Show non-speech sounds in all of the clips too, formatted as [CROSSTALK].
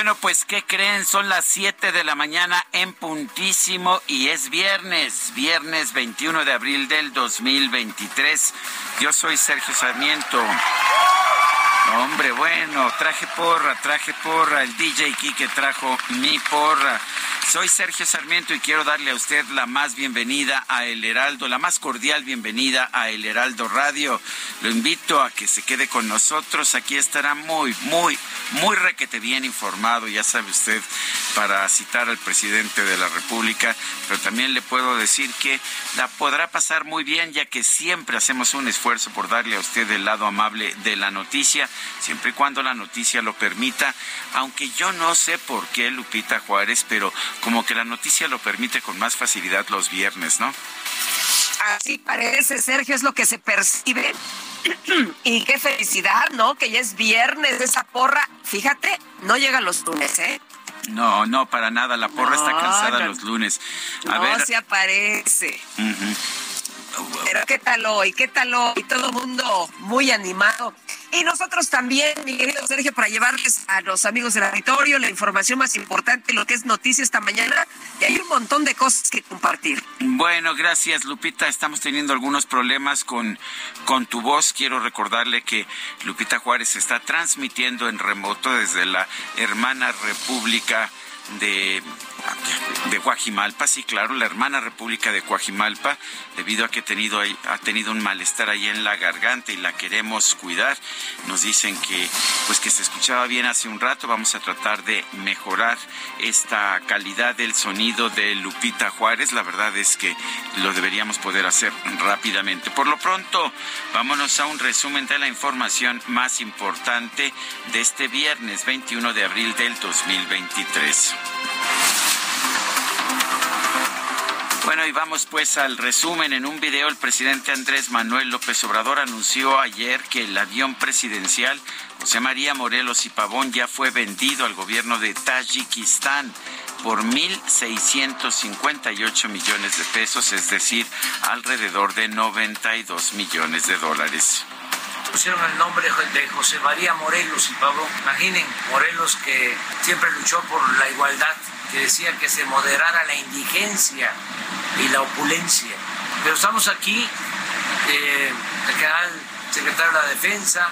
Bueno, pues, ¿qué creen? Son las 7 de la mañana en puntísimo y es viernes, viernes 21 de abril del 2023. Yo soy Sergio Sarmiento. Hombre, bueno, traje porra, traje porra, el DJ Kike trajo mi porra. Soy Sergio Sarmiento y quiero darle a usted la más bienvenida a El Heraldo, la más cordial bienvenida a El Heraldo Radio. Lo invito a que se quede con nosotros. Aquí estará muy, muy, muy requete bien informado, ya sabe usted, para citar al presidente de la República. Pero también le puedo decir que la podrá pasar muy bien, ya que siempre hacemos un esfuerzo por darle a usted el lado amable de la noticia, siempre y cuando la noticia lo permita. Aunque yo no sé por qué Lupita Juárez, pero como que la noticia lo permite con más facilidad los viernes, ¿no? Así parece, Sergio, es lo que se percibe. [CLEARS THROAT] y qué felicidad, ¿no? Que ya es viernes, esa porra. Fíjate, no llega los lunes, ¿eh? No, no, para nada. La porra está cansada no. los lunes. A no ver. se aparece. ujú. Pero ¿qué tal hoy? ¿Qué tal hoy? Todo mundo muy animado. Y nosotros también, mi querido Sergio, para llevarles a los amigos del auditorio la información más importante, lo que es noticia esta mañana. Y hay un montón de cosas que compartir. Bueno, gracias Lupita. Estamos teniendo algunos problemas con, con tu voz. Quiero recordarle que Lupita Juárez está transmitiendo en remoto desde la hermana República de, de Guajimalpa, sí, claro, la hermana República de Guajimalpa, debido a que ha tenido, un malestar ahí en la garganta y la queremos cuidar. Nos dicen que, pues que se escuchaba bien hace un rato. Vamos a tratar de mejorar esta calidad del sonido de Lupita Juárez. La verdad es que lo deberíamos poder hacer rápidamente. Por lo pronto, vámonos a un resumen de la información más importante de este viernes 21 de abril del 2023. Bueno, y vamos pues al resumen. En un video, el presidente Andrés Manuel López Obrador anunció ayer que el avión presidencial José María Morelos y Pavón ya fue vendido al gobierno de Tayikistán por 1.658 millones de pesos, es decir, alrededor de 92 millones de dólares. pusieron el nombre de José María Morelos y Pablo. Imaginen, Morelos que siempre luchó por la igualdad, que decía que se moderara la indigencia y la opulencia. Pero estamos aquí, eh, el general secretario de la Defensa,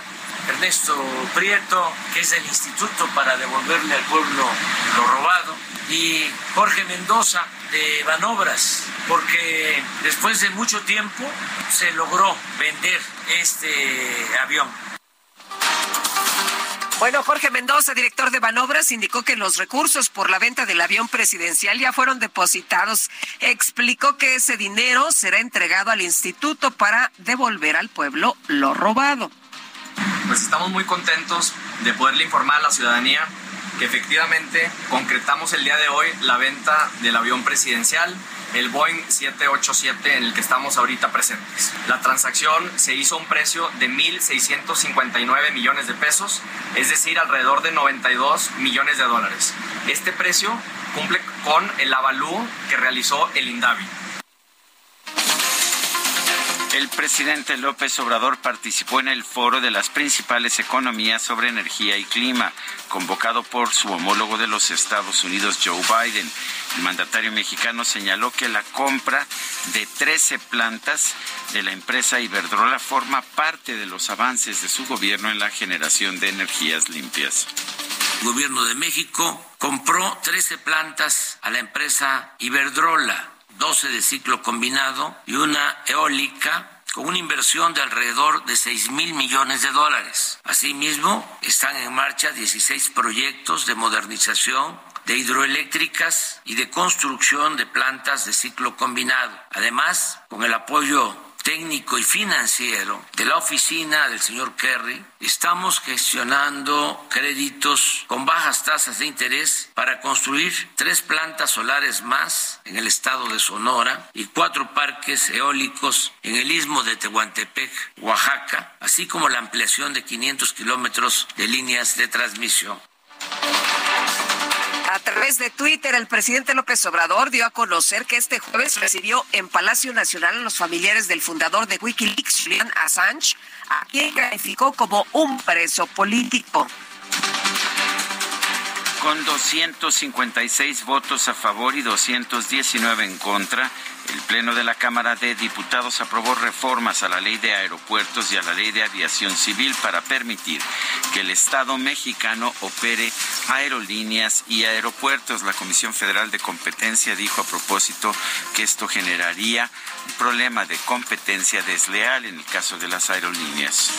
Ernesto Prieto, que es del Instituto para devolverle al pueblo lo robado, y Jorge Mendoza de Banobras, porque después de mucho tiempo se logró vender este avión. Bueno, Jorge Mendoza, director de Banobras, indicó que los recursos por la venta del avión presidencial ya fueron depositados. Explicó que ese dinero será entregado al instituto para devolver al pueblo lo robado. Pues estamos muy contentos de poderle informar a la ciudadanía que efectivamente concretamos el día de hoy la venta del avión presidencial, el Boeing 787 en el que estamos ahorita presentes. La transacción se hizo a un precio de 1.659 millones de pesos, es decir, alrededor de 92 millones de dólares. Este precio cumple con el avalúo que realizó el INDAVI. El presidente López Obrador participó en el foro de las principales economías sobre energía y clima, convocado por su homólogo de los Estados Unidos, Joe Biden. El mandatario mexicano señaló que la compra de 13 plantas de la empresa Iberdrola forma parte de los avances de su gobierno en la generación de energías limpias. El gobierno de México compró 13 plantas a la empresa Iberdrola 12 de ciclo combinado y una eólica con una inversión de alrededor de 6 mil millones de dólares. Asimismo, están en marcha 16 proyectos de modernización de hidroeléctricas y de construcción de plantas de ciclo combinado. Además, con el apoyo técnico y financiero de la oficina del señor Kerry, estamos gestionando créditos con bajas tasas de interés para construir tres plantas solares más en el estado de Sonora y cuatro parques eólicos en el istmo de Tehuantepec, Oaxaca, así como la ampliación de 500 kilómetros de líneas de transmisión. A través de Twitter, el presidente López Obrador dio a conocer que este jueves recibió en Palacio Nacional a los familiares del fundador de Wikileaks, Julian Assange, a quien calificó como un preso político. Con 256 votos a favor y 219 en contra, el Pleno de la Cámara de Diputados aprobó reformas a la Ley de Aeropuertos y a la Ley de Aviación Civil para permitir que el Estado mexicano opere aerolíneas y aeropuertos. La Comisión Federal de Competencia dijo a propósito que esto generaría un problema de competencia desleal en el caso de las aerolíneas.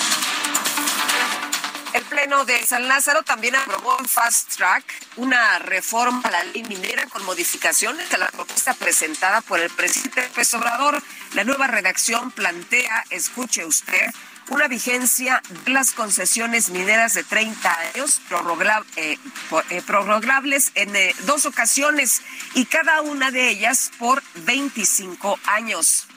El Pleno de San Lázaro también aprobó en Fast Track una reforma a la ley minera con modificaciones a la propuesta presentada por el presidente López Obrador. La nueva redacción plantea, escuche usted, una vigencia de las concesiones mineras de 30 años, eh, eh, prorrogables en eh, dos ocasiones y cada una de ellas por 25 años.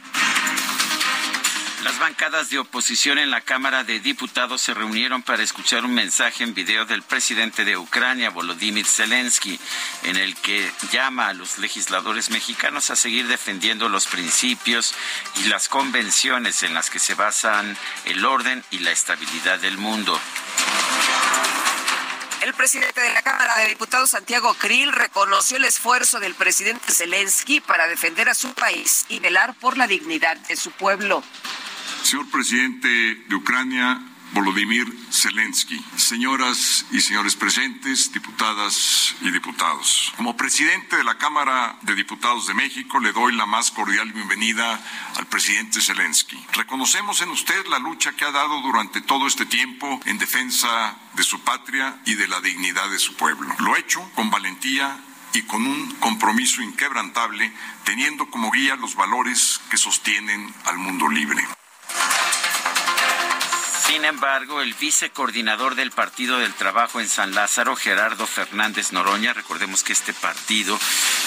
Las bancadas de oposición en la Cámara de Diputados se reunieron para escuchar un mensaje en video del presidente de Ucrania, Volodymyr Zelensky, en el que llama a los legisladores mexicanos a seguir defendiendo los principios y las convenciones en las que se basan el orden y la estabilidad del mundo. El presidente de la Cámara de Diputados, Santiago Krill, reconoció el esfuerzo del presidente Zelensky para defender a su país y velar por la dignidad de su pueblo. Señor presidente de Ucrania, Volodymyr Zelensky, señoras y señores presentes, diputadas y diputados. Como presidente de la Cámara de Diputados de México, le doy la más cordial bienvenida al presidente Zelensky. Reconocemos en usted la lucha que ha dado durante todo este tiempo en defensa de su patria y de la dignidad de su pueblo. Lo ha hecho con valentía y con un compromiso inquebrantable, teniendo como guía los valores que sostienen al mundo libre. Sin embargo, el vicecoordinador del Partido del Trabajo en San Lázaro, Gerardo Fernández Noroña, recordemos que este partido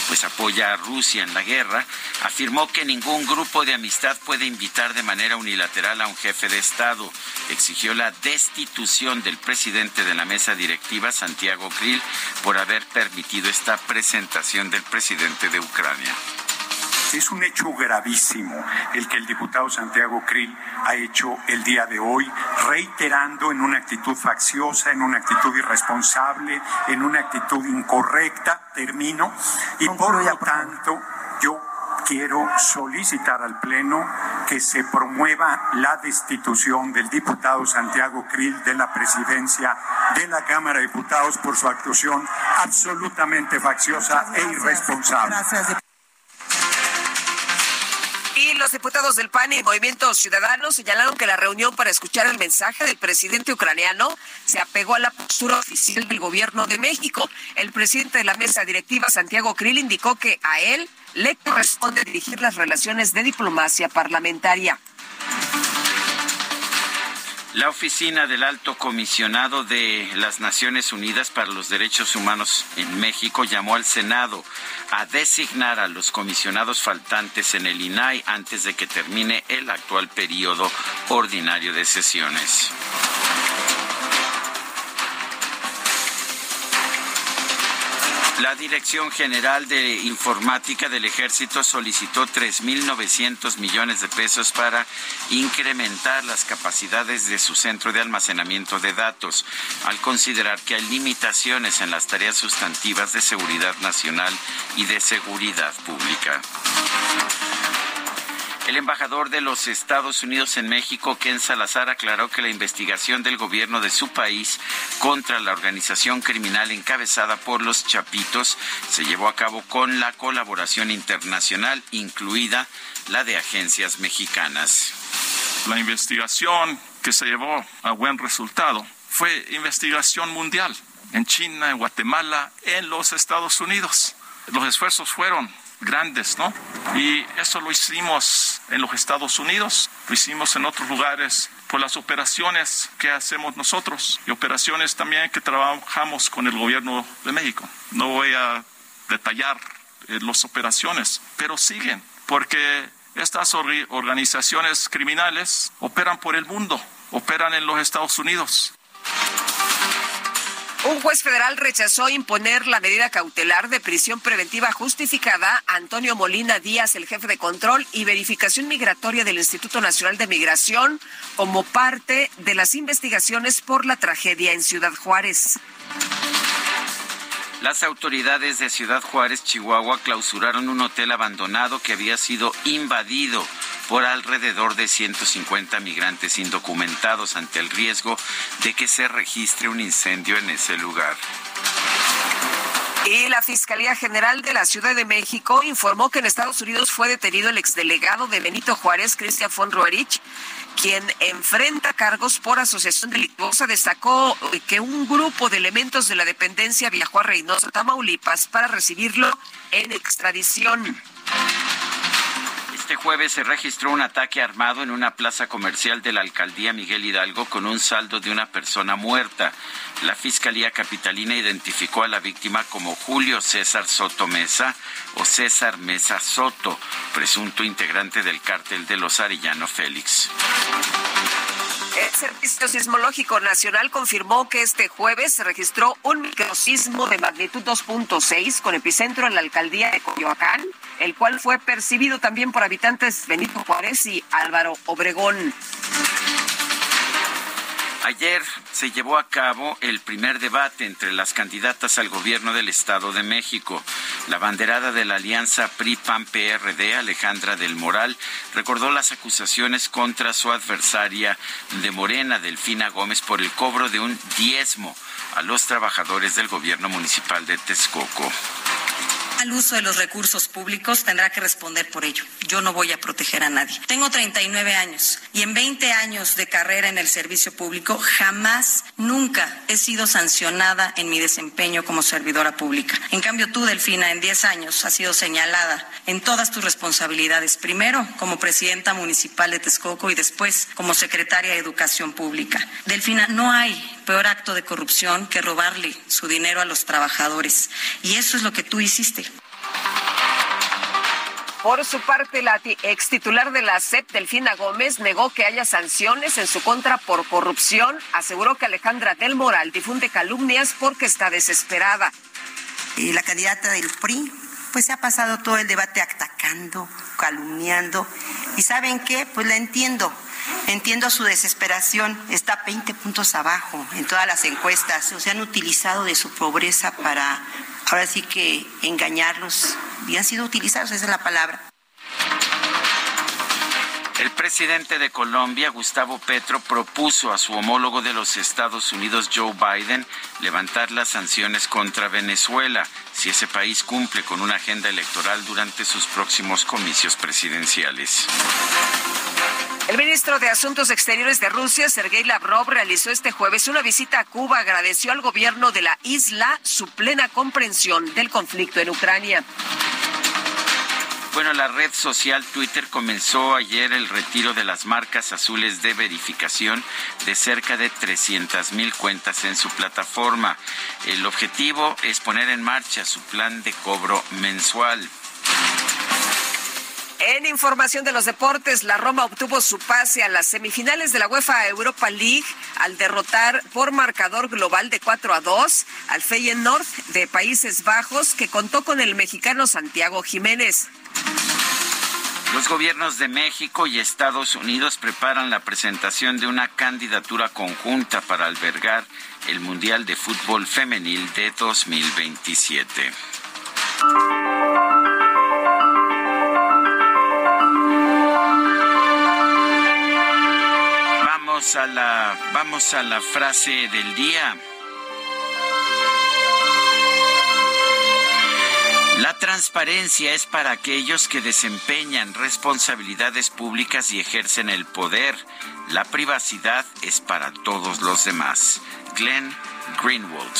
pues apoya a Rusia en la guerra, afirmó que ningún grupo de amistad puede invitar de manera unilateral a un jefe de Estado. Exigió la destitución del presidente de la mesa directiva, Santiago Krill, por haber permitido esta presentación del presidente de Ucrania. Es un hecho gravísimo el que el diputado Santiago Krill ha hecho el día de hoy, reiterando en una actitud facciosa, en una actitud irresponsable, en una actitud incorrecta, termino, y por lo tanto yo quiero solicitar al Pleno que se promueva la destitución del diputado Santiago Krill de la presidencia de la Cámara de Diputados por su actuación absolutamente facciosa e irresponsable. Los diputados del PAN y Movimiento Ciudadano señalaron que la reunión para escuchar el mensaje del presidente ucraniano se apegó a la postura oficial del gobierno de México. El presidente de la mesa directiva, Santiago Krill, indicó que a él le corresponde dirigir las relaciones de diplomacia parlamentaria. La oficina del Alto Comisionado de las Naciones Unidas para los Derechos Humanos en México llamó al Senado a designar a los comisionados faltantes en el INAI antes de que termine el actual periodo ordinario de sesiones. La Dirección General de Informática del Ejército solicitó 3.900 millones de pesos para incrementar las capacidades de su centro de almacenamiento de datos, al considerar que hay limitaciones en las tareas sustantivas de seguridad nacional y de seguridad pública. El embajador de los Estados Unidos en México, Ken Salazar, aclaró que la investigación del gobierno de su país contra la organización criminal encabezada por los Chapitos se llevó a cabo con la colaboración internacional, incluida la de agencias mexicanas. La investigación que se llevó a buen resultado fue investigación mundial en China, en Guatemala, en los Estados Unidos. Los esfuerzos fueron grandes, ¿no? Y eso lo hicimos en los Estados Unidos, lo hicimos en otros lugares por las operaciones que hacemos nosotros y operaciones también que trabajamos con el gobierno de México. No voy a detallar eh, las operaciones, pero siguen, porque estas organizaciones criminales operan por el mundo, operan en los Estados Unidos. Un juez federal rechazó imponer la medida cautelar de prisión preventiva justificada a Antonio Molina Díaz, el jefe de control y verificación migratoria del Instituto Nacional de Migración, como parte de las investigaciones por la tragedia en Ciudad Juárez. Las autoridades de Ciudad Juárez, Chihuahua, clausuraron un hotel abandonado que había sido invadido por alrededor de 150 migrantes indocumentados ante el riesgo de que se registre un incendio en ese lugar. Y la Fiscalía General de la Ciudad de México informó que en Estados Unidos fue detenido el exdelegado de Benito Juárez, Cristian von Roerich, quien enfrenta cargos por asociación delictuosa. Destacó que un grupo de elementos de la dependencia viajó a Reynosa, Tamaulipas, para recibirlo en extradición. Este jueves se registró un ataque armado en una plaza comercial de la alcaldía Miguel Hidalgo con un saldo de una persona muerta. La Fiscalía Capitalina identificó a la víctima como Julio César Soto Mesa o César Mesa Soto, presunto integrante del cártel de los Arellano Félix. El Servicio Sismológico Nacional confirmó que este jueves se registró un microsismo de magnitud 2.6 con epicentro en la alcaldía de Coyoacán, el cual fue percibido también por habitantes Benito Juárez y Álvaro Obregón. Ayer se llevó a cabo el primer debate entre las candidatas al gobierno del Estado de México. La banderada de la alianza PRI-PAN-PRD, Alejandra del Moral, recordó las acusaciones contra su adversaria de Morena, Delfina Gómez, por el cobro de un diezmo a los trabajadores del gobierno municipal de Texcoco al uso de los recursos públicos tendrá que responder por ello. Yo no voy a proteger a nadie. Tengo 39 años y en 20 años de carrera en el servicio público jamás, nunca he sido sancionada en mi desempeño como servidora pública. En cambio, tú, Delfina, en 10 años has sido señalada en todas tus responsabilidades, primero como presidenta municipal de Texcoco y después como secretaria de Educación Pública. Delfina, no hay peor acto de corrupción que robarle su dinero a los trabajadores. Y eso es lo que tú hiciste. Por su parte, la ex titular de la SEP, Delfina Gómez, negó que haya sanciones en su contra por corrupción. Aseguró que Alejandra del Moral difunde calumnias porque está desesperada. Y la candidata del PRI, pues se ha pasado todo el debate atacando, calumniando. ¿Y saben qué? Pues la entiendo. Entiendo su desesperación, está 20 puntos abajo en todas las encuestas, o se han utilizado de su pobreza para ahora sí que engañarlos y han sido utilizados, esa es la palabra. El presidente de Colombia, Gustavo Petro, propuso a su homólogo de los Estados Unidos, Joe Biden, levantar las sanciones contra Venezuela si ese país cumple con una agenda electoral durante sus próximos comicios presidenciales. El ministro de Asuntos Exteriores de Rusia, Sergei Lavrov, realizó este jueves una visita a Cuba. Agradeció al gobierno de la isla su plena comprensión del conflicto en Ucrania. Bueno, la red social Twitter comenzó ayer el retiro de las marcas azules de verificación de cerca de 300 mil cuentas en su plataforma. El objetivo es poner en marcha su plan de cobro mensual. En información de los deportes, la Roma obtuvo su pase a las semifinales de la UEFA Europa League al derrotar por marcador global de 4 a 2 al Feyenoord de Países Bajos, que contó con el mexicano Santiago Jiménez. Los gobiernos de México y Estados Unidos preparan la presentación de una candidatura conjunta para albergar el Mundial de Fútbol Femenil de 2027. Vamos a la a la frase del día. La transparencia es para aquellos que desempeñan responsabilidades públicas y ejercen el poder. La privacidad es para todos los demás. Glenn Greenwald.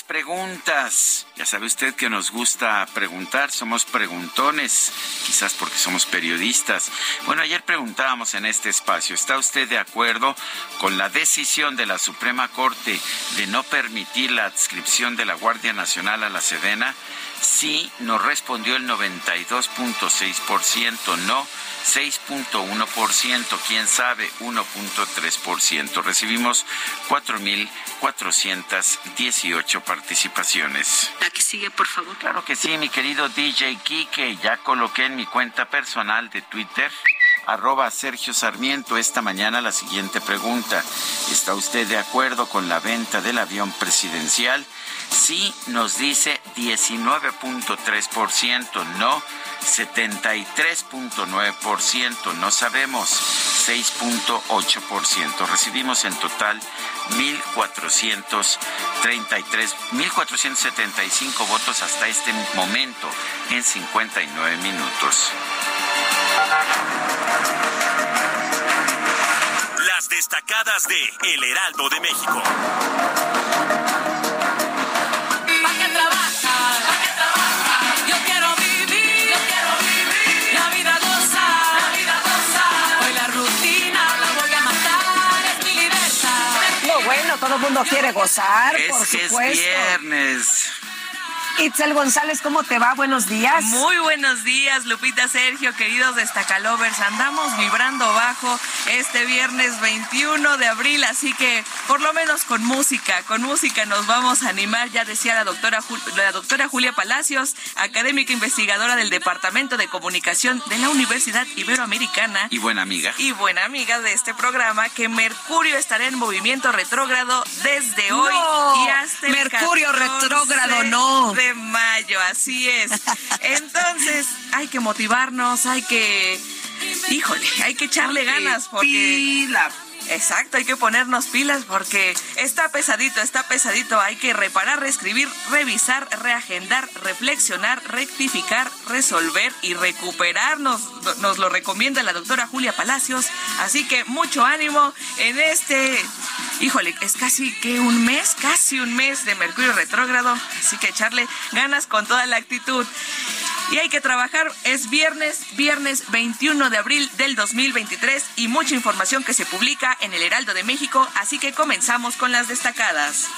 Preguntas. Ya sabe usted que nos gusta preguntar, somos preguntones, quizás porque somos periodistas. Bueno, ayer preguntábamos en este espacio, ¿está usted de acuerdo con la decisión de la Suprema Corte de no permitir la adscripción de la Guardia Nacional a la Sedena? Sí, nos respondió el 92.6%, no 6.1%, quién sabe 1.3%. Recibimos 4.418 participaciones. La que sigue, por favor. Claro que sí, mi querido DJ Kike, ya coloqué en mi cuenta personal de Twitter arroba Sergio Sarmiento esta mañana la siguiente pregunta. ¿Está usted de acuerdo con la venta del avión presidencial? Sí, nos dice 19.3%, no 73.9%, no sabemos 6.8%. Recibimos en total 1.433, 1.475 votos hasta este momento en 59 minutos. Las destacadas de El Heraldo de México. Todo el mundo quiere gozar, es por que supuesto. es viernes. Itzel González, ¿cómo te va? Buenos días. Muy buenos días, Lupita Sergio, queridos destacalovers. Andamos vibrando bajo este viernes 21 de abril, así que por lo menos con música, con música nos vamos a animar. Ya decía la doctora, la doctora Julia Palacios, académica investigadora del Departamento de Comunicación de la Universidad Iberoamericana. Y buena amiga. Y buena amiga de este programa, que Mercurio estará en movimiento retrógrado desde hoy No, y hasta el Mercurio 14 retrógrado, no. De mayo, así es. Entonces, hay que motivarnos, hay que, híjole, hay que echarle ganas porque Pila. Exacto, hay que ponernos pilas porque está pesadito, está pesadito. Hay que reparar, reescribir, revisar, reagendar, reflexionar, rectificar, resolver y recuperarnos. Nos lo recomienda la doctora Julia Palacios. Así que mucho ánimo en este, híjole, es casi que un mes, casi un mes de Mercurio retrógrado. Así que echarle ganas con toda la actitud. Y hay que trabajar, es viernes, viernes 21 de abril del 2023 y mucha información que se publica en el Heraldo de México, así que comenzamos con las destacadas.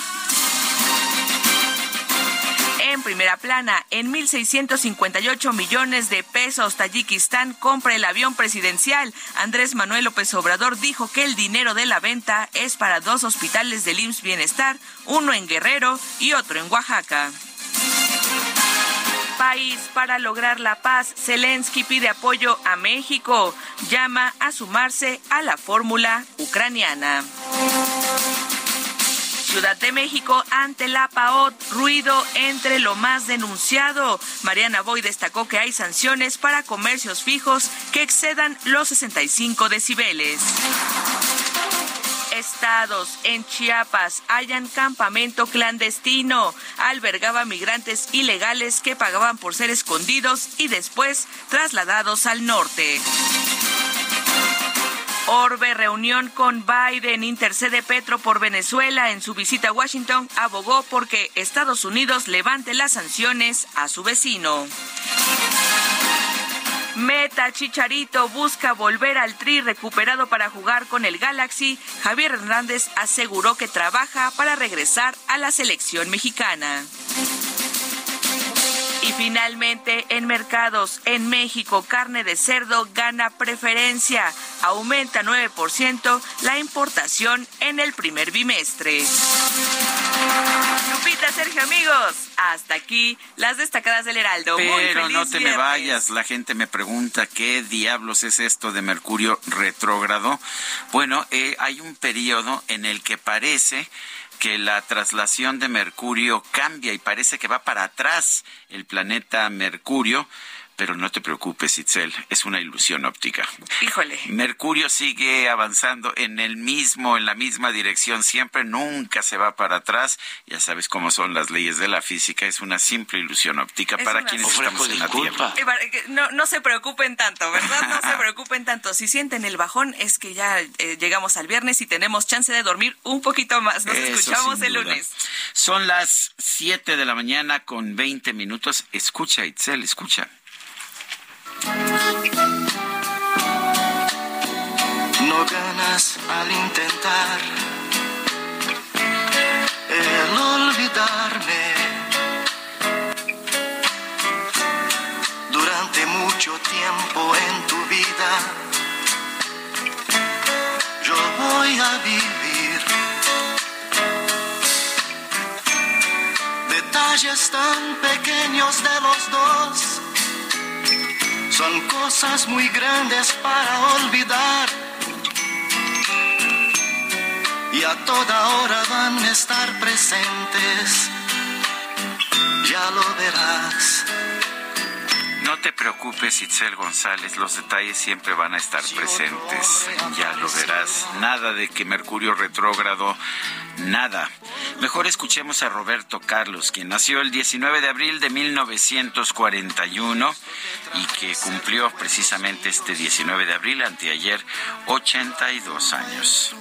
En primera plana, en 1.658 millones de pesos, Tayikistán compra el avión presidencial. Andrés Manuel López Obrador dijo que el dinero de la venta es para dos hospitales del IMSS Bienestar, uno en Guerrero y otro en Oaxaca país para lograr la paz. Zelensky pide apoyo a México. Llama a sumarse a la fórmula ucraniana. Ciudad de México ante la PAOT, ruido entre lo más denunciado. Mariana Boy destacó que hay sanciones para comercios fijos que excedan los 65 decibeles estados. En Chiapas hayan campamento clandestino. Albergaba migrantes ilegales que pagaban por ser escondidos y después trasladados al norte. Orbe, reunión con Biden, intercede Petro por Venezuela. En su visita a Washington, abogó porque Estados Unidos levante las sanciones a su vecino. Meta Chicharito busca volver al tri recuperado para jugar con el Galaxy. Javier Hernández aseguró que trabaja para regresar a la selección mexicana. Y finalmente, en mercados en México, carne de cerdo gana preferencia. Aumenta 9% la importación en el primer bimestre. Lupita, Sergio, amigos, hasta aquí las destacadas del Heraldo. Pero no te me vayas, la gente me pregunta qué diablos es esto de Mercurio retrógrado. Bueno, eh, hay un periodo en el que parece que la traslación de Mercurio cambia y parece que va para atrás el planeta Mercurio pero no te preocupes, Itzel, es una ilusión óptica. Híjole. Mercurio sigue avanzando en el mismo, en la misma dirección, siempre, nunca se va para atrás. Ya sabes cómo son las leyes de la física, es una simple ilusión óptica para quienes estamos en la Tierra. Eh, no, no se preocupen tanto, ¿verdad? No se [LAUGHS] preocupen tanto. Si sienten el bajón, es que ya eh, llegamos al viernes y tenemos chance de dormir un poquito más. Nos escuchamos el lunes. Son las 7 de la mañana con 20 minutos. Escucha, Itzel, escucha. No ganas al intentar el olvidarme. Durante mucho tiempo en tu vida, yo voy a vivir detalles tan pequeños de los dos son cosas muy grandes para olvidar. Y a toda hora van a estar presentes. Ya lo verás. No te preocupes, Itzel González, los detalles siempre van a estar presentes. Ya lo verás. Nada de que Mercurio retrógrado, nada. Mejor escuchemos a Roberto Carlos, quien nació el 19 de abril de 1941 y que cumplió precisamente este 19 de abril, anteayer, 82 años.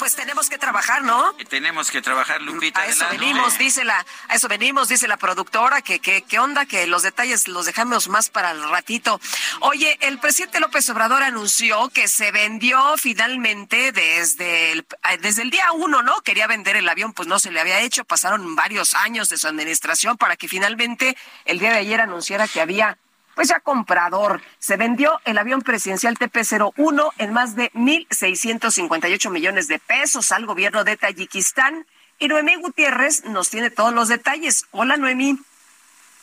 Pues tenemos que trabajar, ¿no? Tenemos que trabajar, Lupita. A eso venimos, dice la, a eso venimos, dice la productora, que, que, qué onda, que los detalles los dejamos más para el ratito. Oye, el presidente López Obrador anunció que se vendió finalmente desde el, eh, desde el día uno, ¿no? Quería vender el avión, pues no se le había hecho, pasaron varios años de su administración para que finalmente el día de ayer anunciara que había pues ya comprador. Se vendió el avión presidencial TP-01 en más de 1.658 millones de pesos al gobierno de Tayikistán. Y Noemí Gutiérrez nos tiene todos los detalles. Hola, Noemí.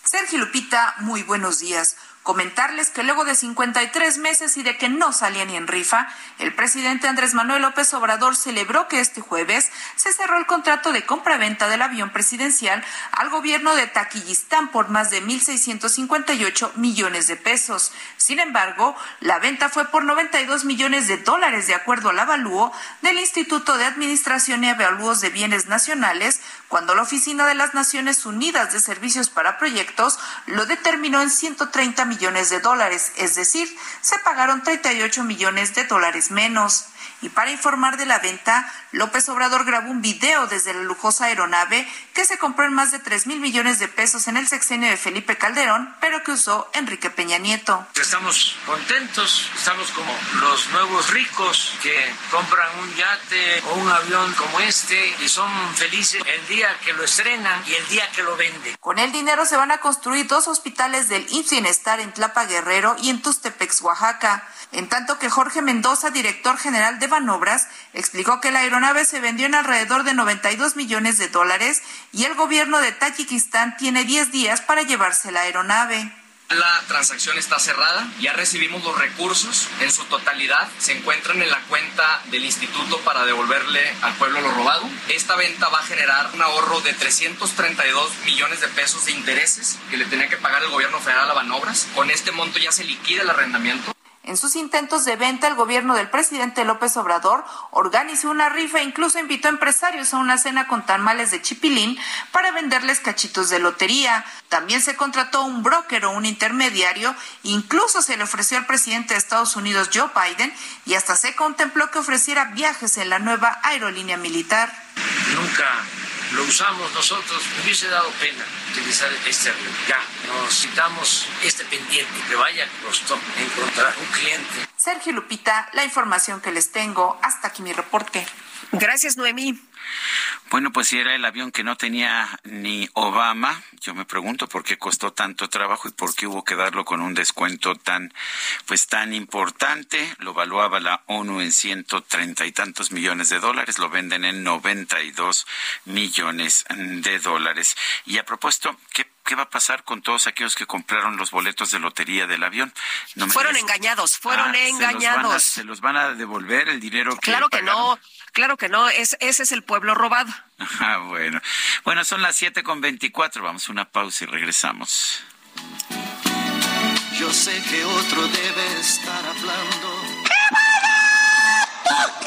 Sergio Lupita, muy buenos días. Comentarles que luego de 53 meses y de que no salía ni en rifa, el presidente Andrés Manuel López Obrador celebró que este jueves se cerró el contrato de compra-venta del avión presidencial al gobierno de Taquillistán por más de 1.658 millones de pesos. Sin embargo, la venta fue por 92 millones de dólares de acuerdo al avalúo del Instituto de Administración y Avalúos de Bienes Nacionales, cuando la Oficina de las Naciones Unidas de Servicios para Proyectos lo determinó en 130 millones de dólares, es decir, se pagaron 38 millones de dólares menos. Y para informar de la venta, López Obrador grabó un video desde la lujosa aeronave que se compró en más de 3 mil millones de pesos en el sexenio de Felipe Calderón, pero que usó Enrique Peña Nieto. Estamos contentos, estamos como los nuevos ricos que compran un yate o un avión como este y son felices el día que lo estrenan y el día que lo venden. Con el dinero se van a construir dos hospitales del IMSS Bienestar en Tlapa Guerrero y en Tustepex, Oaxaca. En tanto que Jorge Mendoza, director general de Banobras, explicó que la aeronave se vendió en alrededor de 92 millones de dólares y el gobierno de Tayikistán tiene 10 días para llevarse la aeronave. La transacción está cerrada, ya recibimos los recursos en su totalidad, se encuentran en la cuenta del instituto para devolverle al pueblo lo robado. Esta venta va a generar un ahorro de 332 millones de pesos de intereses que le tenía que pagar el gobierno federal a Banobras. Con este monto ya se liquida el arrendamiento. En sus intentos de venta, el gobierno del presidente López Obrador organizó una rifa e incluso invitó a empresarios a una cena con tamales de chipilín para venderles cachitos de lotería. También se contrató un broker o un intermediario, incluso se le ofreció al presidente de Estados Unidos Joe Biden y hasta se contempló que ofreciera viajes en la nueva aerolínea militar. Nunca lo usamos nosotros, hubiese dado pena utilizar este avión. Ya, nos quitamos este pendiente, que vaya costó encontrar un cliente. Sergio Lupita, la información que les tengo. Hasta aquí mi reporte. Gracias, Noemí. Bueno, pues si era el avión que no tenía ni Obama, yo me pregunto por qué costó tanto trabajo y por qué hubo que darlo con un descuento tan, pues tan importante. Lo evaluaba la ONU en ciento treinta y tantos millones de dólares, lo venden en noventa y dos millones de dólares. Y a propósito, ¿qué ¿qué va a pasar con todos aquellos que compraron los boletos de lotería del avión? fueron engañados, fueron ah, engañados. Se los, van a, devolver el dinero que Claro que no, claro que no, es, ese es el pueblo robado. [LAUGHS] Ah, bueno. Bueno, son las siete con veinticuatro, vamos a una pausa y regresamos. Yo sé que otro debe estar hablando. ¡Qué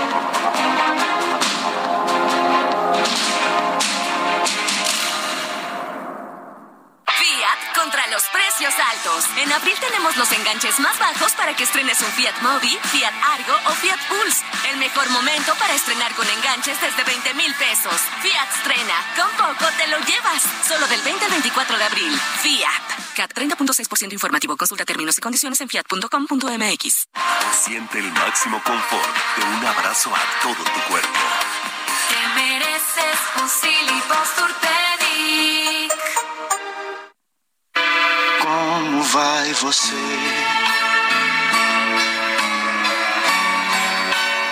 Los precios altos. En abril tenemos los enganches más bajos para que estrenes un Fiat Mobi, Fiat Argo o Fiat Pulse. El mejor momento para estrenar con enganches desde 20 mil pesos. Fiat estrena. Con poco te lo llevas. Solo del 20 al 24 de abril. Fiat. CAT 30.6% informativo. Consulta términos y condiciones en fiat.com.mx. Siente el máximo confort de un abrazo a todo tu cuerpo. Te mereces un Como vai você?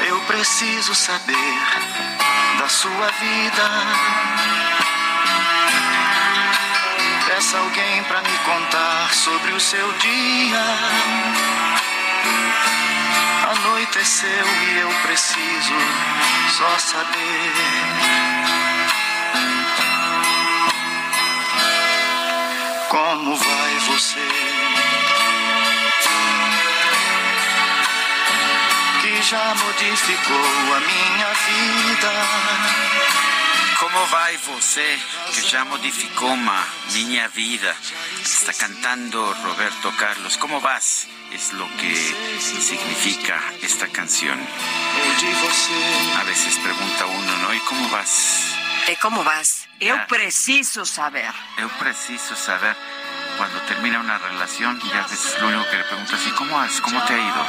Eu preciso saber da sua vida. Peça alguém para me contar sobre o seu dia. Anoiteceu e eu preciso só saber. Como vai você? Que já modificou a minha vida ¿Cómo va você que ya modificó mi vida? Está cantando Roberto Carlos. ¿Cómo vas? Es lo que significa esta canción. A veces pregunta uno, ¿no? ¿Y cómo vas? ¿Y cómo vas? Yo preciso saber. Yo preciso saber. Cuando termina una relación, ya es lo único que le preguntas, ¿y cómo has? ¿Cómo te ha ido?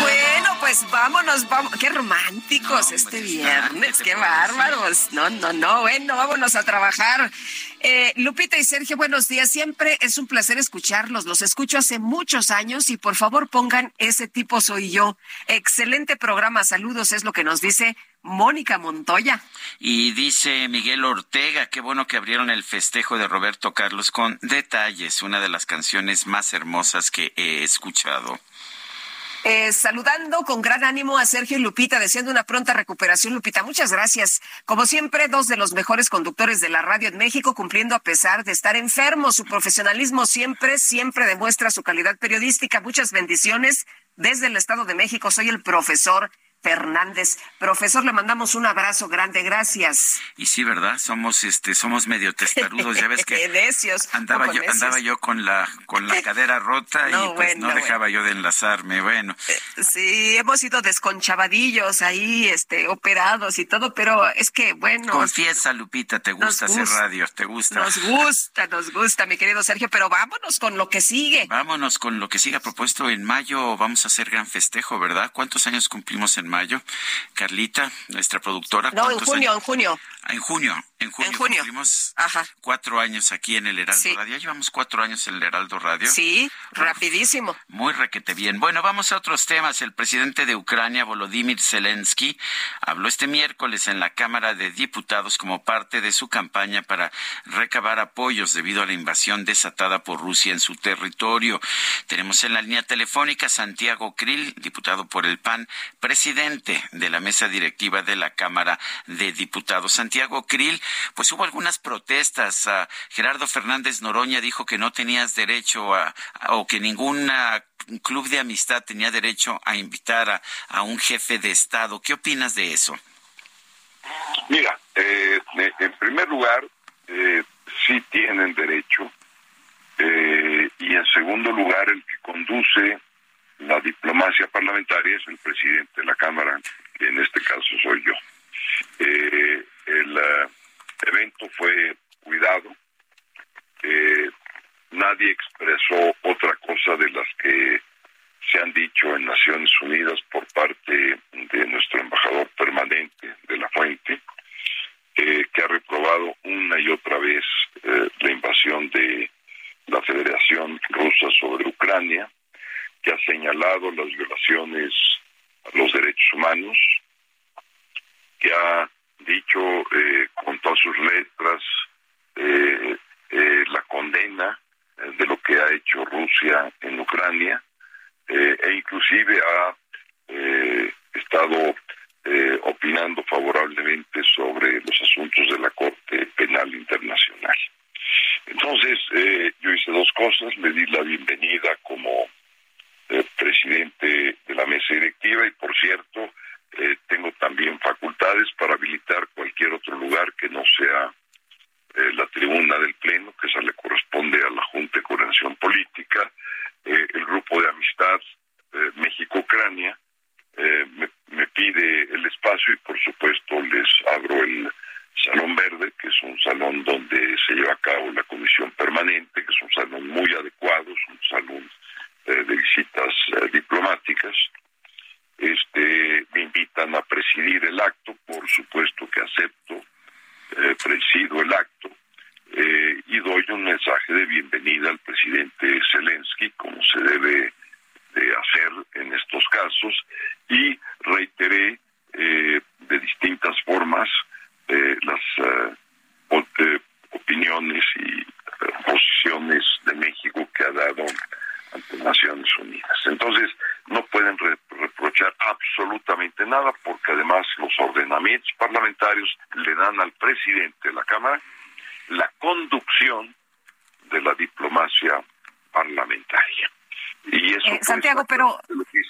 Bueno, pues vámonos, vamos. Qué románticos este viernes, [LAUGHS] qué bárbaros. No, no, no, bueno, vámonos a trabajar. Eh, Lupita y Sergio, buenos días. Siempre es un placer escucharlos. Los escucho hace muchos años y por favor pongan ese tipo soy yo. Excelente programa. Saludos, es lo que nos dice Mónica Montoya. Y dice Miguel Ortega, qué bueno que abrieron el festejo de Roberto Carlos con detalles, una de las canciones más hermosas que he escuchado. Eh, saludando con gran ánimo a Sergio y Lupita, deseando una pronta recuperación. Lupita, muchas gracias. Como siempre, dos de los mejores conductores de la radio en México, cumpliendo a pesar de estar enfermos. Su profesionalismo siempre, siempre demuestra su calidad periodística. Muchas bendiciones desde el Estado de México. Soy el profesor Fernández. Profesor, le mandamos un abrazo grande, gracias. Y sí, ¿verdad? Somos este somos medio testarudos, ya ves que [LAUGHS] andaba yo andaba yo con la con la cadera rota y pues no dejaba yo de enlazarme, bueno. Eh, sí, hemos sido desconchavadillos ahí, este operados y todo, pero es que bueno. Confiesa, Lupita, te gusta hacer radio, te gusta. Nos gusta, nos gusta, mi querido Sergio, pero vámonos con lo que sigue. Vámonos con lo que sigue. A propuesto, en mayo vamos a hacer gran festejo, ¿verdad? ¿Cuántos años cumplimos en en mayo. Carlita, nuestra productora. No, en junio, en junio. Ah, en junio, en junio. En junio. Cumplimos cuatro años aquí en el Heraldo Radio. Ya llevamos cuatro años en el Heraldo Radio. Sí, rapidísimo. Muy requete bien. Bueno, vamos a otros temas. El presidente de Ucrania, Volodymyr Zelensky, habló este miércoles en la Cámara de Diputados como parte de su campaña para recabar apoyos debido a la invasión desatada por Rusia en su territorio. Tenemos en la línea telefónica Santiago Krill, diputado por el PAN, presidente de la mesa directiva de la Cámara de Diputados. Santiago Krill, pues hubo algunas protestas. Ah, Gerardo Fernández Noroña dijo que no tenías derecho a, o que ningún club de amistad tenía derecho a invitar a, a un jefe de Estado. ¿Qué opinas de eso? Mira, eh, en primer lugar, eh, sí tienen derecho. Eh, y en segundo lugar, el que conduce la diplomacia parlamentaria es el presidente de la Cámara, en este caso soy yo. Eh, el eh, evento fue cuidado. nadie expresó otra cosa de las que se han dicho en Naciones Unidas por parte de nuestro embajador permanente de la fuente, que ha reprobado una y otra vez la invasión de la Federación Rusa sobre Ucrania, ha señalado las violaciones a los derechos humanos, que ha dicho eh, con todas sus letras eh, eh, la condena de lo que ha hecho Rusia en Ucrania e inclusive ha estado opinando favorablemente sobre los asuntos de la Corte Penal Internacional. Entonces, yo hice dos cosas, le di la bienvenida como presidente de la mesa directiva y, por cierto, eh, tengo también facultades para habilitar cualquier otro lugar que no sea eh, la tribuna del Pleno, que esa le corresponde a la Junta de Coordinación Política, eh, el Grupo de Amistad México-Ucrania, me, me pide el espacio y, por supuesto, les abro el Salón Verde, que es un salón donde se lleva a cabo la comisión permanente, que es un salón muy adecuado, es un salón de visitas diplomáticas este, me invitan a presidir el acto, por supuesto que acepto, eh, presido el acto eh, y doy un mensaje de bienvenida al presidente Zelensky, como se debe de hacer en estos casos, y reiteré eh, de distintas formas las opiniones y posiciones de México que ha dado ante Naciones Unidas. Entonces, no pueden reprochar absolutamente nada porque además los ordenamientos parlamentarios le dan al presidente de la Cámara la conducción de la diplomacia parlamentaria. Y eso eh, Santiago, pero,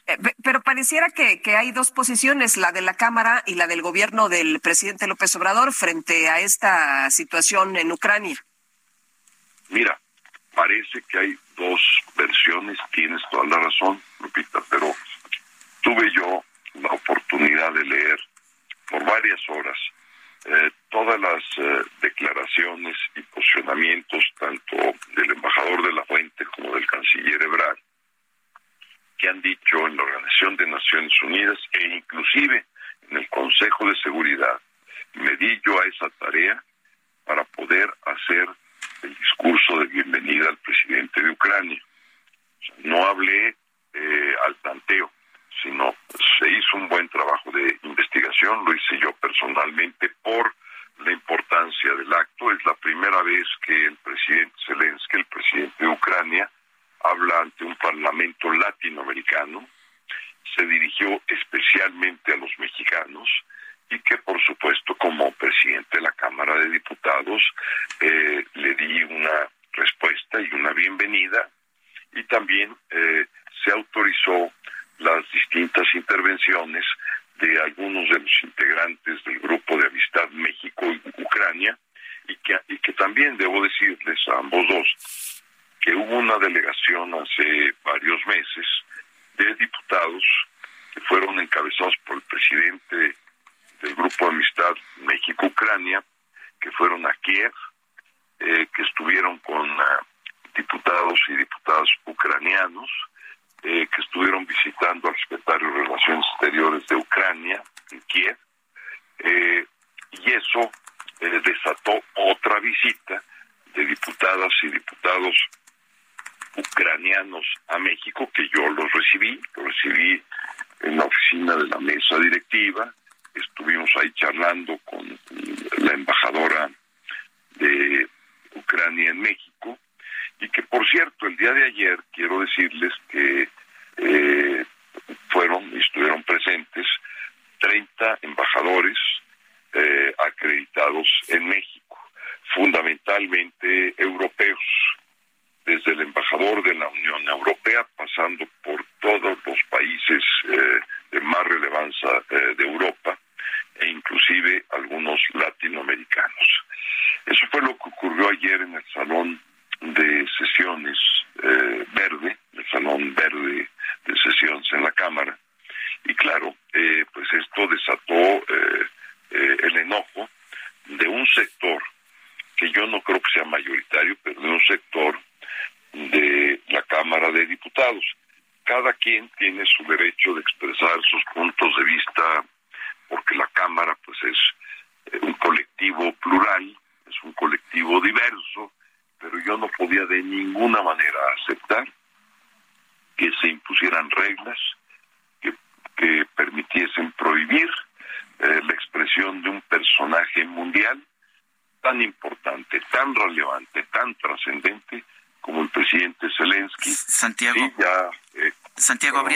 eh, pero pareciera que, que hay dos posiciones, la de la Cámara y la del gobierno del presidente López Obrador frente a esta situación en Ucrania. Mira, parece que hay dos versiones, tienes toda la razón, Lupita, pero tuve yo la oportunidad de leer por varias horas eh, todas las eh, declaraciones y posicionamientos tanto del embajador de la Fuente como del canciller Ebrard que han dicho en la Organización de Naciones Unidas e inclusive en el Consejo de Seguridad. Me di yo a esa tarea para poder hacer el discurso de bienvenida al presidente de Ucrania. no hablé eh, al tanteo, sino se hizo un buen trabajo de investigación, lo hice yo personalmente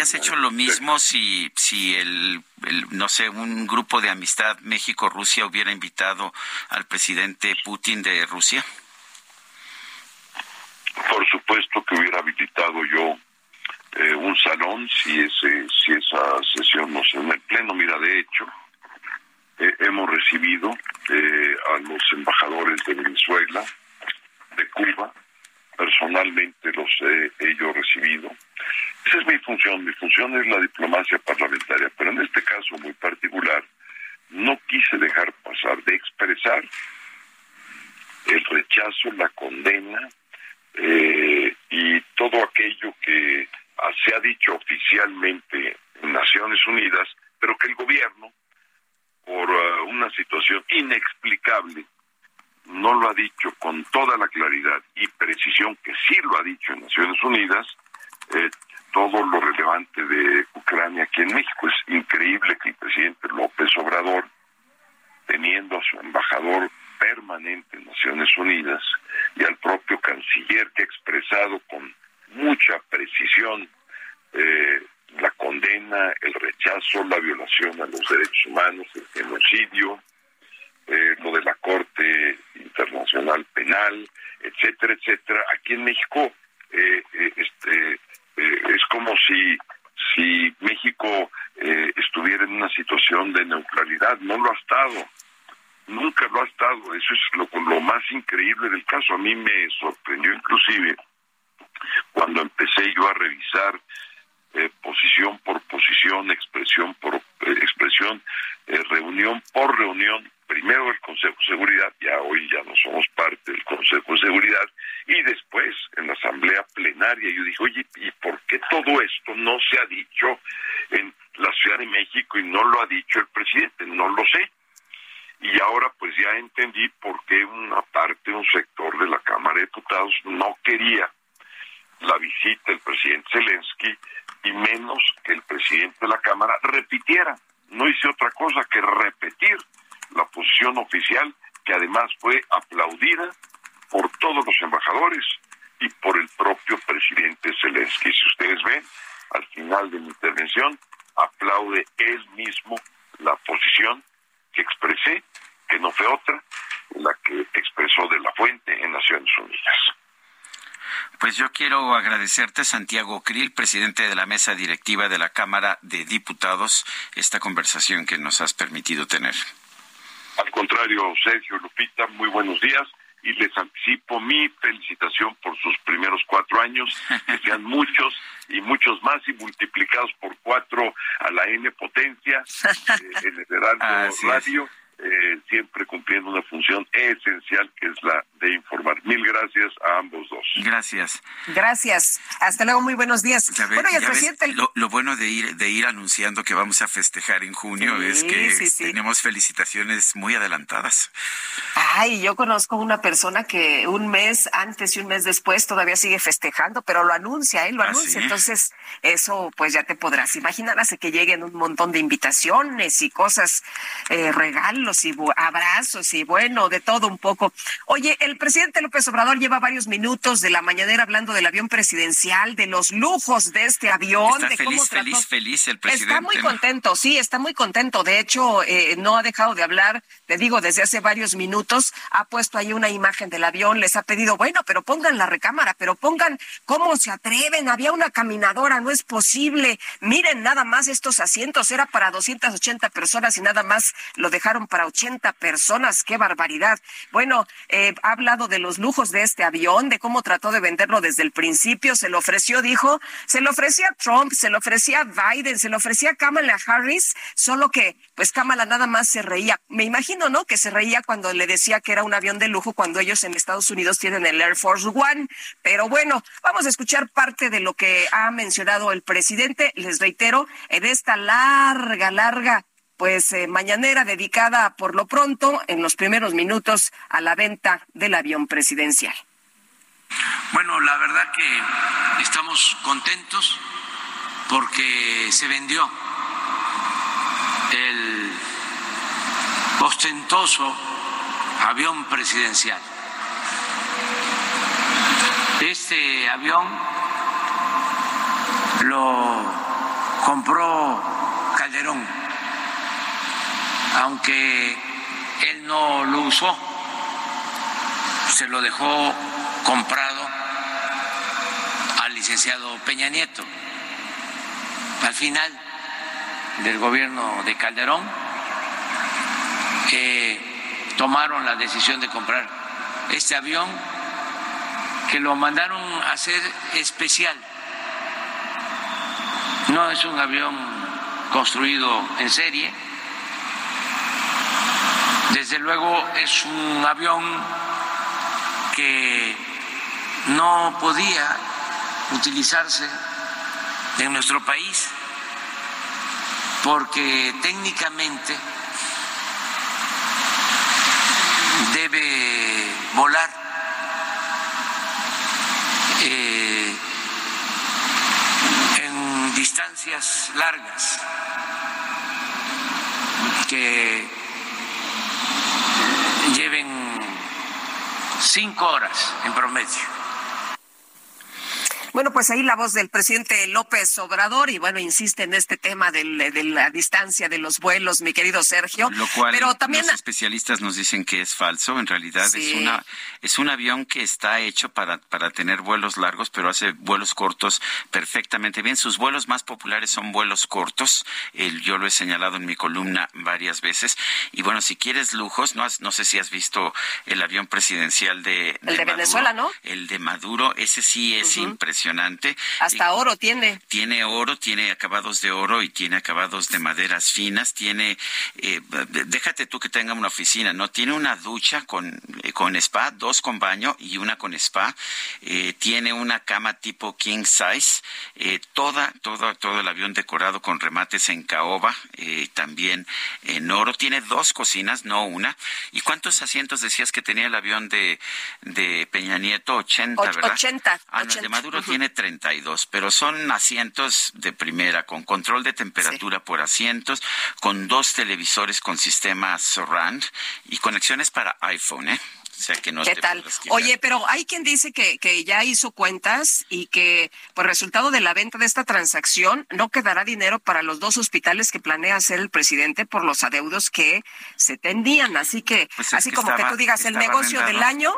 habrías hecho lo mismo si, si el, no sé, un grupo de amistad México-Rusia hubiera invitado al presidente Putin de Rusia? y ahora pues ya entendí por qué una parte, un sector de la Cámara de Diputados no quería la visita del presidente Zelensky y menos que el presidente de la Cámara repitiera. No hice otra cosa que repetir la posición oficial que además fue aplaudida por todos los embajadores y por el propio presidente Zelensky. Si ustedes ven, al final de mi intervención aplaude él mismo la posición que expresé, que no fue otra, la que expresó de la fuente en Naciones Unidas. Pues yo quiero agradecerte, Santiago Krill, presidente de la mesa directiva de la Cámara de Diputados, esta conversación que nos has permitido tener. Al contrario, Sergio Lupita, muy buenos días y les anticipo mi felicitación por sus primeros cuatro años, que [LAUGHS] sean muchos y muchos más y multiplicados por cuatro a la N potencia [LAUGHS] eh, en el Heraldo Radio eh, siempre cumpliendo una función esencial que es la de informar. Mil gracias a ambos dos. Gracias. Gracias. Hasta luego, muy buenos días. bueno, y el presidente... lo, bueno de ir, de ir anunciando que vamos a festejar en junio es que tenemos felicitaciones muy adelantadas. Ay, yo conozco una persona que un mes antes y un mes después todavía sigue festejando, pero lo anuncia, él lo ¿Ah, anuncia. Entonces, eso pues ya te podrás imaginar, hace que lleguen un montón de invitaciones y cosas, eh, regalos y abrazos y bueno, de todo un poco. Oye, el presidente López Obrador lleva varios minutos de la mañanera hablando del avión presidencial, de los lujos de este avión. Está de feliz, cómo feliz, feliz el presidente. Está muy contento, sí, está muy contento. De hecho, eh, no ha dejado de hablar, te digo, desde hace varios minutos. Ha puesto ahí una imagen del avión, les ha pedido, bueno, pero pongan la recámara, pero pongan cómo se atreven. Había una caminadora, no es posible. Miren nada más estos asientos, era para 280 personas y nada más lo dejaron para 80 personas. Qué barbaridad. Bueno, eh, ha hablado de los lujos de este avión, de cómo trató de venderlo desde el principio. Se lo ofreció, dijo, se lo ofrecía Trump, se lo ofrecía Biden, se lo ofrecía Kamala Harris, solo que pues Kamala nada más se reía. Me imagino, ¿no? Que se reía cuando le decía que era un avión de lujo cuando ellos en Estados Unidos tienen el Air Force One. Pero bueno, vamos a escuchar parte de lo que ha mencionado el presidente. Les reitero, en esta larga, larga pues eh, mañanera dedicada por lo pronto en los primeros minutos a la venta del avión presidencial. Bueno, la verdad que estamos contentos porque se vendió el ostentoso avión presidencial. Este avión lo compró Calderón, aunque él no lo usó, se lo dejó comprado al licenciado Peña Nieto. Al final del gobierno de Calderón, tomaron la decisión de comprar este avión que lo mandaron a hacer especial. No es un avión construido en serie, desde luego es un avión que no podía utilizarse en nuestro país porque técnicamente debe volar eh, en distancias largas que lleven cinco horas en promedio. Bueno, pues ahí la voz del presidente López Obrador y bueno, insiste en este tema de la distancia de los vuelos, mi querido Sergio. Lo cual Pero también los especialistas nos dicen que es falso. En realidad es una es un avión que está hecho para para tener vuelos largos, pero hace vuelos cortos perfectamente bien. Sus vuelos más populares son vuelos cortos. El, yo lo he señalado en mi columna varias veces. Y bueno, si quieres lujos, no no sé si has visto el avión presidencial de, el de, Venezuela, ¿no? El de Maduro, ese sí es impresionante hasta oro tiene. Tiene oro, tiene acabados de oro y tiene acabados de maderas finas. Tiene, eh, déjate tú que tenga una oficina, ¿no? Tiene una ducha con, eh, con spa, dos con baño y una con spa. Eh, tiene una cama tipo king size. toda, todo, todo el avión decorado con remates en caoba, también en oro. Tiene dos cocinas, no una. ¿Y cuántos asientos decías que tenía el avión de, de Peña Nieto? 80, ¿verdad? 80. Ah, de Maduro tiene 32, pero son asientos de primera, con control de temperatura por asientos, con dos televisores con sistema surround y conexiones para iPhone, ¿eh? ¿Qué tal? Oye, pero hay quien dice que, que ya hizo cuentas y que por resultado de la venta de esta transacción no quedará dinero para los dos hospitales que planea hacer el presidente por los adeudos que se tendían. Así que, pues así como que tú digas el negocio del año,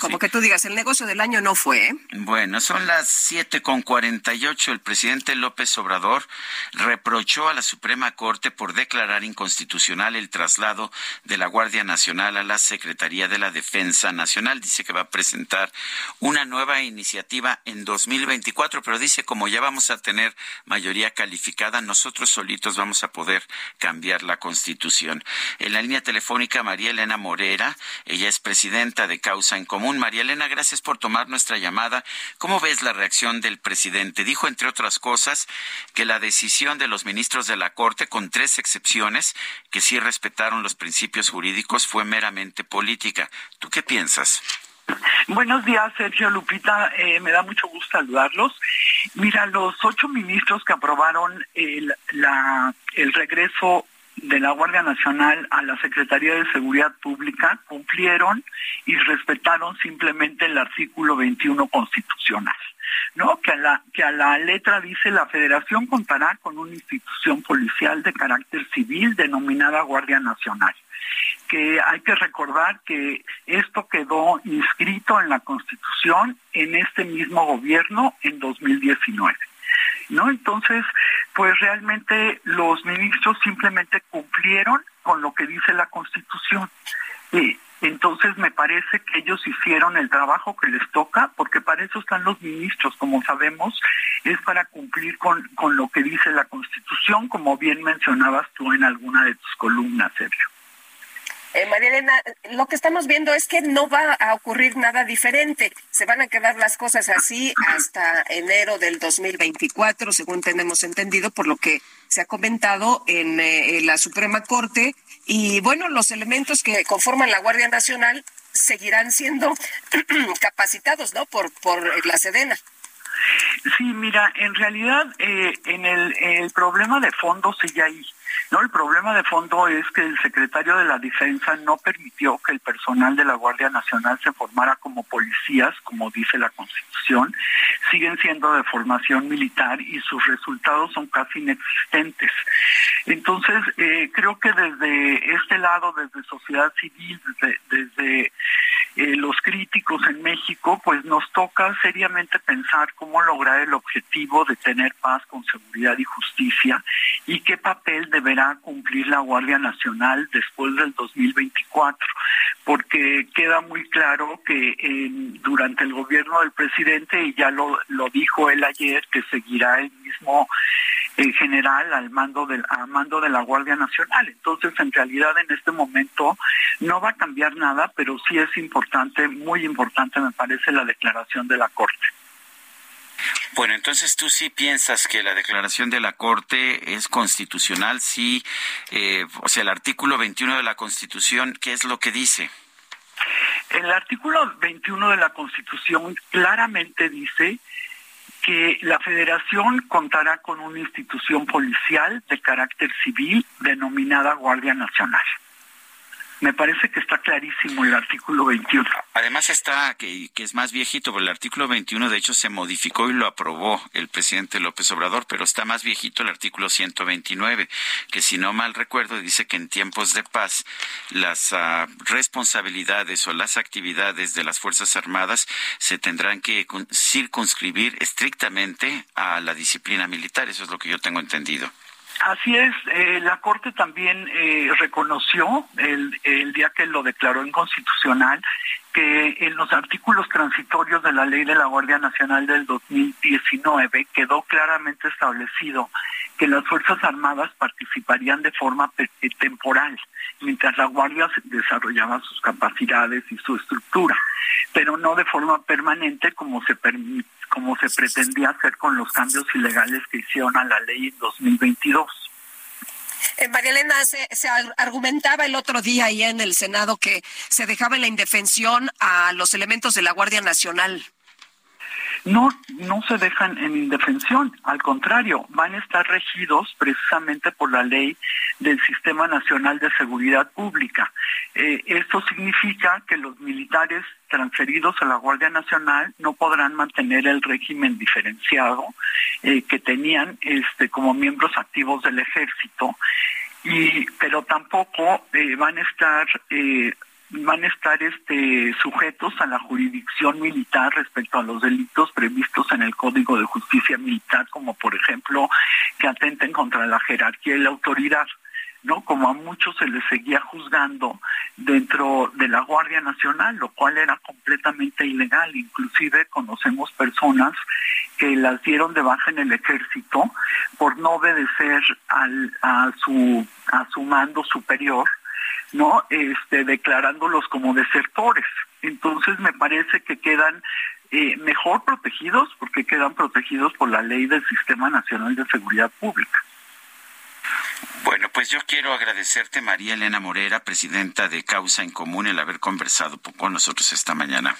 como que tú digas el negocio del año no fue. ¿eh? Bueno, son las siete con cuarenta y ocho. El presidente López Obrador reprochó a la Suprema Corte por declarar inconstitucional el traslado de la Guardia Nacional a la Secretaría de la Defensa Defensa Nacional. Dice que va a presentar una nueva iniciativa en 2024, pero dice como ya vamos a tener mayoría calificada, nosotros solitos vamos a poder cambiar la Constitución. En la línea telefónica, María Elena Morera, ella es presidenta de Causa en Común. María Elena, gracias por tomar nuestra llamada. ¿Cómo ves la reacción del presidente? Dijo, entre otras cosas, que la decisión de los ministros de la Corte, con tres excepciones, que sí respetaron los principios jurídicos, fue meramente política. ¿Tú qué piensas? Buenos días, Sergio Lupita. Eh, me da mucho gusto saludarlos. Mira, los ocho ministros que aprobaron el, regreso de la Guardia Nacional a la Secretaría de Seguridad Pública cumplieron y respetaron simplemente el artículo 21 constitucional. ¿no? Que a la letra dice la federación contará con una institución policial de carácter civil denominada Guardia Nacional que hay que recordar que esto quedó inscrito en la Constitución en este mismo gobierno en 2019. ¿No? Entonces, pues realmente los ministros simplemente cumplieron con lo que dice la Constitución. Eh, entonces me parece que ellos hicieron el trabajo que les toca, porque para eso están los ministros, como sabemos, es para cumplir con, con lo que dice la Constitución, como bien mencionabas tú en alguna de tus columnas, Sergio. Eh, María Elena, lo que estamos viendo es que no va a ocurrir nada diferente. Se van a quedar las cosas así hasta enero del 2024, según tenemos entendido, por lo que se ha comentado en, eh, la Suprema Corte. Y bueno, los elementos que conforman la Guardia Nacional seguirán siendo [CLEARS THROAT] capacitados, ¿no? Por, por la Sedena. Sí, mira, en realidad eh, en el, el problema de fondo sigue ahí. No, el problema de fondo es que el secretario de la Defensa no permitió que el personal de la Guardia Nacional se formara como policías, como dice la Constitución. Siguen siendo de formación militar y sus resultados son casi inexistentes. Entonces, eh, creo que desde este lado, desde sociedad civil, desde, desde eh, los críticos en México, pues nos toca seriamente pensar cómo lograr el objetivo de tener paz con seguridad y justicia y qué papel deberá cumplir la Guardia Nacional después del 2024, porque queda muy claro que durante el gobierno del presidente, y ya lo, lo dijo él ayer, que seguirá el mismo en general al mando del mando de la Guardia Nacional. Entonces, en realidad en este momento no va a cambiar nada, pero sí es importante, muy importante me parece la declaración de la Corte. Bueno, entonces tú sí piensas que la declaración de la Corte es constitucional, sí, eh, o sea, el artículo 21 de la Constitución, ¿qué es lo que dice? El artículo 21 de la Constitución claramente dice que la federación contará con una institución policial de carácter civil denominada Guardia Nacional. Me parece que está clarísimo el artículo 21. Además está, que, es más viejito, porque el artículo 21 de hecho se modificó y lo aprobó el presidente López Obrador, pero está más viejito el artículo 129, que si no mal recuerdo dice que en tiempos de paz las uh, responsabilidades o las actividades de las Fuerzas Armadas se tendrán que circunscribir estrictamente a la disciplina militar. Eso es lo que yo tengo entendido. Así es, eh, la Corte también eh, reconoció el, el día que lo declaró inconstitucional que en los artículos transitorios de la ley de la Guardia Nacional del 2019 quedó claramente establecido que las Fuerzas Armadas participarían de forma temporal, mientras la Guardia desarrollaba sus capacidades y su estructura, pero no de forma permanente como se como se pretendía hacer con los cambios ilegales que hicieron a la ley en 2022. Eh, María Elena, se, se, argumentaba el otro día ahí en el Senado que se dejaba en la indefensión a los elementos de la Guardia Nacional. No, no se dejan en indefensión, al contrario, van a estar regidos precisamente por la ley del Sistema Nacional de Seguridad Pública. Eh, esto significa que los militares transferidos a la Guardia Nacional no podrán mantener el régimen diferenciado eh, que tenían este, como miembros activos del ejército, y, pero tampoco eh, van a estar van a estar este, sujetos a la jurisdicción militar respecto a los delitos previstos en el Código de Justicia Militar, como por ejemplo que atenten contra la jerarquía y la autoridad. ¿no? Como a muchos se les seguía juzgando dentro de la Guardia Nacional, lo cual era completamente ilegal. Inclusive conocemos personas que las dieron de baja en el ejército por no obedecer al, a su a su mando superior, ¿no? Este, declarándolos como desertores. Entonces me parece que quedan eh, mejor protegidos porque quedan protegidos por la ley del Sistema Nacional de Seguridad Pública. Bueno, pues yo quiero agradecerte, María Elena Morera, presidenta de Causa en Común, el haber conversado con nosotros esta mañana.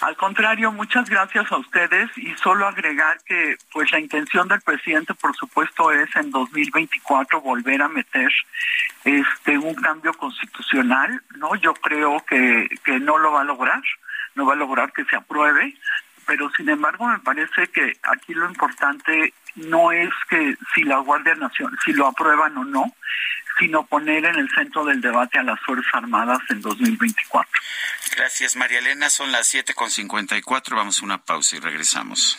Al contrario, muchas gracias a ustedes y solo agregar que pues la intención del presidente por supuesto es en 2024 volver a meter este un cambio constitucional, ¿no? Yo creo que que no lo va a lograr, no va a lograr que se apruebe, pero sin embargo me parece que aquí lo importante no es que si la Guardia Nacional, si lo aprueban o no, sino poner en el centro del debate a las Fuerzas Armadas en 2024. Gracias, María Elena. Son las 7.54. Vamos a una pausa y regresamos.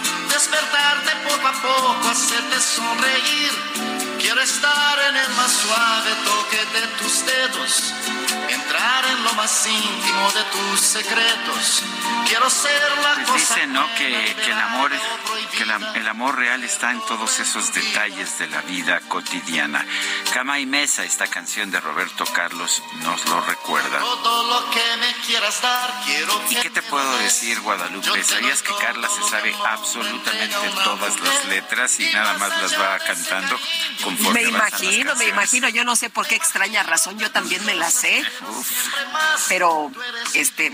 despertarte poco a poco, hacerte sonreír. Quiero estar en el más suave toque de tus dedos, entrar en lo más íntimo de tus secretos. Quiero ser la pues cosa. Dicen, ¿no? Que, que el amor, que la, el amor real está en todos esos detalles de la vida cotidiana. Cama y Mesa, esta canción de Roberto Carlos, nos lo recuerda. Todo lo que me quieras dar, quiero ¿Y qué te puedo decir, Guadalupe? ¿Sabías que Carla se sabe absolutamente todas las letras y nada más las va cantando conforme Me imagino, me imagino, yo no sé por qué extraña razón, yo también me la sé. Pero, este,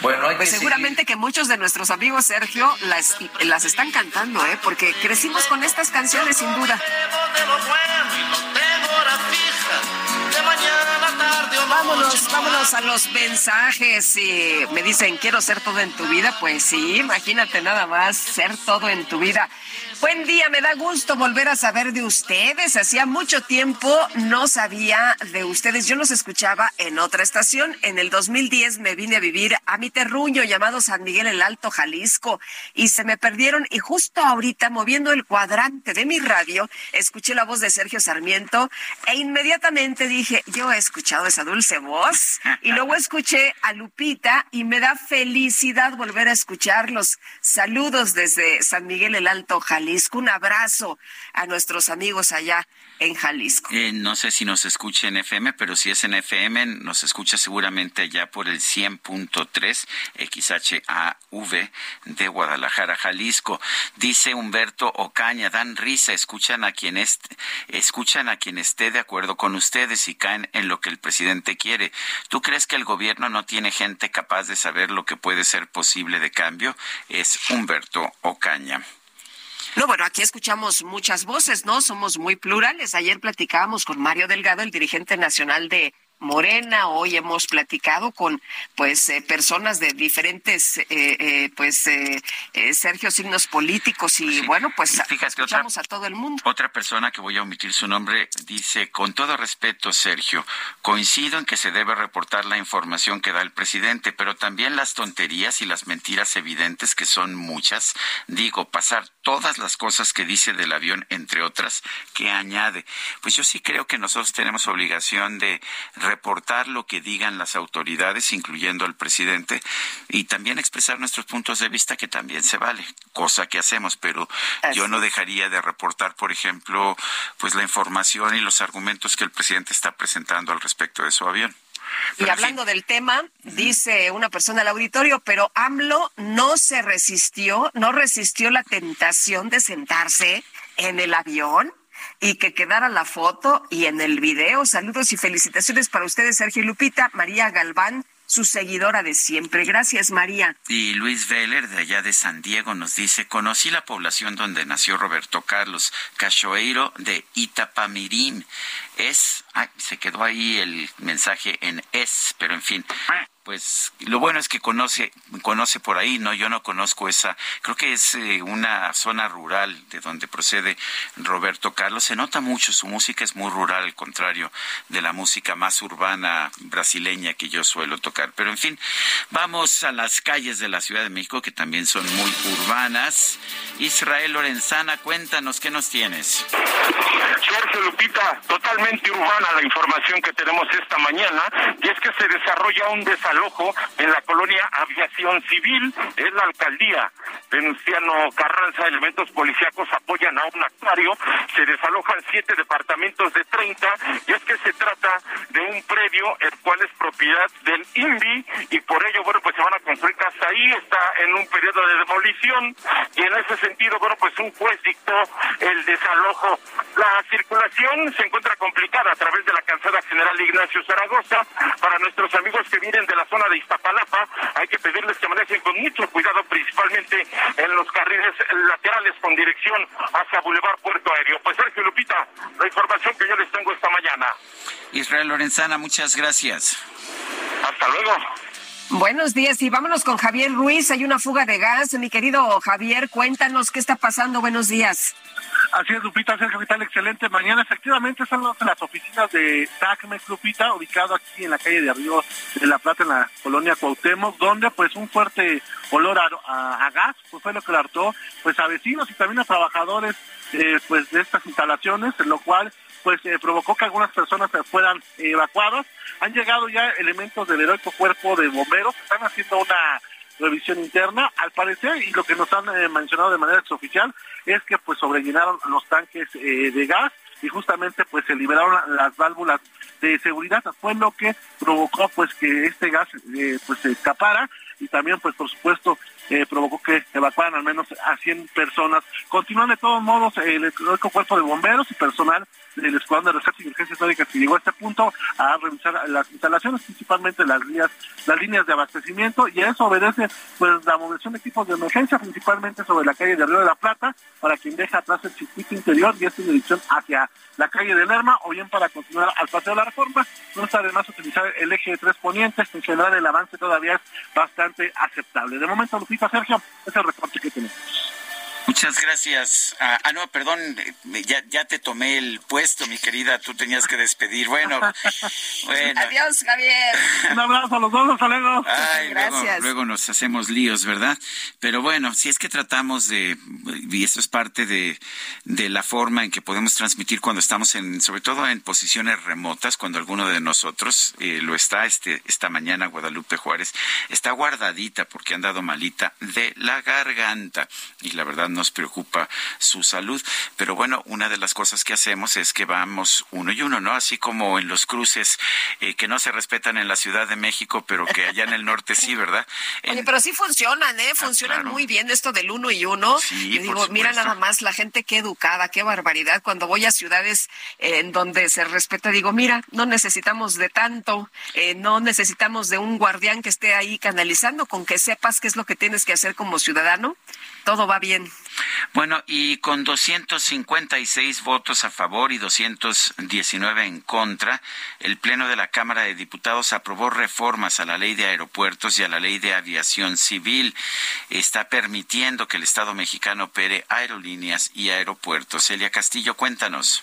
Bueno, hay pues que seguramente que muchos de nuestros amigos, Sergio, las, las están cantando, ¿eh? Porque crecimos con estas canciones, sin duda. Vámonos, vámonos a los mensajes. Y me dicen, quiero ser todo en tu vida. Pues sí, imagínate nada más, ser todo en tu vida. Buen día, me da gusto volver a saber de ustedes. Hacía mucho tiempo no sabía de ustedes. Yo los escuchaba en otra estación. En el 2010 me vine a vivir a mi terruño llamado San Miguel el Alto, Jalisco, y se me perdieron. Y justo ahorita, moviendo el cuadrante de mi radio, escuché la voz de Sergio Sarmiento e inmediatamente dije, yo he escuchado esa dulce voz. Y luego escuché a Lupita y me da felicidad volver a escucharlos. Saludos desde San Miguel el Alto, Jalisco. Un abrazo a nuestros amigos allá en Jalisco. Eh, no sé si nos escucha en FM, pero si es en FM, nos escucha seguramente allá por el 100.3 XHAV de Guadalajara, Jalisco. Dice Humberto Ocaña, dan risa, escuchan a quien est- escuchan a quien esté de acuerdo con ustedes y caen en lo que el presidente quiere. ¿Tú crees que el gobierno no tiene gente capaz de saber lo que puede ser posible de cambio? Es Humberto Ocaña. No, bueno, aquí escuchamos muchas voces, ¿no? Somos muy plurales. Ayer platicábamos con Mario Delgado, el dirigente nacional de Morena. Hoy hemos platicado con pues eh, personas de diferentes eh, eh, pues Sergio signos políticos y bueno pues escuchamos a todo el mundo. Otra persona que voy a omitir su nombre dice con todo respeto Sergio coincido en que se debe reportar la información que da el presidente pero también las tonterías y las mentiras evidentes que son muchas digo pasar todas las cosas que dice del avión entre otras que añade pues yo sí creo que nosotros tenemos obligación de reportar lo que digan las autoridades, incluyendo el presidente, y también expresar nuestros puntos de vista, que también se vale, cosa que hacemos, pero yo no dejaría de reportar, por ejemplo, pues la información y los argumentos que el presidente está presentando al respecto de su avión. y hablando del tema, dice una persona al auditorio, pero AMLO no se resistió, no resistió la tentación de sentarse en el avión y que quedara la foto y en el video. Saludos y felicitaciones para ustedes, Sergio Lupita, María Galván, su seguidora de siempre. Gracias, María. Y Luis Veller, de allá de San Diego, nos dice, conocí la población donde nació Roberto Carlos, Cachoeiro de Itapamirim. Es, se quedó ahí el mensaje en es, pero en fin, pues lo bueno es que conoce conoce por ahí no yo no conozco esa creo que es eh, una zona rural de donde procede Roberto Carlos. Se nota mucho su música es muy rural al contrario de la música más urbana brasileña que yo suelo tocar. Pero en fin vamos a las calles de la Ciudad de México que también son muy urbanas. Israel Lorenzana cuéntanos qué nos tienes Jorge Lupita totalmente urbana la información que tenemos esta mañana y es que se desarrolla un desarrollo ojo en la colonia Aviación Civil, es la alcaldía. Venustiano Carranza, elementos policíacos apoyan a un actuario, se desalojan siete departamentos de 30 y es que se trata de un predio el cual es propiedad del INVI y por ello, bueno, pues se van a construir casas ahí, está en un periodo de demolición y en ese sentido, bueno, pues un juez dictó el desalojo. La circulación se encuentra complicada a través de la calzada general Ignacio Zaragoza para nuestros amigos que vienen de la zona de Iztapalapa, hay que pedirles que manejen con mucho cuidado, principalmente en los carriles laterales con dirección hacia Boulevard Puerto Aéreo. Pues Sergio Lupita, la información que yo les tengo esta mañana. Israel Lorenzana, muchas gracias. Hasta luego. Buenos días y vámonos con Javier Ruiz. Hay una fuga de gas. Mi querido Javier, cuéntanos qué está pasando. Buenos días. Así es, Lupita, Sergio, ¿qué tal? Excelente mañana. Efectivamente, están las oficinas de TACMEX, Lupita, ubicado aquí en la calle de Arriba de La Plata, en la colonia Cuauhtémoc, donde pues un fuerte olor a, gas pues fue lo que hartó pues a vecinos y también a trabajadores eh, pues de estas instalaciones, lo cual pues eh, provocó que algunas personas fueran evacuadas. Han llegado ya elementos del heroico cuerpo de bomberos, están haciendo una revisión interna, al parecer, y lo que nos han eh, mencionado de manera exoficial, es que pues sobrellenaron los tanques eh, de gas y justamente pues se liberaron las válvulas de seguridad, fue lo que provocó pues que este gas pues se escapara y también pues por supuesto provocó que evacuaran al menos a 100 personas. Continúan de todos modos el, el cuerpo de bomberos y personal del Escuadrón de Rescate y Emergencia Histórica que llegó a este punto a revisar las instalaciones, principalmente las líneas, las líneas de abastecimiento, y a eso obedece pues la movilización de equipos de emergencia, principalmente sobre la calle de Río de la Plata, para quien deja atrás el circuito interior y esta en dirección hacia la calle de Lerma, o bien para continuar al Paseo de la Reforma. No está además utilizar el eje de tres ponientes, en general el avance todavía es bastante aceptable. De momento, Lupita Sergio, es el reporte que tenemos. Muchas gracias. Ah, ah, no, perdón, ya, ya te tomé el puesto, mi querida, tú tenías que despedir. Bueno, [LAUGHS] bueno. Adiós, Javier. Un abrazo a los dos, hasta luego. gracias. Luego, nos hacemos líos, ¿verdad? Pero bueno, si es que tratamos de, y eso es parte de, de la forma en que podemos transmitir cuando estamos en, sobre todo en posiciones remotas, cuando alguno de nosotros eh, lo está, este, esta mañana Guadalupe Juárez está guardadita porque han dado malita de la garganta. Y la verdad nos preocupa su salud. Pero bueno, una de las cosas que hacemos es que vamos uno y uno, ¿no? Así como en los cruces eh, que no se respetan en la Ciudad de México, pero que allá en el norte sí, ¿verdad? [LAUGHS] Oye, pero sí funcionan, ¿eh? Ah, funcionan muy bien esto del uno y uno. Sí, digo, mira nada más la gente qué educada, qué barbaridad. Cuando voy a ciudades eh, en donde se respeta, digo, mira, no necesitamos de tanto, eh, no necesitamos de un guardián que esté ahí canalizando, con que sepas qué es lo que tienes que hacer como ciudadano, todo va bien. Bueno, y con 256 votos a favor y 219 en contra, el Pleno de la Cámara de Diputados aprobó reformas a la Ley de Aeropuertos y a la Ley de Aviación Civil. Está permitiendo que el Estado mexicano opere aerolíneas y aeropuertos. Celia Castillo, cuéntanos.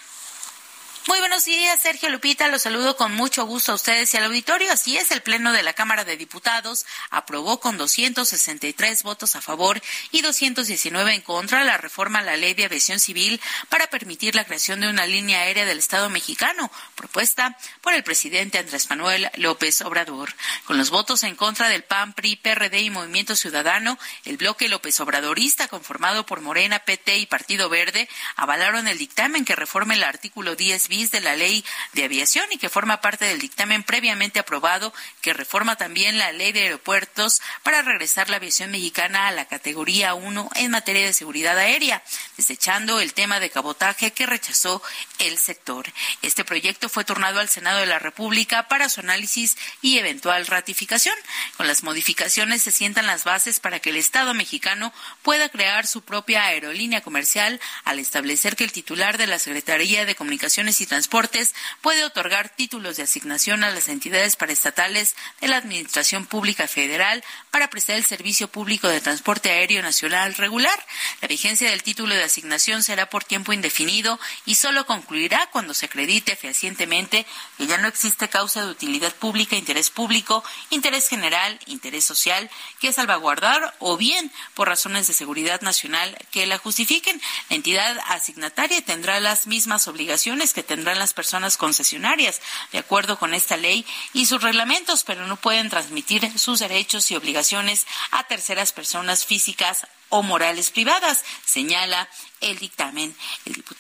Muy buenos días, Sergio Lupita. Los saludo con mucho gusto a ustedes y al auditorio. Así es, el Pleno de la Cámara de Diputados aprobó con 263 votos a favor y 219 en contra la reforma a la Ley de Aviación Civil para permitir la creación de una línea aérea del Estado mexicano, propuesta por el presidente Andrés Manuel López Obrador. Con los votos en contra del PAN, PRI, PRD y Movimiento Ciudadano, el bloque López Obradorista, conformado por Morena, PT y Partido Verde, avalaron el dictamen que reforma el artículo 10 de la Ley de Aviación y que forma parte del dictamen previamente aprobado que reforma también la Ley de Aeropuertos para regresar la aviación mexicana a la categoría 1 en materia de seguridad aérea, desechando el tema de cabotaje que rechazó el sector. Este proyecto fue tornado al Senado de la República para su análisis y eventual ratificación. Con las modificaciones se sientan las bases para que el Estado mexicano pueda crear su propia aerolínea comercial al establecer que el titular de la Secretaría de Comunicaciones y Transportes puede otorgar títulos de asignación a las entidades paraestatales de la Administración Pública Federal para prestar el servicio público de transporte aéreo nacional regular. La vigencia del título de asignación será por tiempo indefinido y solo concluirá cuando se acredite fehacientemente que ya no existe causa de utilidad pública, interés público, interés general, interés social que salvaguardar o bien por razones de seguridad nacional que la justifiquen. La entidad asignataria tendrá las mismas obligaciones que tendrán las personas concesionarias, de acuerdo con esta ley y sus reglamentos, pero no pueden transmitir sus derechos y obligaciones a terceras personas físicas o morales privadas, señala el dictamen.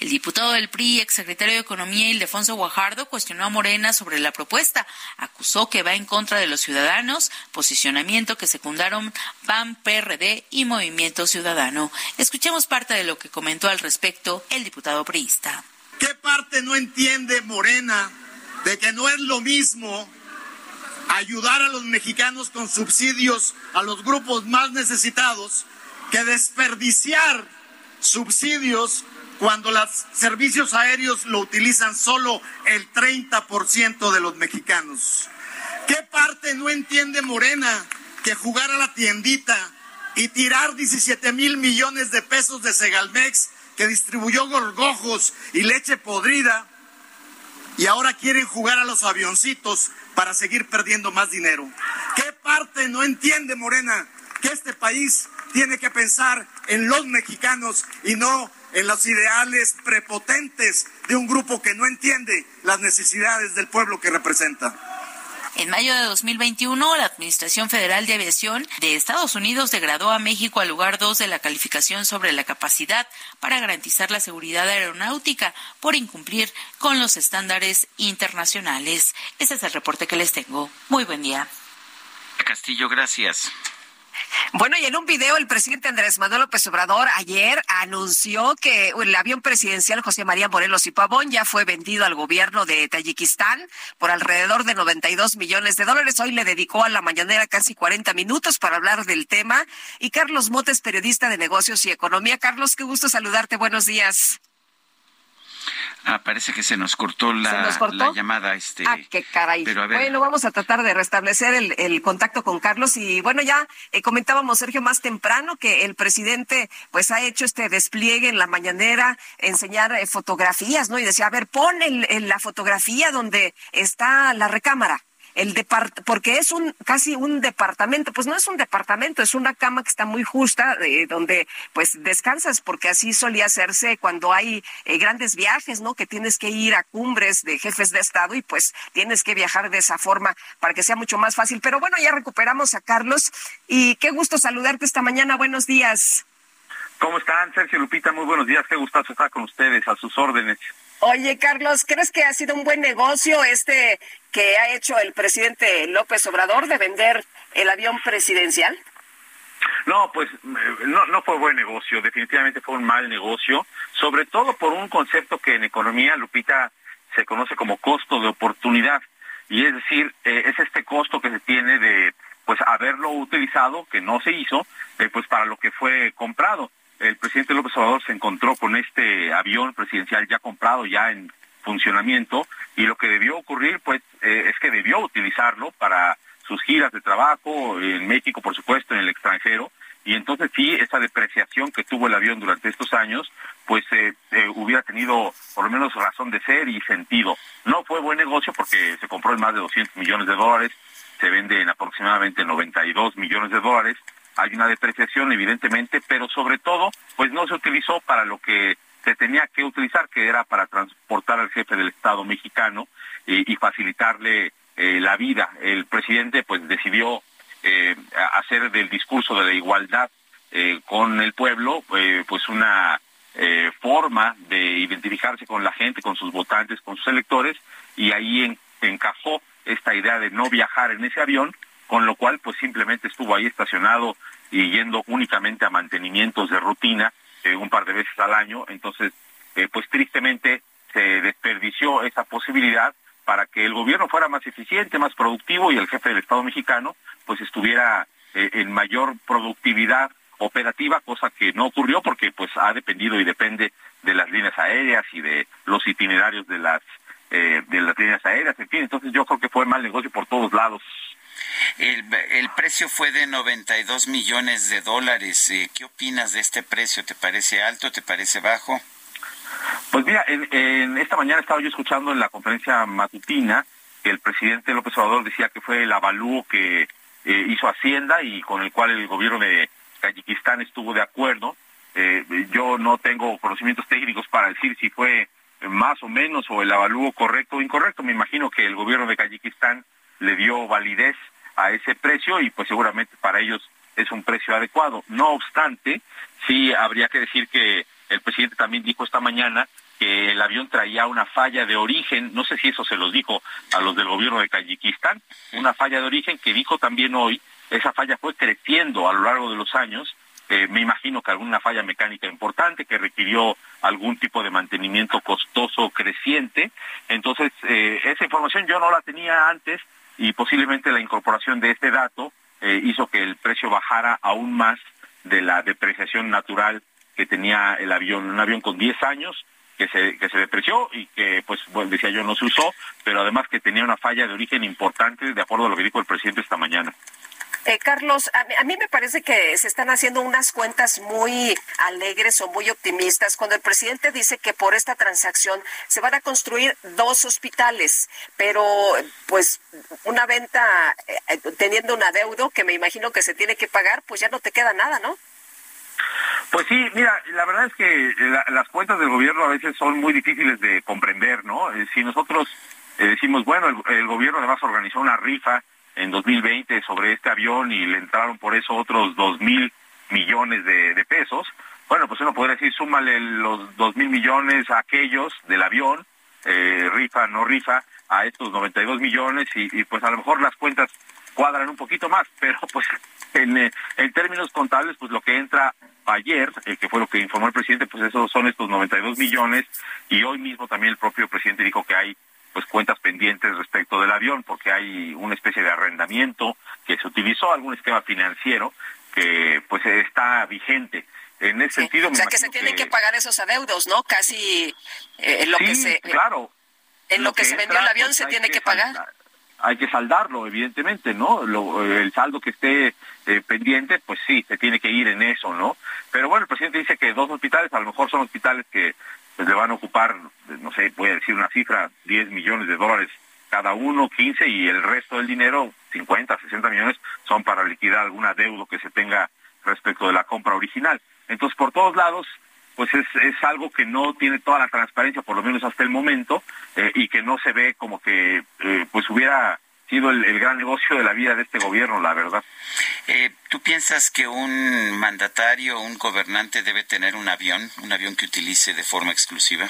El diputado del PRI, exsecretario de Economía, Ildefonso Guajardo, cuestionó a Morena sobre la propuesta. Acusó que va en contra de los ciudadanos, posicionamiento que secundaron PAN, PRD y Movimiento Ciudadano. Escuchemos parte de lo que comentó al respecto el diputado priista. ¿Qué parte no entiende Morena de que no es lo mismo ayudar a los mexicanos con subsidios a los grupos más necesitados que desperdiciar subsidios cuando los servicios aéreos lo utilizan solo el 30% de los mexicanos? ¿Qué parte no entiende Morena que jugar a la tiendita y tirar 17 mil millones de pesos de Segalmex que distribuyó gorgojos y leche podrida y ahora quieren jugar a los avioncitos para seguir perdiendo más dinero. ¿Qué parte no entiende Morena que este país tiene que pensar en los mexicanos y no en los ideales prepotentes de un grupo que no entiende las necesidades del pueblo que representa? En mayo de 2021, la Administración Federal de Aviación de Estados Unidos degradó a México al lugar 2 de la calificación sobre la capacidad para garantizar la seguridad aeronáutica por incumplir con los estándares internacionales. Ese es el reporte que les tengo. Muy buen día. Castillo, gracias. Bueno, y en un video el presidente Andrés Manuel López Obrador ayer anunció que el avión presidencial José María Morelos y Pavón ya fue vendido al gobierno de Tayikistán por alrededor de 92 millones de dólares. Hoy le dedicó a la mañanera casi 40 minutos para hablar del tema. Y Carlos Motes, periodista de negocios y economía. Carlos, qué gusto saludarte. Buenos días. Ah, parece que se nos cortó la, llamada. Este, ah, qué caray. Bueno, vamos a tratar de restablecer el, contacto con Carlos. Y bueno, ya eh, comentábamos, Sergio, más temprano que el presidente pues ha hecho este despliegue en la mañanera, enseñar eh, fotografías, ¿no? Y decía, a ver, pon en la fotografía donde está la recámara el depart porque es un casi un departamento, pues no es un departamento, es una cama que está muy justa, eh, donde pues descansas, porque así solía hacerse cuando hay eh, grandes viajes, ¿no? Que tienes que ir a cumbres de jefes de Estado y pues tienes que viajar de esa forma para que sea mucho más fácil. Pero bueno, ya recuperamos a Carlos y qué gusto saludarte esta mañana. Buenos días. ¿Cómo están, Sergio Lupita? Muy buenos días. Qué gustazo estar con ustedes, a sus órdenes. Oye, Carlos, ¿crees que ha sido un buen negocio este que ha hecho el presidente López Obrador de vender el avión presidencial? No, pues no, no fue buen negocio, definitivamente fue un mal negocio, sobre todo por un concepto que en economía, Lupita, se conoce como costo de oportunidad. Y es decir, eh, es este costo que se tiene de pues haberlo utilizado, que no se hizo, eh, pues para lo que fue comprado. El presidente López Obrador se encontró con este avión presidencial ya comprado, ya en funcionamiento, y lo que debió ocurrir, pues, eh, es que debió utilizarlo para sus giras de trabajo en México, por supuesto, en el extranjero, y entonces sí, esa depreciación que tuvo el avión durante estos años, pues eh, eh, hubiera tenido por lo menos razón de ser y sentido. No fue buen negocio porque se compró en más de 200 millones de dólares, se vende en aproximadamente 92 millones de dólares, hay una depreciación evidentemente, pero sobre todo, pues no se utilizó para lo que se tenía que utilizar, que era para transportar al jefe del Estado mexicano y, facilitarle eh, la vida. El presidente pues decidió eh, hacer del discurso de la igualdad eh, con el pueblo eh, pues una forma de identificarse con la gente, con sus votantes, con sus electores y ahí encajó esta idea de no viajar en ese avión, con lo cual pues simplemente estuvo ahí estacionado y yendo únicamente a mantenimientos de rutina un par de veces al año, entonces pues tristemente se desperdició esa posibilidad para que el gobierno fuera más eficiente, más productivo y el jefe del Estado mexicano pues estuviera eh, en mayor productividad operativa, cosa que no ocurrió porque pues ha dependido y depende de las líneas aéreas y de los itinerarios de las eh, de las líneas aéreas, en fin, entonces yo creo que fue mal negocio por todos lados. El, el precio fue de 92 millones de dólares. Eh, ¿Qué opinas de este precio? ¿Te parece alto? ¿Te parece bajo? Pues mira, en, esta mañana estaba yo escuchando en la conferencia matutina que el presidente López Obrador decía que fue el avalúo que eh, hizo Hacienda y con el cual el gobierno de Tayikistán estuvo de acuerdo. Eh, yo no tengo conocimientos técnicos para decir si fue más o menos o el avalúo correcto o incorrecto. Me imagino que el gobierno de Tayikistán le dio validez a ese precio y pues seguramente para ellos es un precio adecuado. No obstante, sí habría que decir que el presidente también dijo esta mañana que el avión traía una falla de origen, no sé si eso se los dijo a los del gobierno de Tayikistán, una falla de origen que dijo también hoy, esa falla fue creciendo a lo largo de los años, eh, me imagino que alguna falla mecánica importante que requirió algún tipo de mantenimiento costoso creciente, entonces eh, esa información yo no la tenía antes y posiblemente la incorporación de este dato eh, hizo que el precio bajara aún más de la depreciación natural que tenía el avión, un avión con 10 años que se, que se depreció y que, pues, decía yo, no se usó, pero además que tenía una falla de origen importante, de acuerdo a lo que dijo el presidente esta mañana. Eh, Carlos, a mí, me parece que se están haciendo unas cuentas muy alegres o muy optimistas cuando el presidente dice que por esta transacción se van a construir dos hospitales, pero pues una venta eh, teniendo un adeudo que me imagino que se tiene que pagar, pues ya no te queda nada, ¿no? Pues sí, mira, la verdad es que las cuentas del gobierno a veces son muy difíciles de comprender, ¿no? Eh, si nosotros eh, decimos, bueno, el, gobierno además organizó una rifa en 2020 sobre este avión y le entraron por eso otros dos mil millones de, pesos, bueno, pues uno podría decir, súmale los dos mil millones a aquellos del avión, eh, rifa, no rifa, a estos 92 millones y, pues a lo mejor las cuentas cuadran un poquito más, [LAUGHS] pero pues en, en términos contables, pues lo que entra ayer, eh, que fue lo que informó el presidente, pues esos son estos 92 millones y hoy mismo también el propio presidente dijo que hay pues cuentas pendientes respecto del avión porque hay una especie de arrendamiento que se utilizó algún esquema financiero que pues está vigente. En ese sentido, o sea que se tienen que... pagar esos adeudos, ¿no? Casi eh, lo que se claro. En lo, que, se vendió el avión pues, se tiene que, pagar hay que saldarlo, evidentemente, ¿no? el saldo que esté eh, pendiente, pues sí, se tiene que ir en eso, ¿no? Pero bueno, el presidente dice que dos hospitales, a lo mejor son hospitales que pues, le van a ocupar, no sé, voy a decir una cifra, 10 millones de dólares cada uno, 15, y el resto del dinero, 50, 60 millones, son para liquidar alguna deuda que se tenga respecto de la compra original. Entonces, por todos lados, pues es, es algo que no tiene toda la transparencia, por lo menos hasta el momento, eh, y que no se ve como que eh, pues hubiera sido el, gran negocio de la vida de este gobierno, la verdad. Eh, ¿Tú piensas que un mandatario, un gobernante debe tener un avión, un avión que utilice de forma exclusiva?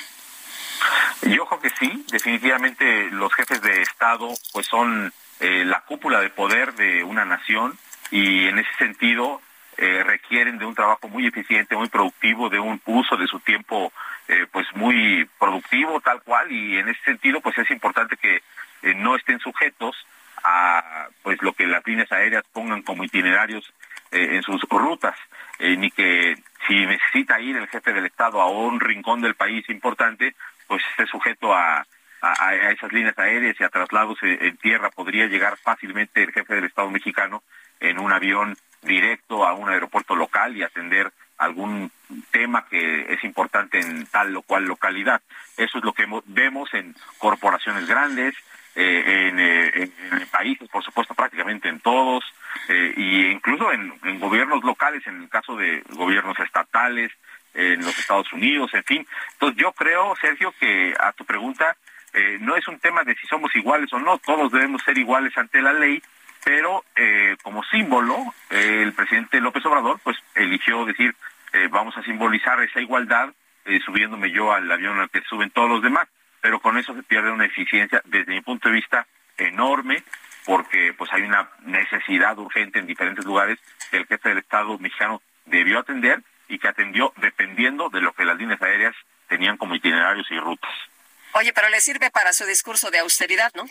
Yo creo que sí, definitivamente los jefes de Estado pues son la cúpula de poder de una nación y en ese sentido eh, requieren de un trabajo muy eficiente, muy productivo, de un uso de su tiempo eh, pues muy productivo tal cual y en ese sentido pues es importante que eh, no estén sujetos a pues lo que las líneas aéreas pongan como itinerarios en sus rutas ni que si necesita ir el jefe del Estado a un rincón del país importante, pues esté sujeto a, a, esas líneas aéreas y a traslados en, tierra. Podría llegar fácilmente el jefe del Estado mexicano en un avión directo a un aeropuerto local y atender algún tema que es importante en tal o cual localidad. Eso es lo que vemos en corporaciones grandes, eh, eh, en, países, por supuesto, prácticamente en todos, e incluso en, gobiernos locales, en el caso de gobiernos estatales, en los Estados Unidos, en fin. Entonces yo creo, Sergio, que a tu pregunta, no es un tema de si somos iguales o no, todos debemos ser iguales ante la ley, pero como símbolo, el presidente López Obrador, pues eligió decir, vamos a simbolizar esa igualdad subiéndome yo al avión al que suben todos los demás, pero con eso se pierde una eficiencia, desde mi punto de vista, enorme, porque pues hay una necesidad urgente en diferentes lugares que el jefe del Estado mexicano debió atender y que atendió dependiendo de lo que las líneas aéreas tenían como itinerarios y rutas. Oye, pero le sirve para su discurso de austeridad, ¿no?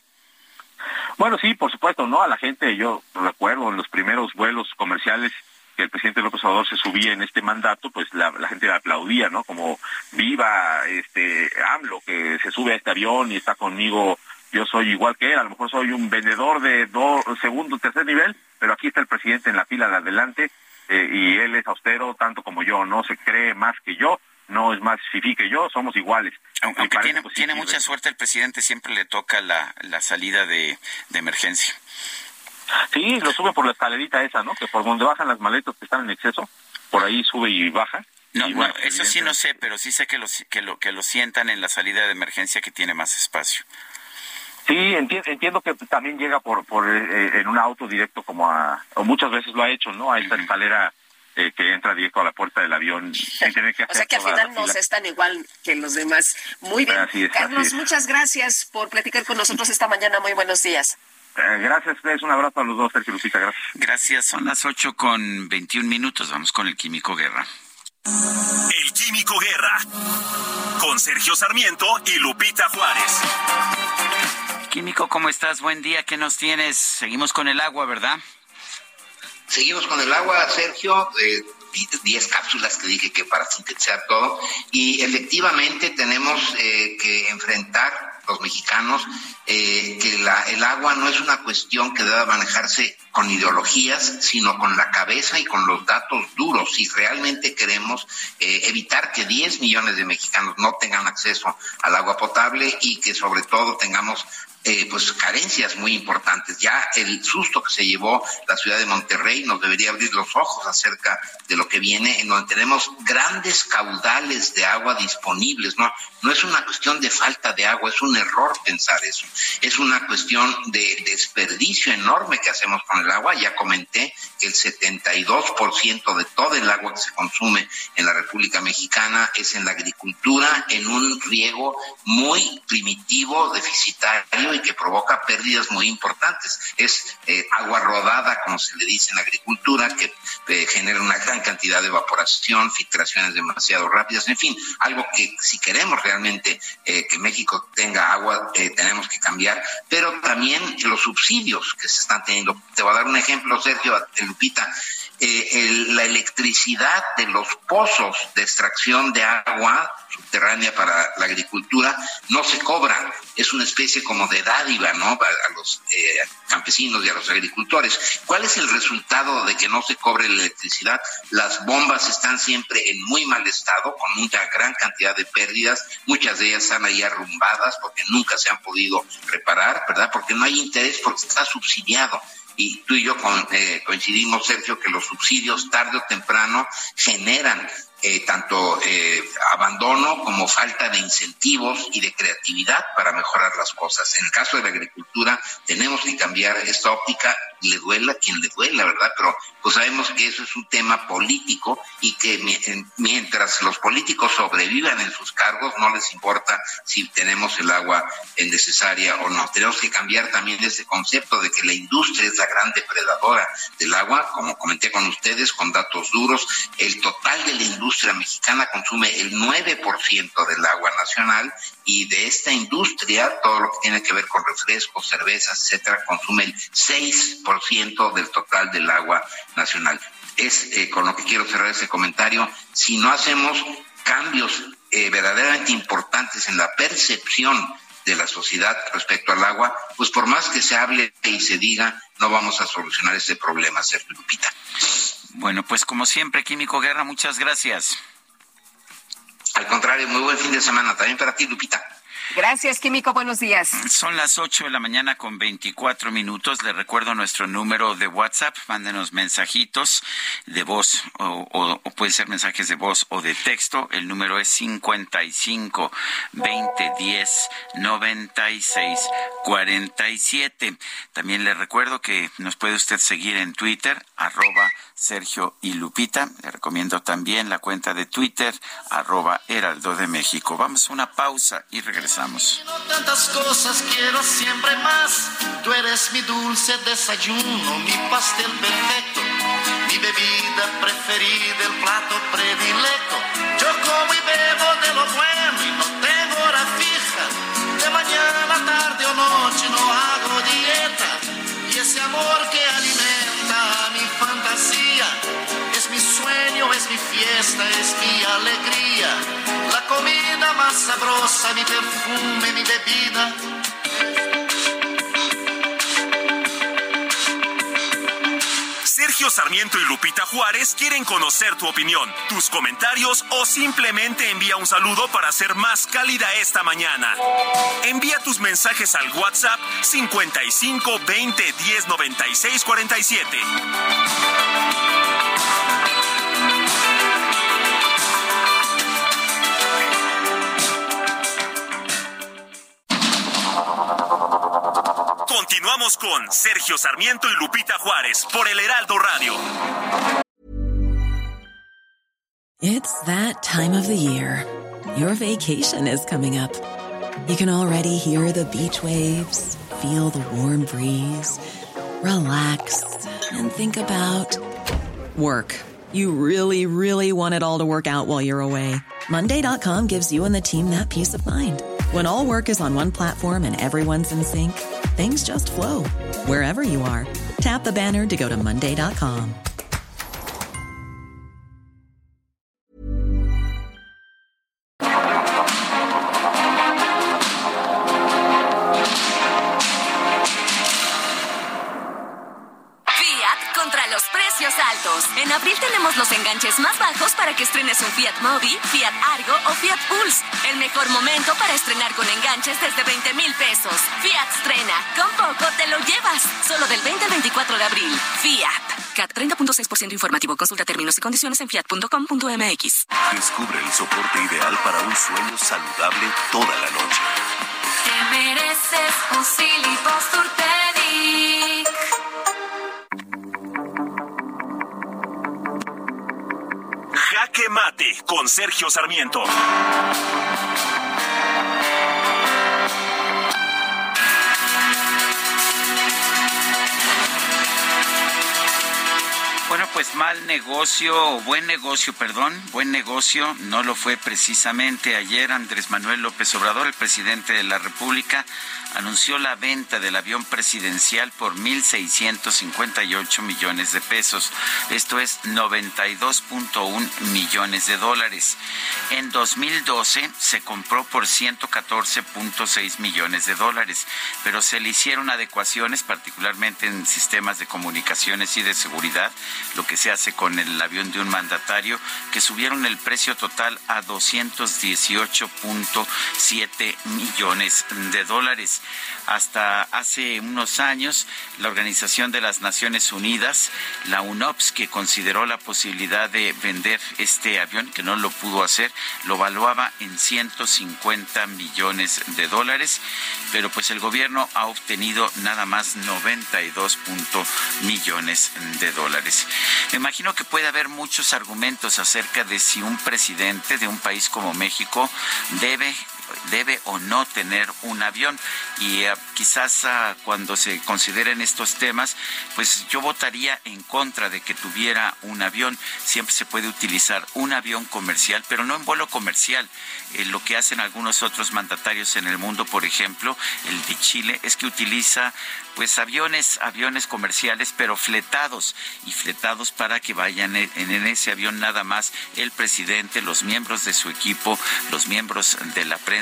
Bueno, sí, por supuesto, ¿no? A la gente, yo recuerdo en los primeros vuelos comerciales que el presidente López Obrador se subía en este mandato, pues la, gente le aplaudía, ¿no? Como viva este AMLO que se sube a este avión y está conmigo, yo soy igual que él, a lo mejor soy un vendedor de dos, segundo, tercer nivel, pero aquí está el presidente en la fila de adelante eh, y él es austero tanto como yo, no se cree más que yo, no es más fifí que yo, somos iguales. Aunque tiene, tiene mucha suerte el presidente, siempre le toca la, la salida de, emergencia. Sí, lo sube por la escalerita esa, ¿no? Que por donde bajan las maletas que están en exceso, por ahí sube y baja. No, eso sí no sé, pero sí sé que lo, que lo que lo sientan en la salida de emergencia que tiene más espacio. Sí, entiendo, que también llega por, por eh, en un auto directo como a, o muchas veces lo ha hecho, ¿no? A esta escalera eh, que entra directo a la puerta del avión sin [LAUGHS] tener que O sea que al final no están igual que los demás. Muy bien. Carlos, muchas gracias por platicar con nosotros esta mañana. Muy buenos días. Eh, gracias, es un abrazo a los dos, Sergio Lupita, gracias. Gracias, son las 8 con 21 minutos, vamos con el Químico Guerra. El Químico Guerra, con Sergio Sarmiento y Lupita Juárez. Químico, ¿cómo estás? Buen día, ¿qué nos tienes? Seguimos con el agua, ¿verdad? Seguimos con el agua, Sergio. Eh, 10 cápsulas que dije que para sintetizar todo. Y efectivamente tenemos eh, que enfrentar los mexicanos eh, que la, el agua no es una cuestión que deba manejarse con ideologías, sino con la cabeza y con los datos duros. Si realmente queremos eh, evitar que 10 millones de mexicanos no tengan acceso al agua potable y que sobre todo tengamos eh, pues carencias muy importantes. Ya el susto que se llevó la ciudad de Monterrey nos debería abrir los ojos acerca de lo que viene, en donde tenemos grandes caudales de agua disponibles. No, no es una cuestión de falta de agua, es un error pensar eso. Es una cuestión de desperdicio enorme que hacemos con el agua. Ya comenté que el 72% de todo el agua que se consume en la República Mexicana es en la agricultura, en un riego muy primitivo, deficitario y que provoca pérdidas muy importantes. Es eh, agua rodada, como se le dice en agricultura, que eh, genera una gran cantidad de evaporación, filtraciones demasiado rápidas, en fin, algo que si queremos realmente eh, que México tenga agua, tenemos que cambiar, pero también los subsidios que se están teniendo. Te voy a dar un ejemplo, Sergio, Lupita. La electricidad de los pozos de extracción de agua subterránea para la agricultura no se cobra, es una especie como de dádiva, ¿no? A, los eh, campesinos y a los agricultores. ¿Cuál es el resultado de que no se cobre la electricidad? Las bombas están siempre en muy mal estado, con una gran cantidad de pérdidas, muchas de ellas están ahí arrumbadas porque nunca se han podido reparar, ¿verdad? Porque no hay interés, porque está subsidiado y tú y yo eh, coincidimos, Sergio, que los subsidios tarde o temprano generan eh, tanto eh, abandono como falta de incentivos y de creatividad para mejorar las cosas. En el caso de la agricultura tenemos que cambiar esta óptica, le duela quien le duela, ¿verdad? Pero pues sabemos que eso es un tema político y que mientras los políticos sobrevivan en sus cargos no les importa si tenemos el agua necesaria o no. Tenemos que cambiar también ese concepto de que la industria es la gran depredadora del agua, como comenté con ustedes, con datos duros, el total de la industria industria mexicana consume el 9% del agua nacional y de esta industria, todo lo que tiene que ver con refrescos, cervezas, etcétera, consume el 6% del total del agua nacional. es eh, con lo que quiero cerrar ese comentario, si no hacemos cambios eh, verdaderamente importantes en la percepción de la sociedad respecto al agua, pues por más que se hable y se diga, no vamos a solucionar ese problema, Sergio Lupita. Bueno, pues como siempre, Químico Guerra, muchas gracias. Al contrario, muy buen fin de semana también para ti, Lupita. Gracias, Químico. Buenos días. Son las 8 de la mañana con 24 minutos. Le recuerdo nuestro número de WhatsApp. Mándenos mensajitos de voz o, o, puede ser mensajes de voz o de texto. El número es 55 20 10 96 47. También le recuerdo que nos puede usted seguir en Twitter, arroba Sergio y Lupita. Le recomiendo también la cuenta de Twitter, arroba Heraldo de México. Vamos a una pausa y regresamos. Tantas cosas quiero siempre más. Tú eres mi dulce desayuno, mi pastel perfecto, mi bebida preferida, el plato predilecto. Yo como y bebo de lo bueno y no tengo hora fija. De mañana, tarde o noche no hago dieta. Y ese amor que es mi fiesta, es mi alegría. La comida más sabrosa, mi perfume, mi bebida. Sergio Sarmiento y Lupita Juárez quieren conocer tu opinión, tus comentarios o simplemente envía un saludo para ser más cálida esta mañana. Envía tus mensajes al WhatsApp 55 20 10 96 47. Con Sergio Sarmiento y Lupita Juárez por el Heraldo Radio. It's that time of the year. Your vacation is coming up. You can already hear the beach waves, feel the warm breeze, relax, and think about work. You really, really want it all to work out while you're away. Monday.com gives you and the team that peace of mind. When all work is on one platform and everyone's in sync, things just flow wherever you are. Tap the banner to go to Monday.com. Fiat contra los precios altos. En abril tenemos los enganches más bajos para que estrenes un Fiat Mobi, Fiat Argo o Fiat Pulse. El mejor momento para estrenar con enganches desde 20 mil pesos. Solo del 20 al 24 de abril. Fiat. CAT 30.6% informativo. Consulta términos y condiciones en fiat.com.mx. Descubre el soporte ideal para un sueño saludable toda la noche. Te mereces un Silly Jaque Mate con Sergio Sarmiento. Pues mal negocio, buen negocio, perdón, buen negocio, no lo fue precisamente ayer Andrés Manuel López Obrador, el presidente de la República, anunció la venta del avión presidencial por 1.658 millones de pesos. Esto es 92.1 millones de dólares. En 2012 se compró por 114.6 millones de dólares, pero se le hicieron adecuaciones, particularmente en sistemas de comunicaciones y de seguridad, lo que se hace con el avión de un mandatario, que subieron el precio total a 218.7 millones de dólares. Hasta hace unos años, la Organización de las Naciones Unidas, la UNOPS, que consideró la posibilidad de vender este avión, que no lo pudo hacer, lo valuaba en 150 millones de dólares, pero pues el gobierno ha obtenido nada más 92 millones de dólares. Me imagino que puede haber muchos argumentos acerca de si un presidente de un país como México debe debe o no tener un avión. Y uh, quizás uh, cuando se consideren estos temas, pues yo votaría en contra de que tuviera un avión. Siempre se puede utilizar un avión comercial, pero no en vuelo comercial. Eh, lo que hacen algunos otros mandatarios en el mundo, por ejemplo, el de Chile, es que utiliza pues aviones, aviones comerciales, pero fletados y fletados para que vayan en, ese avión nada más el presidente, los miembros de su equipo, los miembros de la prensa,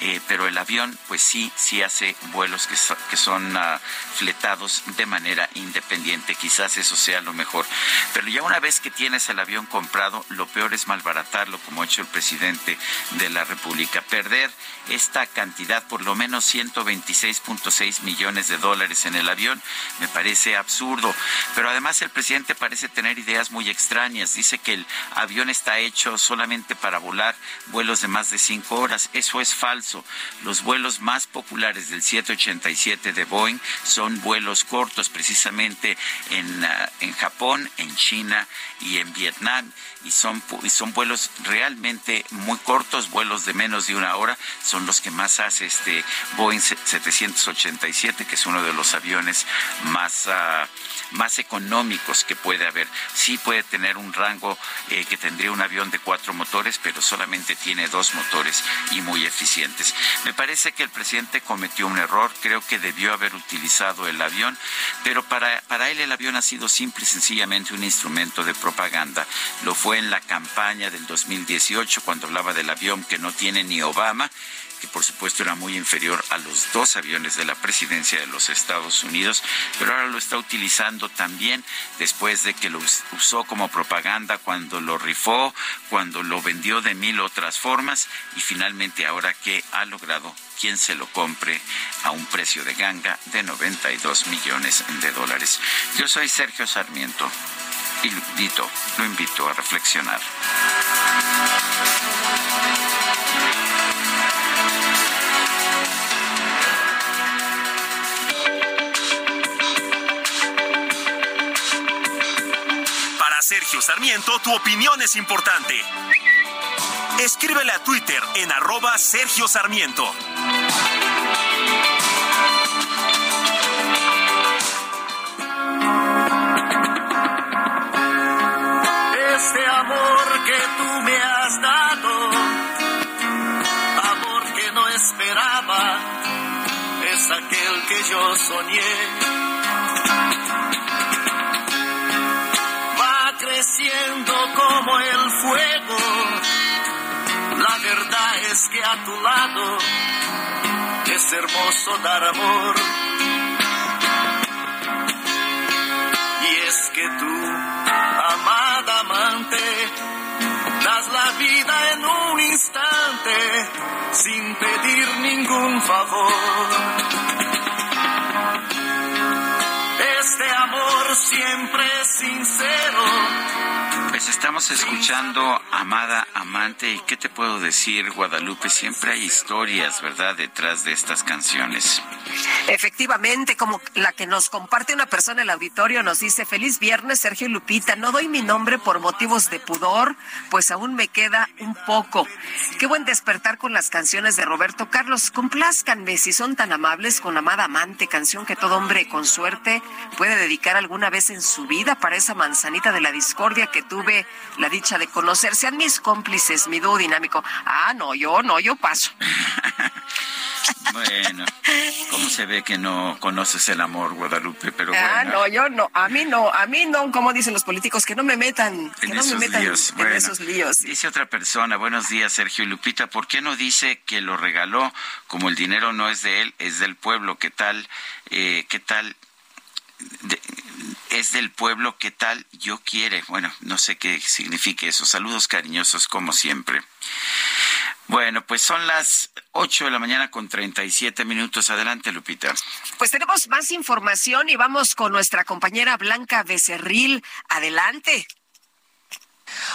eh, pero el avión pues sí, sí hace vuelos que, son ah, fletados de manera independiente. Quizás eso sea lo mejor. Pero ya una vez que tienes el avión comprado, lo peor es malbaratarlo como ha hecho el presidente de la República. Perder esta cantidad, por lo menos 126.6 millones de dólares en el avión, me parece absurdo. Pero además el presidente parece tener ideas muy extrañas. Dice que el avión está hecho solamente para volar vuelos de más de cinco horas. Eso es falso. Los vuelos más populares del 787 de Boeing son vuelos cortos, precisamente en, ah, en Japón, en China y en Vietnam y son, y son vuelos realmente muy cortos, vuelos de menos de una hora, son los que más hace este Boeing 787, que es uno de los aviones más, uh, más económicos que puede haber. Sí puede tener un rango eh, que tendría un avión de cuatro motores, pero solamente tiene dos motores y muy eficientes. Me parece que el presidente cometió un error, creo que debió haber utilizado el avión, pero para, para él el avión ha sido simple y sencillamente un instrumento de propaganda. Lo fue en la campaña del 2018 cuando hablaba del avión que no tiene ni Obama por supuesto era muy inferior a los dos aviones de la presidencia de los Estados Unidos, pero ahora lo está utilizando también después de que lo usó como propaganda cuando lo rifó, cuando lo vendió de mil otras formas y finalmente ahora que ha logrado quien se lo compre a un precio de ganga de 92 millones de dólares. Yo soy Sergio Sarmiento y lo invito, lo invito a reflexionar. Sergio Sarmiento, tu opinión es importante. Escríbele a Twitter en arroba Sergio Sarmiento. este amor que tú me has dado, amor que no esperaba, es aquel que yo soñé. Creciendo como el fuego, la verdad es que a tu lado es hermoso dar amor. Y es que tú amada amante, das la vida en un instante sin pedir ningún favor. Siempre sincero estamos escuchando Amada Amante y qué te puedo decir, Guadalupe, siempre hay historias, ¿verdad?, detrás de estas canciones. Efectivamente, como la que nos comparte una persona en el auditorio, nos dice, feliz viernes, Sergio Lupita, no doy mi nombre por motivos de pudor, pues aún me queda un poco. Qué buen despertar con las canciones de Roberto Carlos, complázcanme si son tan amables con Amada Amante, canción que todo hombre con suerte puede dedicar alguna vez en su vida para esa manzanita de la discordia que tuve la dicha de conocer. Sean mis cómplices, mi dúo dinámico. Ah, no, yo no, yo paso. [LAUGHS] Bueno, ¿cómo se ve que no conoces el amor, Guadalupe? Pero ah, no, yo no, a mí no, a mí no, como dicen los políticos, que no me metan, que no me metan en esos líos. Dice otra persona, buenos días, Sergio y Lupita, ¿por qué no dice que lo regaló como el dinero no es de él, es del pueblo? ¿Qué tal, eh, qué tal es del pueblo que tal yo quiere. Bueno, no sé qué significa eso. Saludos cariñosos como siempre. Bueno, pues son las 8 de la mañana con 37 minutos. Adelante, Lupita. Pues tenemos más información y vamos con nuestra compañera Blanca Becerril. Adelante.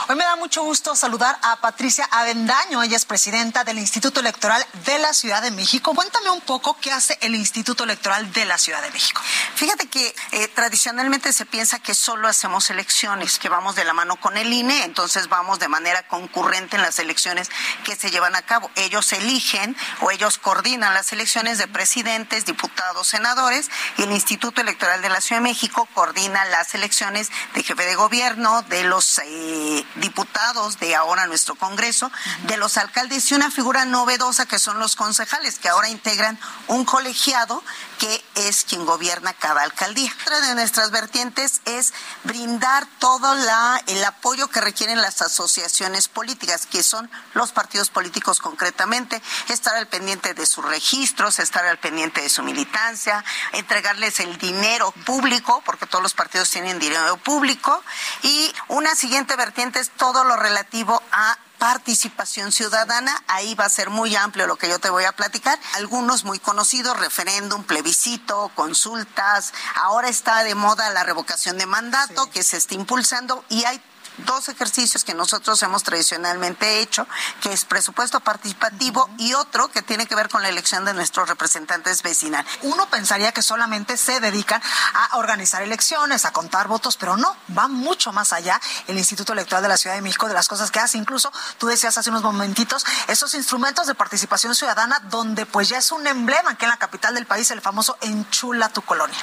Hoy me da mucho gusto saludar a Patricia Avendaño, ella es presidenta del Instituto Electoral de la Ciudad de México. Cuéntame un poco qué hace el Instituto Electoral de la Ciudad de México. Fíjate que eh, tradicionalmente se piensa que solo hacemos elecciones, que vamos de la mano con el INE, entonces vamos de manera concurrente en las elecciones que se llevan a cabo. Ellos eligen o ellos coordinan las elecciones de presidentes, diputados, senadores y el Instituto Electoral de la Ciudad de México coordina las elecciones de jefe de gobierno, de los... Eh, eh, diputados de ahora nuestro Congreso, de los alcaldes y una figura novedosa que son los concejales, que ahora integran un colegiado que es quien gobierna cada alcaldía. Otra de nuestras vertientes es brindar todo la, el apoyo que requieren las asociaciones políticas, que son los partidos políticos concretamente, estar al pendiente de sus registros, estar al pendiente de su militancia, entregarles el dinero público, porque todos los partidos tienen dinero público, y una siguiente vertiente todo lo relativo a participación ciudadana. Ahí va a ser muy amplio lo que yo te voy a platicar. Algunos muy conocidos, referéndum, plebiscito, consultas. Ahora está de moda la revocación de mandato que se está impulsando y hay dos ejercicios que nosotros hemos tradicionalmente hecho, que es presupuesto participativo y otro que tiene que ver con la elección de nuestros representantes vecinales. Uno pensaría que solamente se dedican a organizar elecciones, a contar votos, pero no, va mucho más allá el Instituto Electoral de la Ciudad de México de las cosas que hace. Incluso tú decías hace unos momentitos, esos instrumentos de participación ciudadana donde pues ya es un emblema que en la capital del país, el famoso Enchula tu colonia.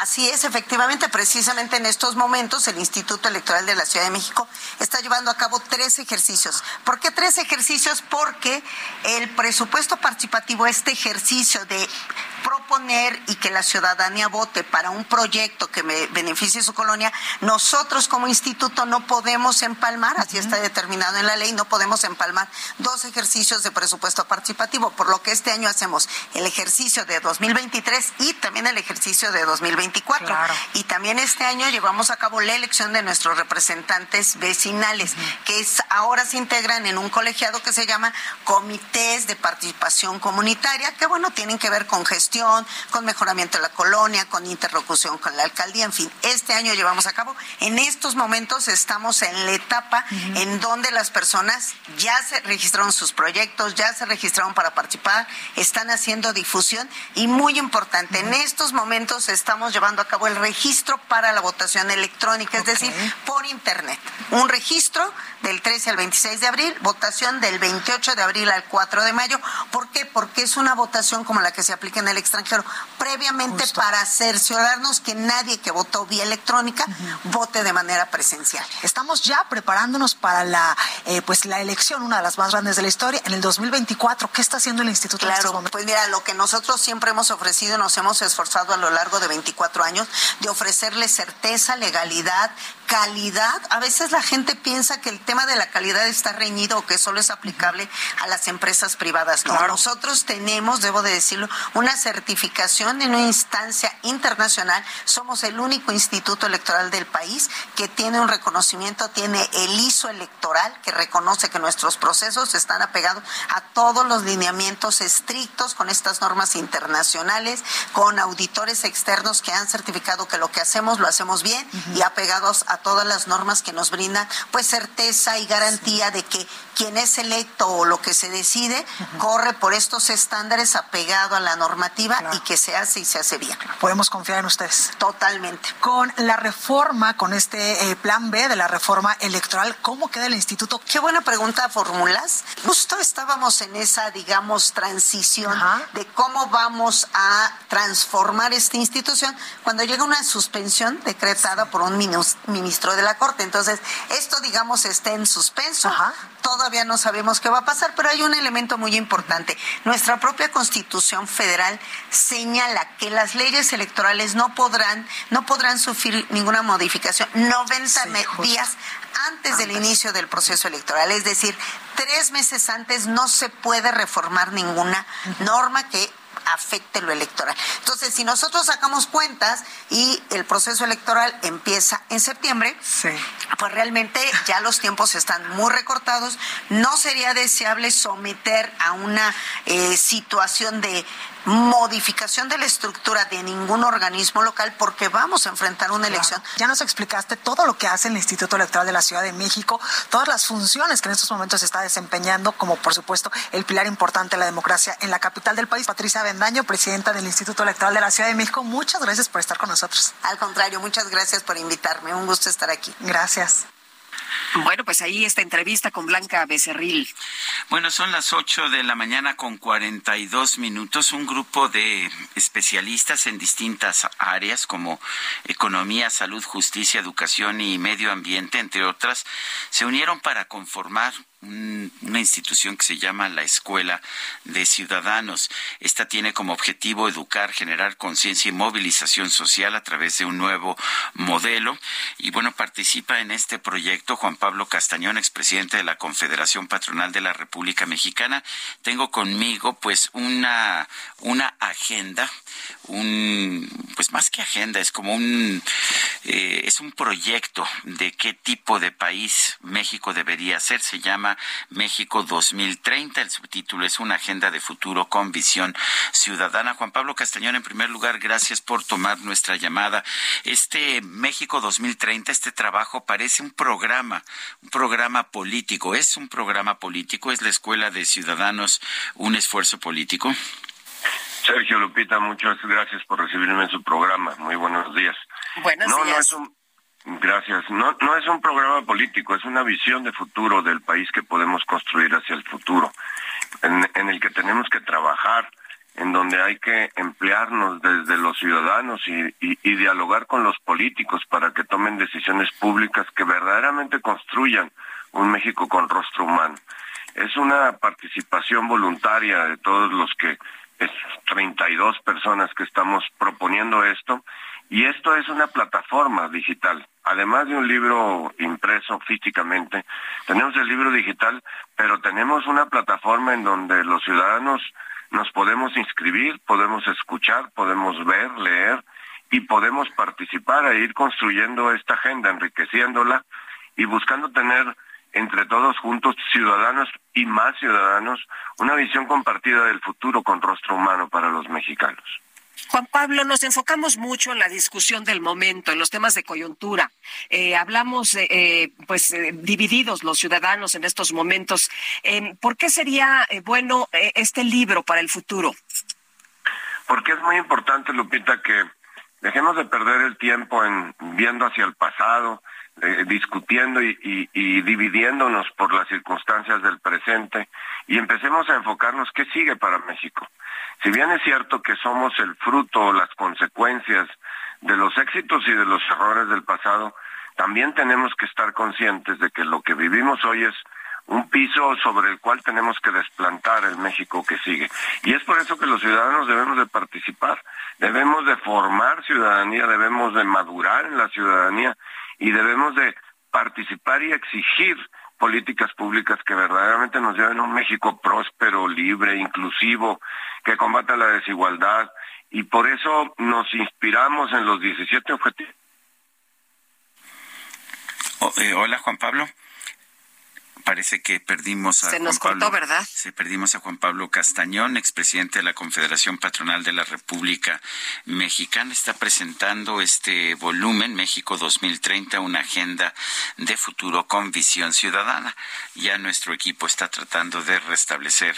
Así es, efectivamente, precisamente en estos momentos el Instituto Electoral de la Ciudad de México está llevando a cabo tres ejercicios. ¿Por qué tres ejercicios? Porque el presupuesto participativo, este ejercicio de proponer y que la ciudadanía vote para un proyecto que me beneficie su colonia, nosotros como instituto no podemos empalmar, así está determinado en la ley, no podemos empalmar dos ejercicios de presupuesto participativo, por lo que este año hacemos el ejercicio de 2023 y también el ejercicio de 2024. Y también este año llevamos a cabo la elección de nuestros representantes vecinales, que es, ahora se integran en un colegiado que se llama Comités de Participación Comunitaria, que bueno, tienen que ver con gestión, con mejoramiento de la colonia, con interlocución con la alcaldía, en fin, este año llevamos a cabo. En estos momentos estamos en la etapa en donde las personas ya se registraron sus proyectos, ya se registraron para participar, están haciendo difusión y muy importante, en estos momentos estamos llevando a cabo el registro para la votación electrónica, es decir, por internet un registro del 13 al 26 de abril, votación del 28 de abril al 4 de mayo. ¿Por qué? Porque es una votación como la que se aplica en el extranjero, previamente para cerciorarnos que nadie que votó vía electrónica vote de manera presencial. Estamos ya preparándonos para la, eh, pues la elección, una de las más grandes de la historia, en el 2024. ¿Qué está haciendo el Instituto claro, en Pues mira, lo que nosotros siempre hemos ofrecido, nos hemos esforzado a lo largo de 24 años de ofrecerle certeza, legalidad, calidad. A veces la gente piensa que el tema de la calidad está reñido o que solo es aplicable a las empresas privadas. No, nosotros tenemos, debo de decirlo, una certificación en una instancia internacional. Somos el único instituto electoral del país que tiene un reconocimiento, tiene el ISO electoral que reconoce que nuestros procesos están apegados a todos los lineamientos estrictos con estas normas internacionales, con auditores externos que han certificado que lo que hacemos lo hacemos bien y apegados a todas las normas que nos brindan pues certeza y garantía de que quien es electo o lo que se decide corre por estos estándares apegado a la normativa y que se hace y se hace bien. Podemos confiar en ustedes. Totalmente. Con la reforma, con este eh, plan B de la reforma electoral, ¿cómo queda el instituto? Qué buena pregunta formulas. Justo estábamos en esa, digamos, transición de cómo vamos a transformar esta institución cuando llega una suspensión decretada por un ministro de la Corte. Entonces, esto, digamos, está en suspenso. Todavía no sabemos qué va a pasar, pero hay un elemento muy importante. Nuestra propia Constitución Federal señala que las leyes electorales no podrán, no podrán sufrir ninguna modificación 90 días antes del inicio del proceso electoral. Es decir, tres meses antes no se puede reformar ninguna norma que afecte lo electoral. Entonces, si nosotros sacamos cuentas y el proceso electoral empieza en septiembre, pues realmente ya los tiempos están muy recortados. No sería deseable someter a una eh, situación de modificación de la estructura de ningún organismo local porque vamos a enfrentar una elección. Ya nos explicaste todo lo que hace el Instituto Electoral de la Ciudad de México, todas las funciones que en estos momentos se está desempeñando, como por supuesto el pilar importante de la democracia en la capital del país. Patricia Bendaño, presidenta del Instituto Electoral de la Ciudad de México, muchas gracias por estar con nosotros. Al contrario, muchas gracias por invitarme. Un gusto estar aquí. Gracias. Bueno, pues ahí esta entrevista con Blanca Becerril. Bueno, son las 8 de la mañana con 42 minutos. Un grupo de especialistas en distintas áreas como economía, salud, justicia, educación y medio ambiente, entre otras, se unieron para conformar una institución que se llama la Escuela de Ciudadanos. Esta tiene como objetivo educar, generar conciencia y movilización social a través de un nuevo modelo. Y bueno, participa en este proyecto Juan Pablo Castañón, expresidente de la Confederación Patronal de la República Mexicana. Tengo conmigo pues una, una agenda, un, pues más que agenda, es como un, eh, es un proyecto de qué tipo de país México debería ser. Se llama México 2030. El subtítulo es una agenda de futuro con visión ciudadana. Juan Pablo Castañón, en primer lugar, gracias por tomar nuestra llamada. Este México 2030, este trabajo parece un programa, un programa político. ¿Es un programa político? ¿Es la Escuela de Ciudadanos un esfuerzo político? Sergio Lupita, muchas gracias por recibirme en su programa. Muy buenos días. Buenos días. Gracias. No, no es un programa político, es una visión de futuro del país que podemos construir hacia el futuro, en, el que tenemos que trabajar, en donde hay que emplearnos desde los ciudadanos y, y, dialogar con los políticos para que tomen decisiones públicas que verdaderamente construyan un México con rostro humano. Es una participación voluntaria de todos los que, es 32 personas que estamos proponiendo esto, y esto es una plataforma digital. Además de un libro impreso físicamente, tenemos el libro digital, pero tenemos una plataforma en donde los ciudadanos nos podemos inscribir, podemos escuchar, podemos ver, leer y podemos participar e ir construyendo esta agenda, enriqueciéndola y buscando tener entre todos juntos, ciudadanos y más ciudadanos, una visión compartida del futuro con rostro humano para los mexicanos. Juan Pablo, nos enfocamos mucho en la discusión del momento, en los temas de coyuntura. Eh, hablamos, eh, pues, eh, divididos los ciudadanos en estos momentos. ¿Por qué sería bueno este libro para el futuro? Porque es muy importante, Lupita, que dejemos de perder el tiempo en viendo hacia el pasado, discutiendo y, y, dividiéndonos por las circunstancias del presente y empecemos a enfocarnos qué sigue para México. Si bien es cierto que somos el fruto las consecuencias de los éxitos y de los errores del pasado, también tenemos que estar conscientes de que lo que vivimos hoy es un piso sobre el cual tenemos que desplantar el México que sigue. Y es por eso que los ciudadanos debemos de participar, debemos de formar ciudadanía, debemos de madurar en la ciudadanía y debemos de participar y exigir políticas públicas que verdaderamente nos lleven a un México próspero, libre, inclusivo, que combata la desigualdad y por eso nos inspiramos en los 17 objetivos. Oh, eh, hola Juan Pablo parece que perdimos a Se nos cortó, ¿verdad? Se perdimos a Juan Pablo Castañón, expresidente de la Confederación Patronal de la República Mexicana. Está presentando este volumen, México 2030, una agenda de futuro con visión ciudadana. Ya nuestro equipo está tratando de restablecer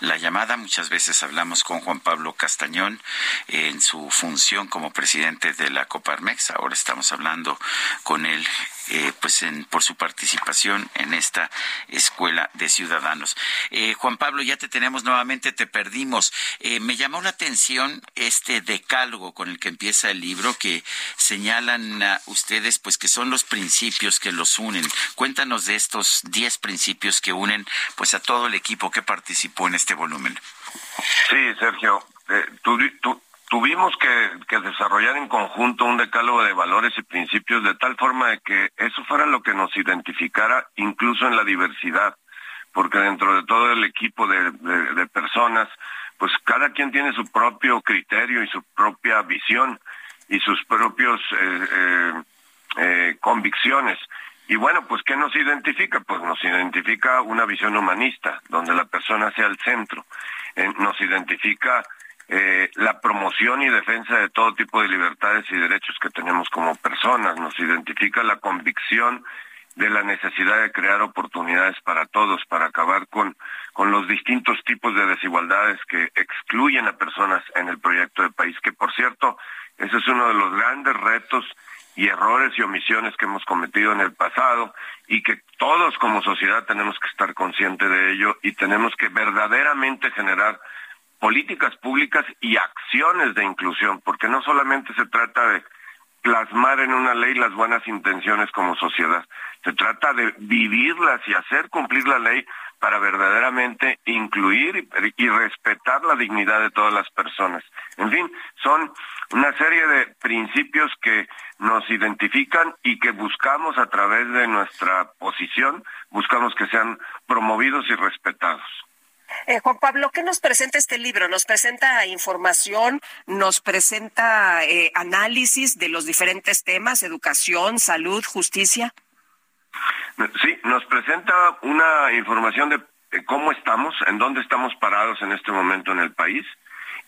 la llamada. Muchas veces hablamos con Juan Pablo Castañón en su función como presidente de la Coparmex. Ahora estamos hablando con él eh, pues en, por su participación en esta escuela de ciudadanos. Eh, Juan Pablo, ya te tenemos nuevamente, te perdimos. Eh, me llamó la atención este decálogo con el que empieza el libro que señalan a ustedes pues que son los principios que los unen. Cuéntanos de estos 10 principios que unen pues a todo el equipo que participó en este volumen. Sí, Sergio, tú, tú, tuvimos que, desarrollar en conjunto un decálogo de valores y principios de tal forma de que eso fuera lo que nos identificara incluso en la diversidad, porque dentro de todo el equipo de, personas, pues cada quien tiene su propio criterio y su propia visión y sus propios eh, eh, eh, convicciones. Y bueno, pues ¿qué nos identifica? Pues nos identifica una visión humanista, donde la persona sea el centro. nos identifica eh, la promoción y defensa de todo tipo de libertades y derechos que tenemos como personas. Nos identifica la convicción de la necesidad de crear oportunidades para todos, para acabar con, con los distintos tipos de desigualdades que excluyen a personas en el proyecto de país, que por cierto, ese es uno de los grandes retos y errores y omisiones que hemos cometido en el pasado y que todos como sociedad tenemos que estar conscientes de ello y tenemos que verdaderamente generar políticas públicas y acciones de inclusión, porque no solamente se trata de plasmar en una ley las buenas intenciones como sociedad, se trata de vivirlas y hacer cumplir la ley para verdaderamente incluir y, respetar la dignidad de todas las personas. En fin, son una serie de principios que nos identifican y que buscamos a través de nuestra posición, buscamos que sean promovidos y respetados. Eh, Juan Pablo, ¿qué nos presenta este libro? ¿Nos presenta información? ¿Nos presenta eh, análisis de los diferentes temas, educación, salud, justicia? Sí, nos presenta una información de cómo estamos, en dónde estamos parados en este momento en el país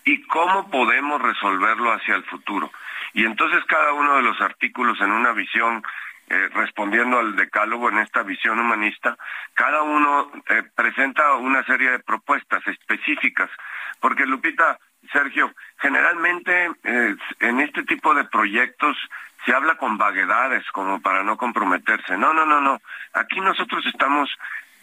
y cómo podemos resolverlo hacia el futuro. Y entonces cada uno de los artículos en una visión, eh, respondiendo al decálogo en esta visión humanista, cada uno eh, presenta una serie de propuestas específicas, porque Lupita, Sergio, generalmente eh, en este tipo de proyectos se habla con vaguedades como para no comprometerse. No, no, no, no. Aquí nosotros estamos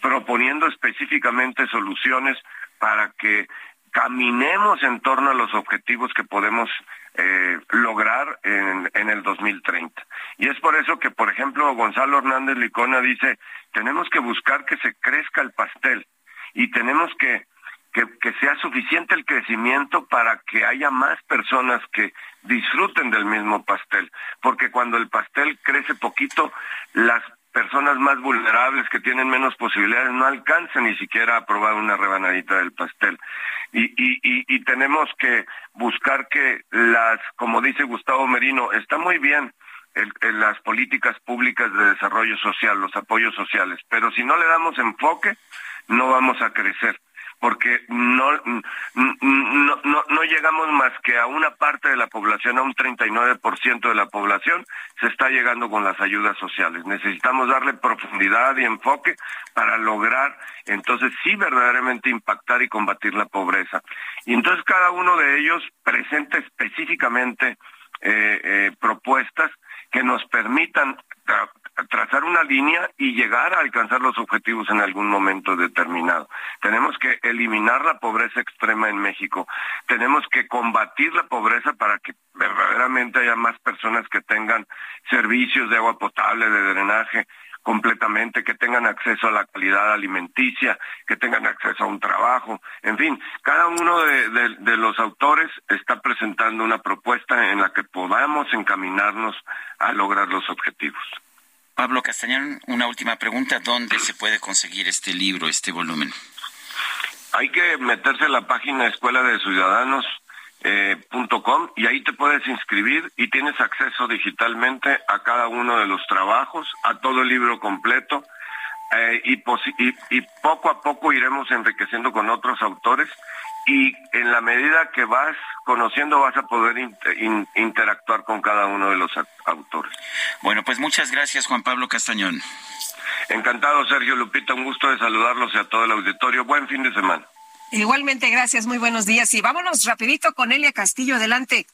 proponiendo específicamente soluciones para que caminemos en torno a los objetivos que podemos eh, lograr en, en, el 2030. Y es por eso que, por ejemplo, Gonzalo Hernández Licona dice, tenemos que buscar que se crezca el pastel y tenemos que que, sea suficiente el crecimiento para que haya más personas que disfruten del mismo pastel, porque cuando el pastel crece poquito, las personas más vulnerables que tienen menos posibilidades no alcanzan ni siquiera a probar una rebanadita del pastel. Y, y, tenemos que buscar que las, como dice Gustavo Merino, está muy bien las políticas públicas de desarrollo social, los apoyos sociales, pero si no le damos enfoque, no vamos a crecer porque no, no, no, llegamos más que a una parte de la población, a un 39% de la población, se está llegando con las ayudas sociales. Necesitamos darle profundidad y enfoque para lograr entonces sí verdaderamente impactar y combatir la pobreza. Y entonces cada uno de ellos presenta específicamente eh, eh, propuestas que nos permitan trazar una línea y llegar a alcanzar los objetivos en algún momento determinado. Tenemos que eliminar la pobreza extrema en México. Tenemos que combatir la pobreza para que verdaderamente haya más personas que tengan servicios de agua potable, de drenaje completamente, que tengan acceso a la calidad alimenticia, que tengan acceso a un trabajo. En fin, cada uno de, los autores está presentando una propuesta en la que podamos encaminarnos a lograr los objetivos. Pablo Castañón, una última pregunta. ¿Dónde se puede conseguir este libro, este volumen? Hay que meterse en la página escuela de ciudadanos eh, y ahí te puedes inscribir y tienes acceso digitalmente a cada uno de los trabajos, a todo el libro completo eh, y, y, poco a poco iremos enriqueciendo con otros autores y en la medida que vas conociendo vas a poder interactuar con cada uno de los autores. Bueno, pues muchas gracias Juan Pablo Castañón. Encantado Sergio Lupita, un gusto de saludarlos y a todo el auditorio. Buen fin de semana. Igualmente, gracias, muy buenos días. Y vámonos rapidito con Elia Castillo, adelante.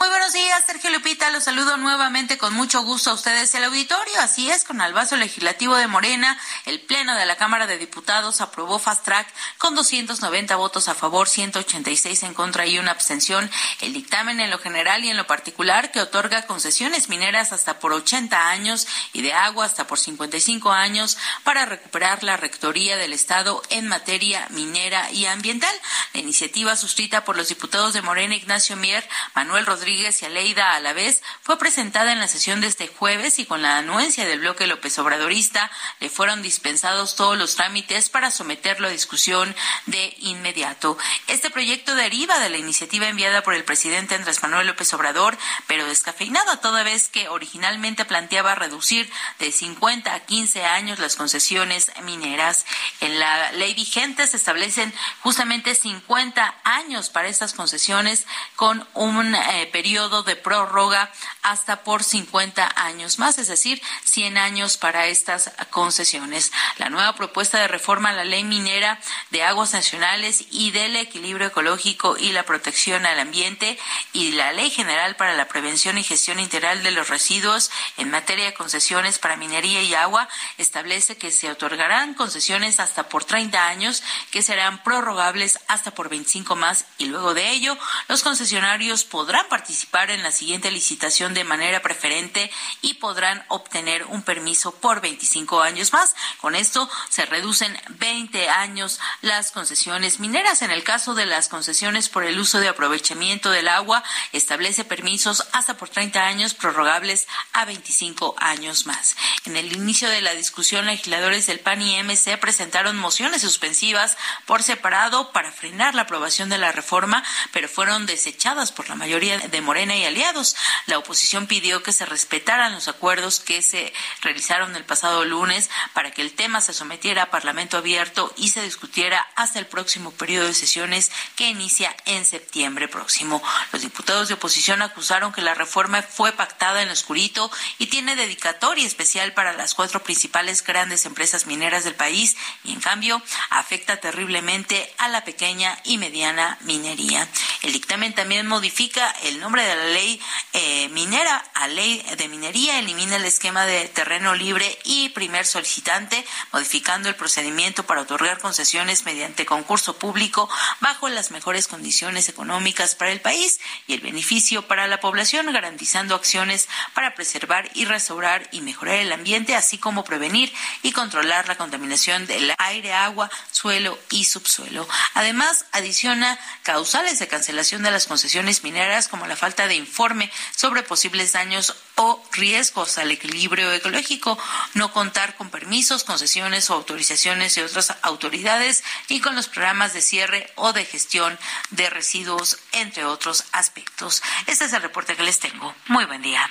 Muy buenos días, Sergio Lupita. Los saludo nuevamente con mucho gusto a ustedes el auditorio. Así es, con el vaso legislativo de Morena, el Pleno de la Cámara de Diputados aprobó Fast Track con 290 votos a favor, 186 en contra y una abstención. El dictamen en lo general y en lo particular que otorga concesiones mineras hasta por 80 años y de agua hasta por 55 años para recuperar la rectoría del Estado en materia minera y ambiental. La iniciativa suscrita por los diputados de Morena Ignacio Mier, Manuel Rodríguez, Rodríguez y Aleida a la vez fue presentada en la sesión de este jueves y con la anuencia del bloque López Obradorista le fueron dispensados todos los trámites para someterlo a discusión de inmediato. Este proyecto deriva de la iniciativa enviada por el presidente Andrés Manuel López Obrador, pero descafeinado a toda vez que originalmente planteaba reducir de 50 a 15 años las concesiones mineras. En la ley vigente se establecen justamente 50 años para estas concesiones con un eh, periodo de prórroga hasta por 50 años más, es decir, 100 años para estas concesiones. La nueva propuesta de reforma a la ley minera de aguas nacionales y del equilibrio ecológico y la protección al ambiente y la Ley General para la Prevención y Gestión Integral de los Residuos en materia de concesiones para minería y agua establece que se otorgarán concesiones hasta por 30 años que serán prorrogables hasta por 25 más y luego de ello los concesionarios podrán participar en la siguiente licitación de manera preferente y podrán obtener un permiso por 25 años más. Con esto se reducen 20 años las concesiones mineras. En el caso de las concesiones por el uso de aprovechamiento del agua, establece permisos hasta por 30 años prorrogables a 25 años más. En el inicio de la discusión, legisladores del PAN y MC presentaron mociones suspensivas por separado para frenar la aprobación de la reforma, pero fueron desechadas por la mayoría de Morena y aliados. La oposición pidió que se respetaran los acuerdos que se realizaron el pasado lunes para que el tema se sometiera a Parlamento abierto y se discutiera hasta el próximo periodo de sesiones que inicia en septiembre próximo. Los diputados de oposición acusaron que la reforma fue pactada en oscurito y tiene dedicatoria especial para las cuatro principales grandes empresas mineras del país y en cambio afecta terriblemente a la pequeña y mediana minería. El dictamen también modifica el nombre de la ley eh, minera a ley de minería, elimina el esquema de terreno libre y primer solicitante, modificando el procedimiento para otorgar concesiones mediante concurso público bajo las mejores condiciones económicas para el país y el beneficio para la población, garantizando acciones para preservar y restaurar y mejorar el ambiente, así como prevenir y controlar la contaminación del aire, agua, suelo y subsuelo. Además, adiciona causales de cancelación de las concesiones mineras como la falta de informe sobre posibles daños o riesgos al equilibrio ecológico, no contar con permisos, concesiones o autorizaciones de otras autoridades y con los programas de cierre o de gestión de residuos, entre otros aspectos. Este es el reporte que les tengo. Muy buen día.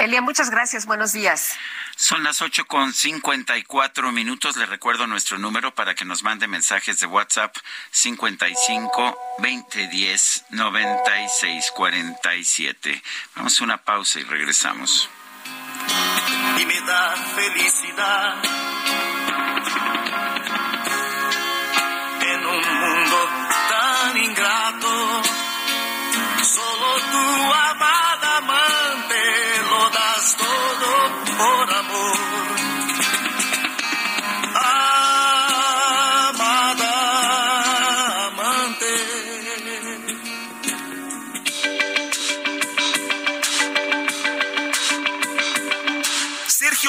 Elia, muchas gracias. Buenos días. Son las ocho con cincuenta y cuatro minutos. Le recuerdo nuestro número para que nos mande mensajes de WhatsApp cincuenta y cinco veinte diez noventa y seis cuarenta y siete. Vamos a una pausa y regresamos. Y me da felicidad por amor.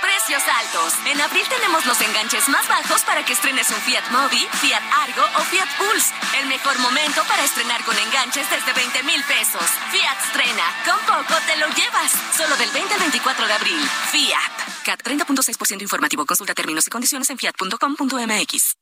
Precios altos. En abril tenemos los enganches más bajos para que estrenes un Fiat Mobi, Fiat Argo o Fiat Pulse. El mejor momento para estrenar con enganches desde 20 mil pesos. Fiat estrena. Con poco te lo llevas. Solo del 20 al 24 de abril. Fiat. CAT 30.6% informativo. Consulta términos y condiciones en fiat.com.mx.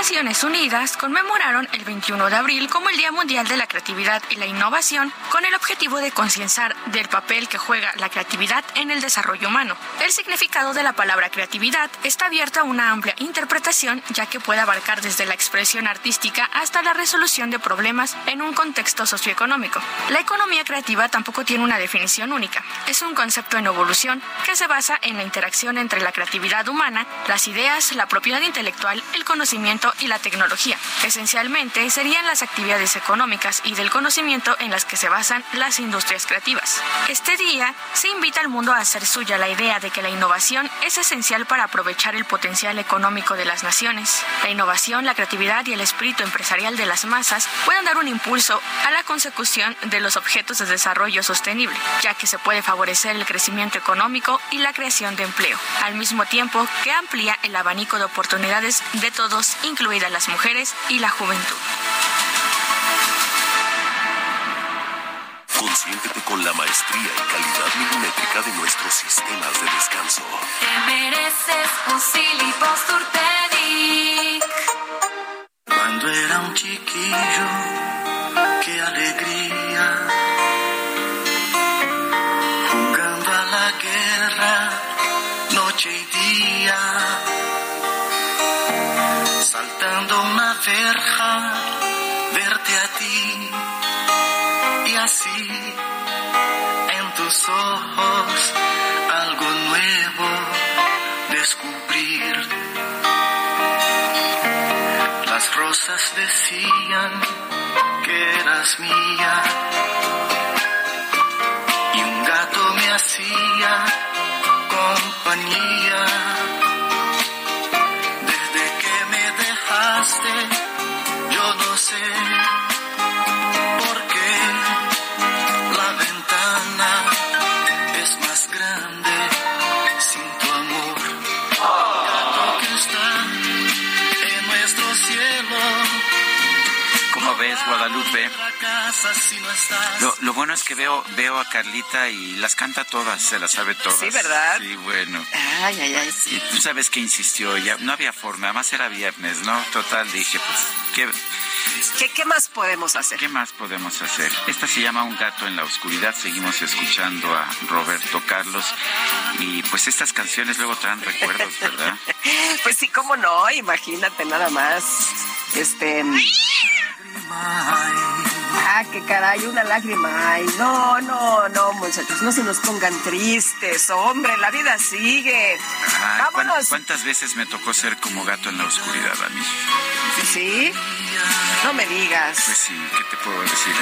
Naciones Unidas conmemoraron el 21 de abril como el Día Mundial de la Creatividad y la Innovación con el objetivo de concienciar del papel que juega la creatividad en el desarrollo humano. El significado de la palabra creatividad está abierto a una amplia interpretación ya que puede abarcar desde la expresión artística hasta la resolución de problemas en un contexto socioeconómico. La economía creativa tampoco tiene una definición única. Es un concepto en evolución que se basa en la interacción entre la creatividad humana, las ideas, la propiedad intelectual, el conocimiento y la tecnología. Esencialmente serían las actividades económicas y del conocimiento en las que se basan las industrias creativas. Este día se invita al mundo a hacer suya la idea de que la innovación es esencial para aprovechar el potencial económico de las naciones. La innovación, la creatividad y el espíritu empresarial de las masas pueden dar un impulso a la consecución de los objetos de desarrollo sostenible, ya que se puede favorecer el crecimiento económico y la creación de empleo, al mismo tiempo que amplía el abanico de oportunidades de todos, incluidas las mujeres y la juventud. Consiéntete con la maestría y calidad milimétrica de nuestros sistemas de descanso. Te mereces un Cuando era un chiquillo, qué alegría. Jugando a la guerra, noche y día. Saltando una verja, verte a ti y así en tus ojos algo nuevo descubrir. Las rosas decían que eras mía y un gato me hacía compañía. Guadalupe? Lo, lo, bueno es que veo veo a Carlita y las canta todas, se las sabe todas. Sí, ¿verdad? Sí, bueno. Ay, ay, ay. Sí. Y tú sabes que insistió, ya no había forma, además era viernes, ¿no? Total, dije, pues, ¿qué, ¿Qué, ¿Qué, más podemos hacer? ¿Qué más podemos hacer? Esta se llama Un gato en la oscuridad. Seguimos escuchando a Roberto Carlos. Y pues estas canciones luego traen recuerdos, ¿verdad? [LAUGHS] pues sí, cómo no, imagínate nada más. Este. Ah, qué caray, una lágrima. Ay, no, no, no, muchachos, no se nos pongan tristes, hombre, la vida sigue. Ay, Vámonos. ¿Cuántas veces me tocó ser como gato en la oscuridad a mí? ¿Sí? No me digas. Pues sí, ¿qué te puedo decir,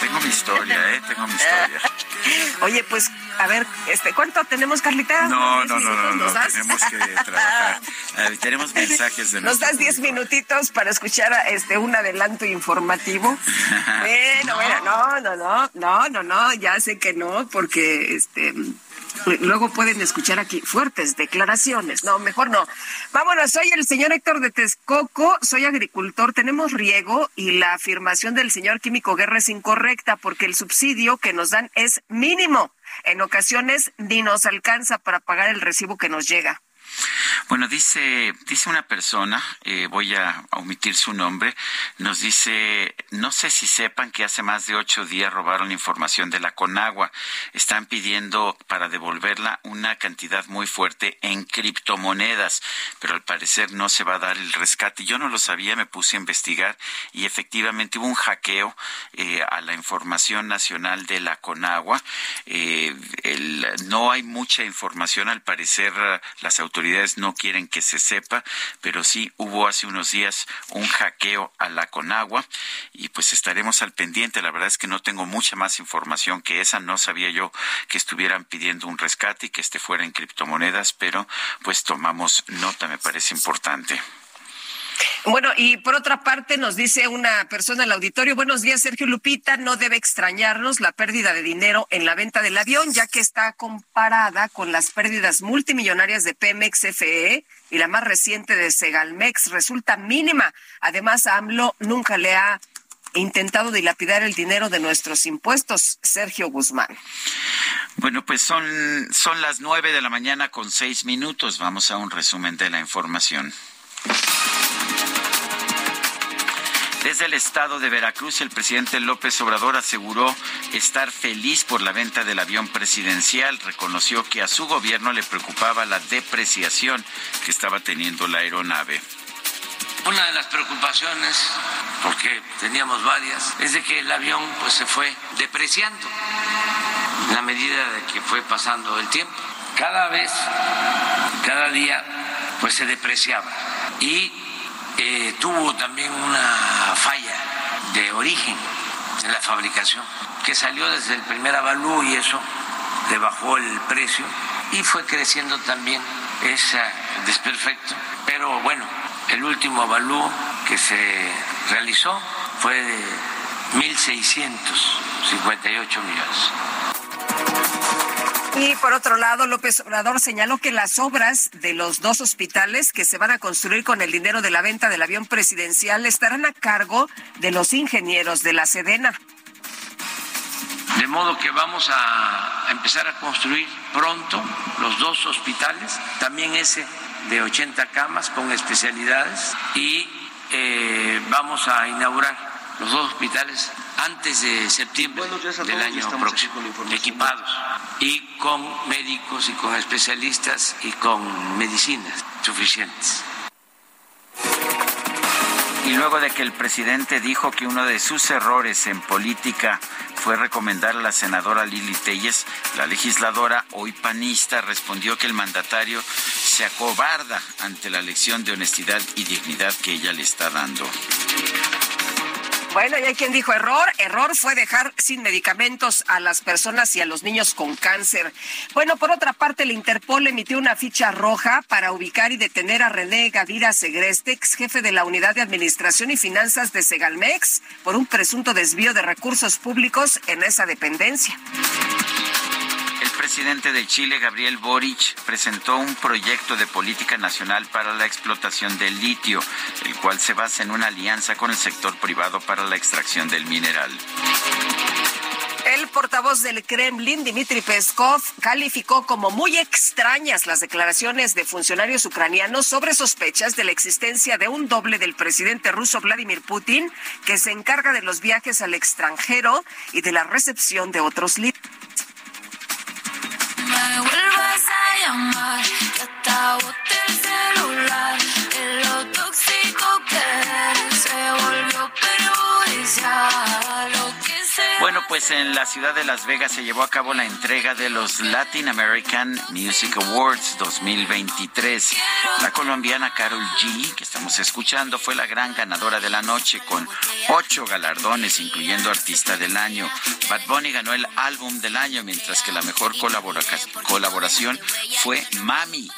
Tengo mi historia, ¿eh? Tengo mi historia. [LAUGHS] Oye, pues, a ver, este, ¿cuánto tenemos, Carlita? No, no, no, no, no, tenemos que trabajar. [LAUGHS] Tenemos mensajes de Nos das diez minutitos para escuchar este un adelanto informativo. [LAUGHS] bueno, no. bueno, no, no, no, no, no, no, ya sé que no, porque este Luego pueden escuchar aquí fuertes declaraciones. No, mejor no. Vámonos, soy el señor Héctor de Texcoco, soy agricultor, tenemos riego y la afirmación del señor Químico Guerra es incorrecta porque el subsidio que nos dan es mínimo. En ocasiones ni nos alcanza para pagar el recibo que nos llega. Bueno, dice, dice una persona, eh, voy a omitir su nombre, nos dice, no sé si sepan que hace más de ocho días robaron información de la Conagua. Están pidiendo para devolverla una cantidad muy fuerte en criptomonedas, pero al parecer no se va a dar el rescate. Yo no lo sabía, me puse a investigar y efectivamente hubo un hackeo eh, a la información nacional de la Conagua. Eh, el, no hay mucha información, al parecer las autoridades no quieren que se sepa, pero sí hubo hace unos días un hackeo a la Conagua y pues estaremos al pendiente. La verdad es que no tengo mucha más información que esa. No sabía yo que estuvieran pidiendo un rescate y que este fuera en criptomonedas, pero pues tomamos nota, me parece importante. Bueno, y por otra parte nos dice una persona en el auditorio, buenos días Sergio Lupita, no debe extrañarnos la pérdida de dinero en la venta del avión, ya que está comparada con las pérdidas multimillonarias de Pemex FE y la más reciente de Segalmex resulta mínima. Además, AMLO nunca le ha intentado dilapidar el dinero de nuestros impuestos. Sergio Guzmán. Bueno, pues son, son las nueve de la mañana con seis minutos. Vamos a un resumen de la información. Desde el estado de Veracruz, el presidente López Obrador aseguró estar feliz por la venta del avión presidencial. Reconoció que a su gobierno le preocupaba la depreciación que estaba teniendo la aeronave. Una de las preocupaciones, porque teníamos varias, es de que el avión pues se fue depreciando en la medida de que fue pasando el tiempo. Cada vez, cada día, pues se depreciaba. Y eh, tuvo también una falla de origen en la fabricación, que salió desde el primer avalúo y eso le bajó el precio y fue creciendo también ese desperfecto. Pero bueno, el último avalúo que se realizó fue de 1.658 millones. Y por otro lado, López Obrador señaló que las obras de los dos hospitales que se van a construir con el dinero de la venta del avión presidencial estarán a cargo de los ingenieros de la Sedena. De modo que vamos a empezar a construir pronto los dos hospitales, también ese de 80 camas con especialidades y eh, vamos a inaugurar los dos hospitales antes de septiembre del año próximo, equipados y con médicos y con especialistas y con medicinas suficientes. Y luego de que el presidente dijo que uno de sus errores en política fue recomendar a la senadora Lili Telles, la legisladora hoy panista respondió que el mandatario se acobarda ante la lección de honestidad y dignidad que ella le está dando. Bueno, y hay quien dijo error. Error fue dejar sin medicamentos a las personas y a los niños con cáncer. Bueno, por otra parte, el Interpol emitió una ficha roja para ubicar y detener a René Gavira Segreste, ex jefe de la Unidad de Administración y Finanzas de Segalmex, por un presunto desvío de recursos públicos en esa dependencia. El presidente de Chile, Gabriel Boric, presentó un proyecto de política nacional para la explotación del litio, el cual se basa en una alianza con el sector privado para la extracción del mineral. El portavoz del Kremlin, Dmitry Peskov, calificó como muy extrañas las declaraciones de funcionarios ucranianos sobre sospechas de la existencia de un doble del presidente ruso Vladimir Putin que se encarga de los viajes al extranjero y de la recepción de otros líderes. Me vuelvas a llamar, que hasta boté el celular, de lo tóxico que eres, se volvió perjudicial, Bueno, pues en la ciudad de Las Vegas se llevó a cabo la entrega de los Latin American Music Awards 2023. La colombiana Carol G, que estamos escuchando, fue la gran ganadora de la noche con ocho galardones, incluyendo Artista del Año. Bad Bunny ganó el Álbum del Año, mientras que la mejor colabora- colaboración fue Mami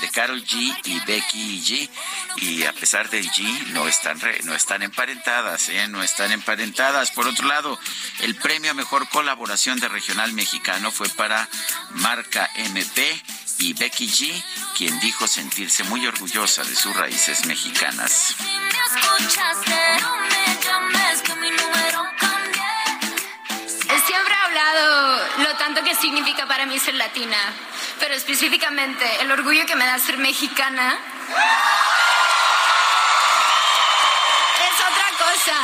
de Carol G y Becky G y a pesar del G no están no están emparentadas, ¿eh? no están emparentadas. Por otro lado, el premio a mejor colaboración de regional mexicano fue para Marca MP y Becky G, quien dijo sentirse muy orgullosa de sus raíces mexicanas. Siempre he hablado lo tanto que significa para mí ser latina, pero específicamente el orgullo que me da ser mexicana. Es otra cosa.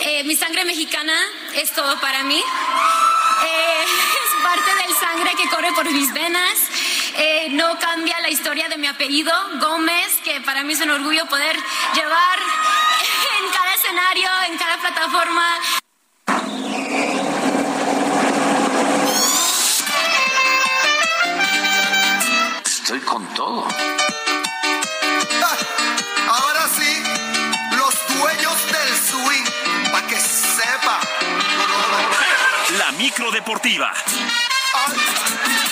Eh, mi sangre mexicana es todo para mí. Eh, [LAUGHS] es parte del sangre que corre por mis venas. Eh, no cambia la historia de mi apellido, Gómez, que para mí es un orgullo poder llevar [LAUGHS] en cada escenario, en cada plataforma. Estoy con todo. Ahora sí, los dueños del swing, para que sepa. La micro deportiva. Pues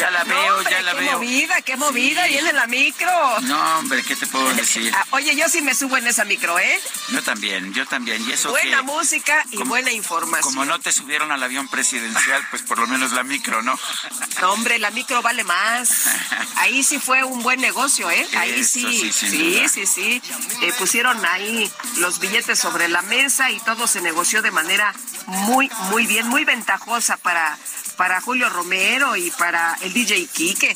ya la veo, ya la qué veo. movida, qué movida, Sí. viene la micro. No, hombre, ¿qué te puedo decir? Ah, Oye, yo sí me subo en esa micro, ¿eh? Yo también, yo también. Y eso Buena que, música y como- buena información. como no te subieron al avión presidencial, pues por lo menos la micro, ¿no? No, hombre, la micro vale más. Ahí sí fue un buen negocio, ¿eh? Ahí Eso sí, sí, sí, sí. Eh, pusieron ahí los billetes sobre la mesa y todo se negoció de manera muy, muy bien, muy ventajosa para, para Julio Romero y para el DJ Quique.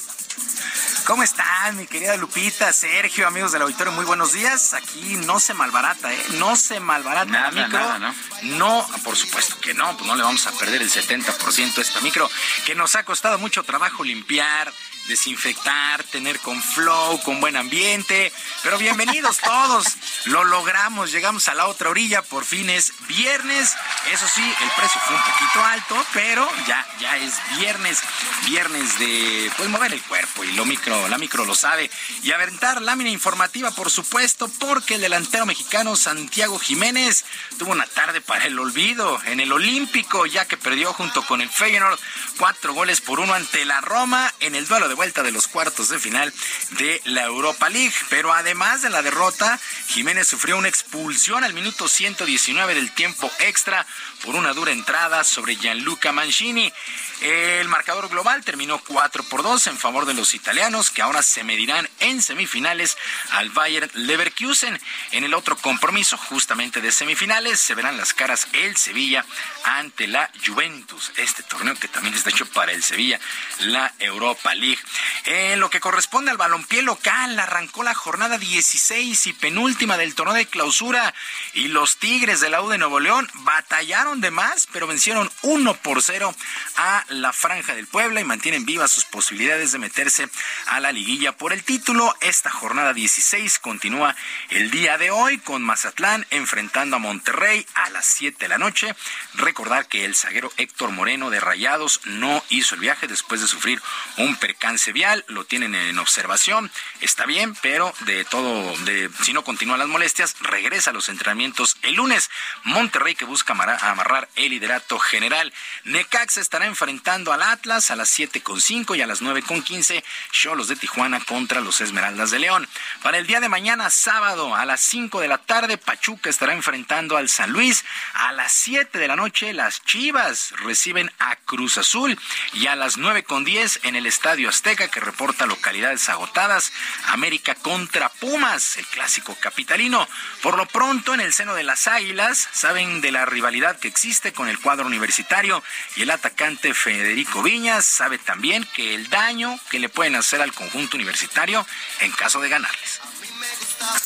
¿Cómo están, mi querida Lupita, Sergio, amigos del auditorio? Muy buenos días. Aquí no se malbarata, ¿eh? No se malbarata Nada, la micro. nada, ¿no? No, por supuesto que no, pues no le vamos a perder el 70% a esta micro, que nos ha costado mucho trabajo limpiar, desinfectar, tener con flow, con buen ambiente. Pero bienvenidos todos. Lo logramos, llegamos a la otra orilla, por fin es viernes. Eso sí, el precio fue un poquito alto, pero ya, ya es viernes. Viernes de pues mover el cuerpo y lo micro, la micro lo sabe. Y aventar lámina informativa, por supuesto, porque el delantero mexicano Santiago Jiménez tuvo una tarde para el olvido en el Olímpico, ya que perdió junto con el Feyenoord cuatro goles por uno ante la Roma en el duelo de vuelta de los cuartos de final de la Europa League. Pero además de la derrota, Jiménez sufrió una expulsión al minuto 119 del tiempo extra por una dura entrada sobre Gianluca Mancini. El marcador global terminó 4 por 2 en favor de los italianos, que ahora se medirán en semifinales al Bayern Leverkusen. En el otro compromiso, justamente de semifinales, se verán las caras el Sevilla ante la Juventus. Este torneo que también está hecho para el Sevilla, la Europa League. En lo que corresponde al balompié local, arrancó la jornada 16 y penúltima del torneo de clausura y los Tigres de la U de Nuevo León batallaron de más, pero vencieron 1 por 0 a la Franja del Puebla y mantienen vivas sus posibilidades de meterse a la liguilla por el título. Esta jornada 16 continúa el día de hoy con Mazatlán enfrentando a Monterrey a las 7 de la noche. Recordar que el zaguero Héctor Moreno de Rayados no hizo el viaje después de sufrir un percance vial. Lo tienen en observación. Está bien, pero de todo, de si no continúan las molestias, regresa a los entrenamientos el lunes. Monterrey que busca amarrar el liderato general. Necax estará enfrentando al Atlas a las 7.5 y a las 9.15 Cholos de Tijuana contra los Esmeraldas de León. Para el día de mañana, sábado, a las 5 de la tarde, Pachuca estará enfrentando al San Luis. A las 7 de la noche, las Chivas reciben a Cruz Azul. Y a las 9.10 en el Estadio Azteca, que reporta localidades agotadas, América contra Pumas, el clásico capitalino. Por lo pronto, en el seno de las Águilas, saben de la rivalidad que existe con el cuadro universitario y el atacante Federico Viñas sabe también que el daño que le pueden hacer al conjunto universitario en caso de ganarles.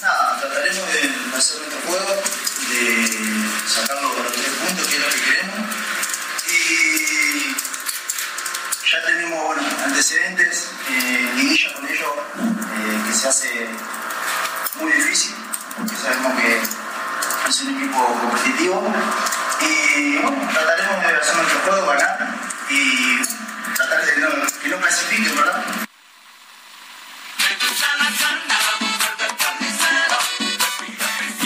Trataremos de hacer juego, de sacarlo para tres puntos, que es lo que queremos. Y ya tenemos antecedentes, eh, liguilla con ellos, eh, que se hace muy difícil, porque sabemos que es un equipo competitivo. Y bueno, trataremos de hacer nuestro juego, ganar y tratar de no, que no clasifiquen, ¿verdad?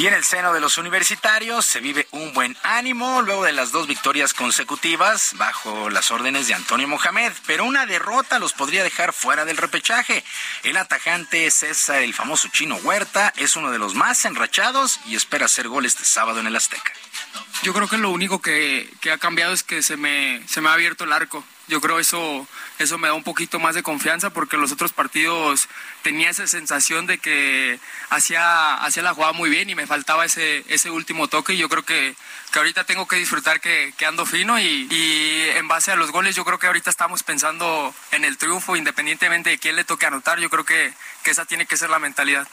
Y en el seno de los universitarios se vive un buen ánimo luego de las dos victorias consecutivas bajo las órdenes de Antonio Mohamed, pero una derrota los podría dejar fuera del repechaje. El atajante César, el famoso chino Huerta, es uno de los más enrachados y espera hacer gol este sábado en el Azteca. Yo creo que lo único que, ha cambiado es que se me ha abierto el arco. Yo creo eso eso me da un poquito más de confianza porque los otros partidos tenía esa sensación de que hacía, hacía la jugada muy bien y me faltaba ese, ese último toque y yo creo que, que ahorita tengo que disfrutar que, que ando fino y, y, en base a los goles yo creo que ahorita estamos pensando en el triunfo independientemente de quién le toque anotar, yo creo que, que esa tiene que ser la mentalidad.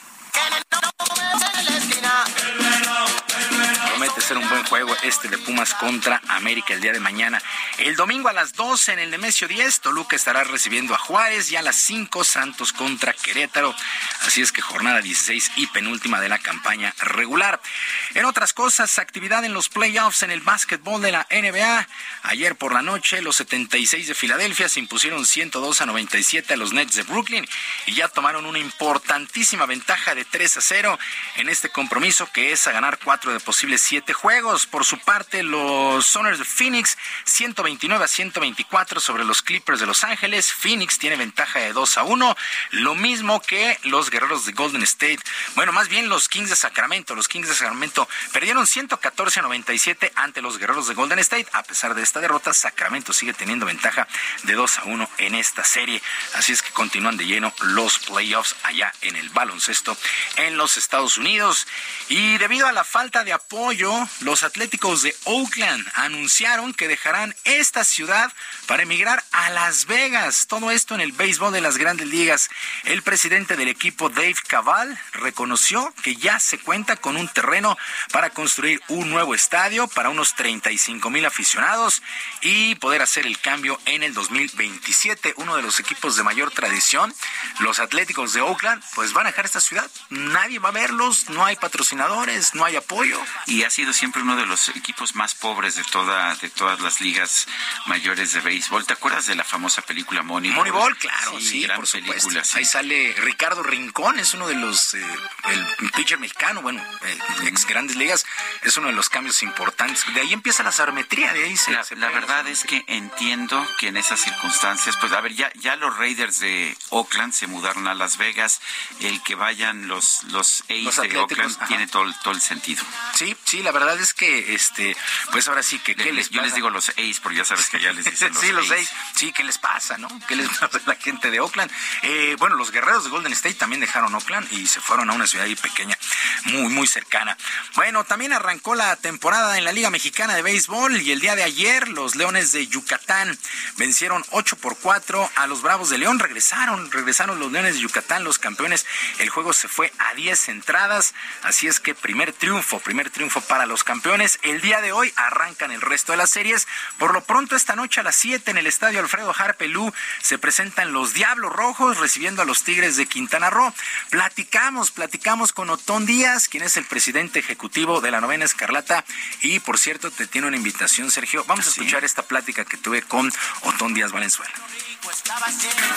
Promete ser un buen juego este de Pumas contra América el día de mañana. El domingo a las 12 en el Nemesio 10, Toluca estará recibiendo a Juárez y a las 5 Santos contra Querétaro. Así es que jornada 16 y penúltima de la campaña regular. En otras cosas, actividad en los playoffs en el básquetbol de la NBA. Ayer por la noche, los 76 de Filadelfia se impusieron 102 a 97 a los Nets de Brooklyn y ya tomaron una importantísima ventaja de 3 a 0 en este compromiso que es a ganar 4 de posibles 7 juegos. Por su parte, los Soners de Phoenix 129 a 124 sobre los Clippers de Los Ángeles. Phoenix tiene ventaja de 2 a 1, lo mismo que los Guerreros de Golden State. Bueno, más bien los Kings de Sacramento. Los Kings de Sacramento perdieron 114 a 97 ante los Guerreros de Golden State. A pesar de esta derrota, Sacramento sigue teniendo ventaja de 2 a 1 en esta serie. Así es que continúan de lleno los playoffs allá en el baloncesto en los Estados Unidos. Y debido a la falta de apoyo los Atléticos de Oakland anunciaron que dejarán esta ciudad para emigrar a Las Vegas. Todo esto en el béisbol de las grandes ligas. El presidente del equipo, Dave Caval, reconoció que ya se cuenta con un terreno para construir un nuevo estadio para unos 35 mil aficionados y poder hacer el cambio en el 2027. Uno de los equipos de mayor tradición, los Atléticos de Oakland, pues van a dejar esta ciudad. Nadie va a verlos, no hay patrocinadores, no hay apoyo. Y ha sido siempre uno de los equipos más pobres de toda de todas las ligas mayores de béisbol. ¿Te acuerdas de la famosa película Moneyball? Moneyball, claro, sí, gran por supuesto. película, sí. Ahí sale Ricardo Rincón, es uno de los, eh, el pitcher mexicano, bueno, eh, ex grandes ligas, es uno de los cambios importantes. De ahí empieza la sarometría, de ahí se... La, se la pega verdad es que entiendo que en esas circunstancias, pues a ver, ya, ya los Raiders de Oakland se mudaron a Las Vegas, el que vayan los, los A's Los de Oakland ajá. tiene todo, el- todo el sentido. Sí, sí, la verdad es que, este, pues ahora sí que, ¿qué Le- les yo les pasa? digo los A's porque ya sabes que ya les dicen [LAUGHS] los sí, los A's. A's. Sí, ¿qué les pasa, no? ¿Qué les pasa a la gente de Oakland? Eh, bueno, los guerreros de Golden State también dejaron Oakland y se fueron a una ciudad ahí pequeña, muy, muy cercana. Bueno, también arrancó la temporada en la Liga Mexicana de Béisbol y el día de ayer los Leones de Yucatán vencieron 8 por 4 a los Bravos de León. Regresaron, regresaron los Leones de Yucatán, los campeones. El juego se fue a 10 entradas, así es que primer triunfo, primer triunfo para los campeones. El día de hoy arrancan el resto de las series. Por lo pronto, esta noche a las 7 en el estadio Alfredo Harpelú se presentan los Diablos Rojos recibiendo a los Tigres de Quintana Roo. Platicamos, platicamos con Otón Díaz, quien es el presidente ejecutivo de la novena Escarlata. Y por cierto, te tiene una invitación, Sergio. Vamos a escuchar esta plática que tuve con Otón Díaz Valenzuela.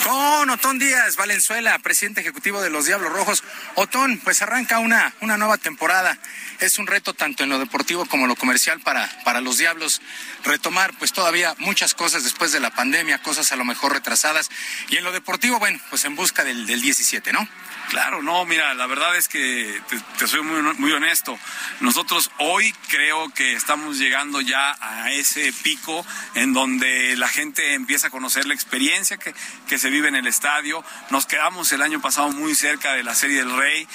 Con Otón Díaz Valenzuela, presidente ejecutivo de los Diablos Rojos. Otón, pues arranca una, una nueva temporada. Es un reto tanto en lo deportivo como en lo comercial para, para los Diablos retomar pues todavía muchas cosas después de la pandemia, cosas a lo mejor retrasadas. Y en lo deportivo, bueno, pues en busca del, del 17, ¿no? Claro, no, mira, la verdad es que te, soy muy, muy honesto. Nosotros hoy creo que estamos llegando ya a ese pico en donde la gente empieza a conocer la experiencia que, que se vive en el estadio. Nos quedamos el año pasado muy cerca de la Serie del Rey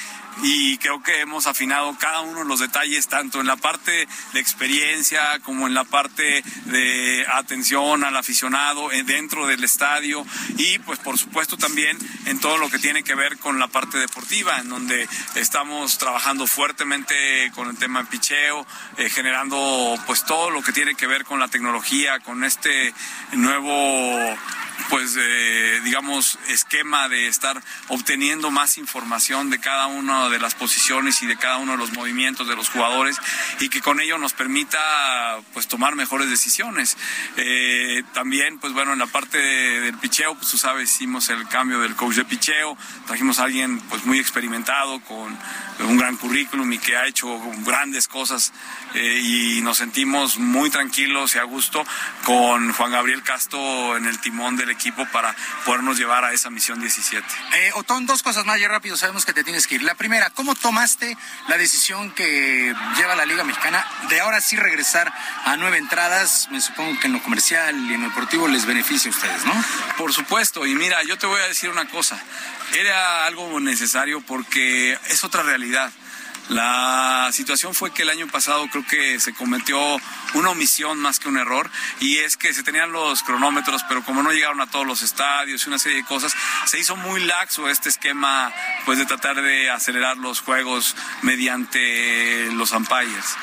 y creo que hemos afinado cada uno de los detalles, tanto en la parte de experiencia como en la parte de atención al aficionado eh, dentro del estadio y pues por supuesto también en todo lo que tiene que ver con la parte deportiva, en donde estamos trabajando fuertemente con el tema de picheo, eh, generando pues todo lo que tiene que ver con la tecnología, con este nuevo pues eh, digamos esquema de estar obteniendo más información de cada una de las posiciones y de cada uno de los movimientos de los jugadores y que con ello nos permita pues tomar mejores decisiones. Eh, también pues bueno en la parte de- del picheo pues tú sabes hicimos el cambio del coach de picheo trajimos a alguien pues muy experimentado con un gran currículum y que ha hecho grandes cosas eh, y nos sentimos muy tranquilos y a gusto con Juan Gabriel Casto en el timón del equipo para podernos llevar a esa misión 17. Eh, Otón, dos cosas más, ya rápido, sabemos que te tienes que ir. La primera, ¿cómo tomaste la decisión que lleva la Liga Mexicana de ahora sí regresar a nueve entradas? Me supongo que en lo comercial y en lo deportivo les beneficia a ustedes, ¿no? Por supuesto, y mira, yo te voy a decir una cosa, era algo necesario porque es otra realidad. La situación fue que el año pasado creo que se cometió una omisión más que un error y es que se tenían los cronómetros, pero como no llegaron a todos los estadios y una serie de cosas, se hizo muy laxo este esquema pues de tratar de acelerar los juegos mediante los umpires.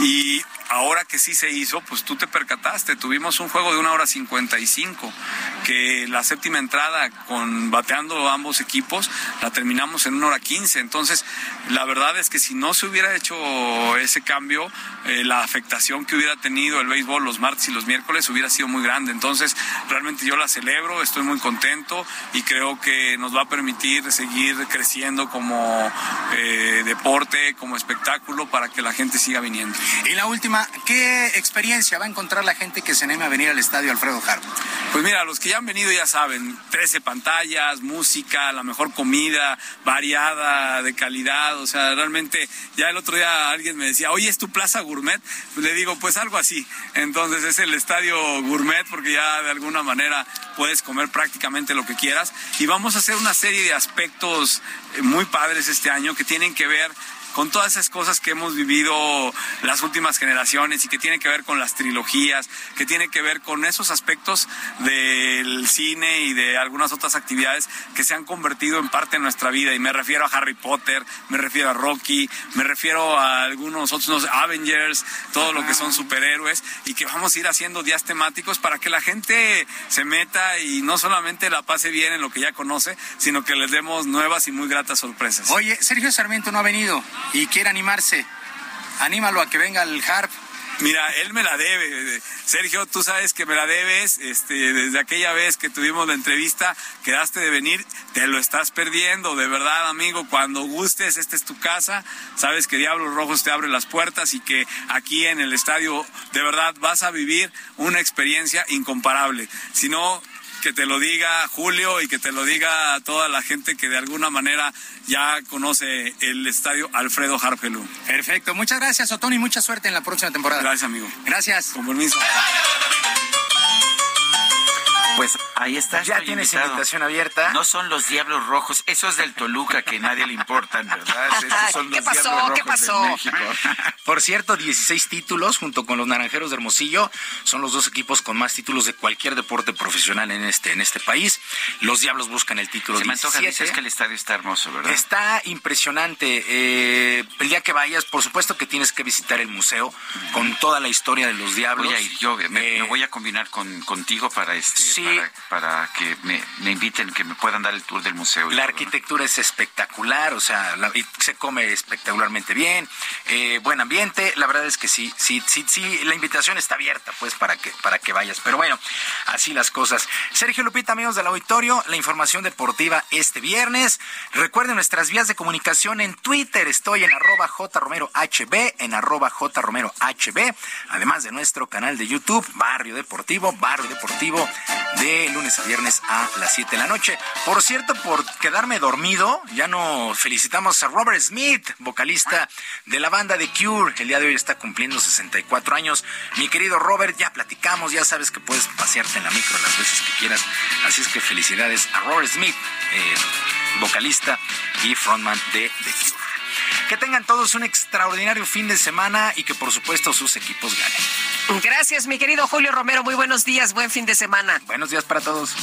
Y ahora que sí se hizo, pues tú te percataste, tuvimos un juego de una hora 55, que la séptima entrada con bateando ambos equipos la terminamos en una hora 15. Entonces, la verdad es que si no se hubiera hecho ese cambio, eh, la afectación que hubiera tenido el béisbol los martes y los miércoles hubiera sido muy grande. Entonces, realmente yo la celebro, estoy muy contento y creo que nos va a permitir seguir creciendo como eh, deporte, como espectáculo, para que la gente siga viniendo. Y la última, ¿qué experiencia va a encontrar la gente que se anime a venir al estadio Alfredo Harp? Pues mira, los que ya han venido ya saben, 13 pantallas, música, la mejor comida, variada, de calidad, o sea, realmente ya el otro día alguien me decía, oye, ¿es tu plaza gourmet? Pues le digo, pues algo así. Entonces es el estadio gourmet porque ya de alguna manera puedes comer prácticamente lo que quieras y vamos a hacer una serie de aspectos eh, muy padres este año que tienen que ver con todas esas cosas que hemos vivido las últimas generaciones y que tienen que ver con las trilogías, que tienen que ver con esos aspectos del cine y de algunas otras actividades que se han convertido en parte de nuestra vida. Y me refiero a Harry Potter, me refiero a Rocky, me refiero a algunos otros, Avengers, todo lo que son superhéroes, y que vamos a ir haciendo días temáticos para que la gente se meta y no solamente la pase bien en lo que ya conoce, sino que les demos nuevas y muy gratas sorpresas. Oye, Sergio Sarmiento no ha venido y quiere animarse. Anímalo a que venga el harp. Mira, él me la debe. Sergio, tú sabes que me la debes. Este, desde aquella vez que tuvimos la entrevista, quedaste de venir, te lo estás perdiendo, de verdad, amigo. Cuando gustes, esta es tu casa. Sabes que Diablos Rojos te abre las puertas y que aquí en el estadio, de verdad, vas a vivir una experiencia incomparable. Si no, que te lo diga Julio y que te lo diga toda la gente que de alguna manera ya conoce el estadio Alfredo Harpelú. Perfecto, muchas gracias Otón y mucha suerte en la próxima temporada. Gracias amigo. Gracias. Con permiso. Pues ahí está. Ya tienes invitación abierta. No son los Diablos Rojos, esos del Toluca que nadie le importan, ¿verdad? [LAUGHS] Esos son los ¿Qué pasó? Diablos ¿Qué pasó? México. [LAUGHS] Por cierto, 16 títulos junto con los Naranjeros de Hermosillo. Son los dos equipos con más títulos de cualquier deporte profesional en este, en este país. Los Diablos buscan el título Se me antoja, 17. dices que el estadio está hermoso, ¿verdad? Está impresionante. Eh, el día que vayas, por supuesto que tienes que visitar el museo con toda la historia de los Diablos. Voy a ir yo, me, Eh, me voy a combinar con, contigo para este, Sí. Para, para que me, me inviten, que me puedan dar el tour del museo. La arquitectura es espectacular, o sea, la- y se come espectacularmente bien, eh, buen ambiente. La verdad es que sí, sí, sí, sí, la invitación está abierta, pues, para que, para que vayas. Pero bueno, así las cosas. Sergio Lupita, amigos del auditorio, la información deportiva este viernes. Recuerden nuestras vías de comunicación en Twitter. Estoy en arroba jromerohb, en arroba jromerohb, además de nuestro canal de YouTube, Barrio Deportivo, Barrio Deportivo, de lunes a viernes a las 7 de la noche. Por cierto, por quedarme dormido, ya no felicitamos a Robert Smith, vocalista de la banda The Cure. El día de hoy está cumpliendo 64 años. Mi querido Robert, ya platicamos, ya sabes que puedes pasearte en la micro las veces que quieras. Así es que felicidades a Robert Smith, eh, vocalista y frontman de The Cure. Que tengan todos un extraordinario fin de semana y que por supuesto sus equipos ganen. Gracias, mi querido Julio Romero. Muy buenos días, buen fin de semana. Buenos días para todos.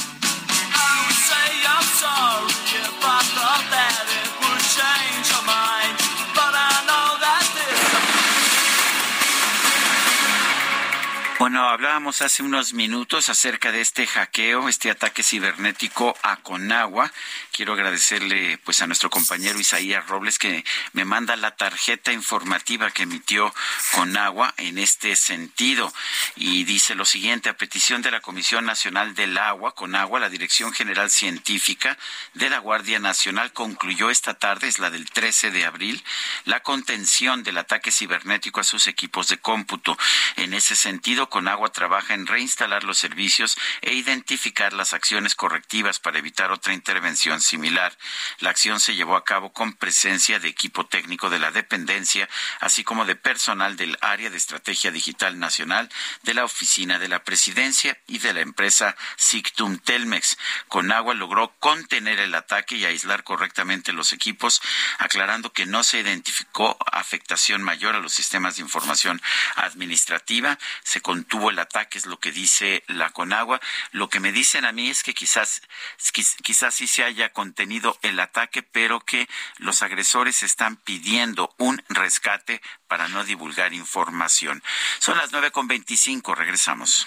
Bueno, hablábamos hace unos minutos acerca de este hackeo, este ataque cibernético a Conagua. Quiero agradecerle pues a nuestro compañero Isaías Robles que me manda la tarjeta informativa que emitió Conagua en este sentido y dice lo siguiente, a petición de la Comisión Nacional del Agua, Conagua, la Dirección General Científica de la Guardia Nacional concluyó esta tarde, es la del 13 de abril, la contención del ataque cibernético a sus equipos de cómputo. En ese sentido, Conagua trabaja en reinstalar los servicios e identificar las acciones correctivas para evitar otra intervención similar. La acción se llevó a cabo con presencia de equipo técnico de la dependencia, así como de personal del área de estrategia digital nacional de la oficina de la presidencia y de la empresa Sictum Telmex. Conagua logró contener el ataque y aislar correctamente los equipos, aclarando que no se identificó afectación mayor a los sistemas de información administrativa. Se contuvo el ataque, es lo que dice la Conagua. Lo que me dicen a mí es que quizás, quiz- quizás sí se haya contenido el ataque, pero que los agresores están pidiendo un rescate para no divulgar información. Son las nueve con veinticinco, regresamos.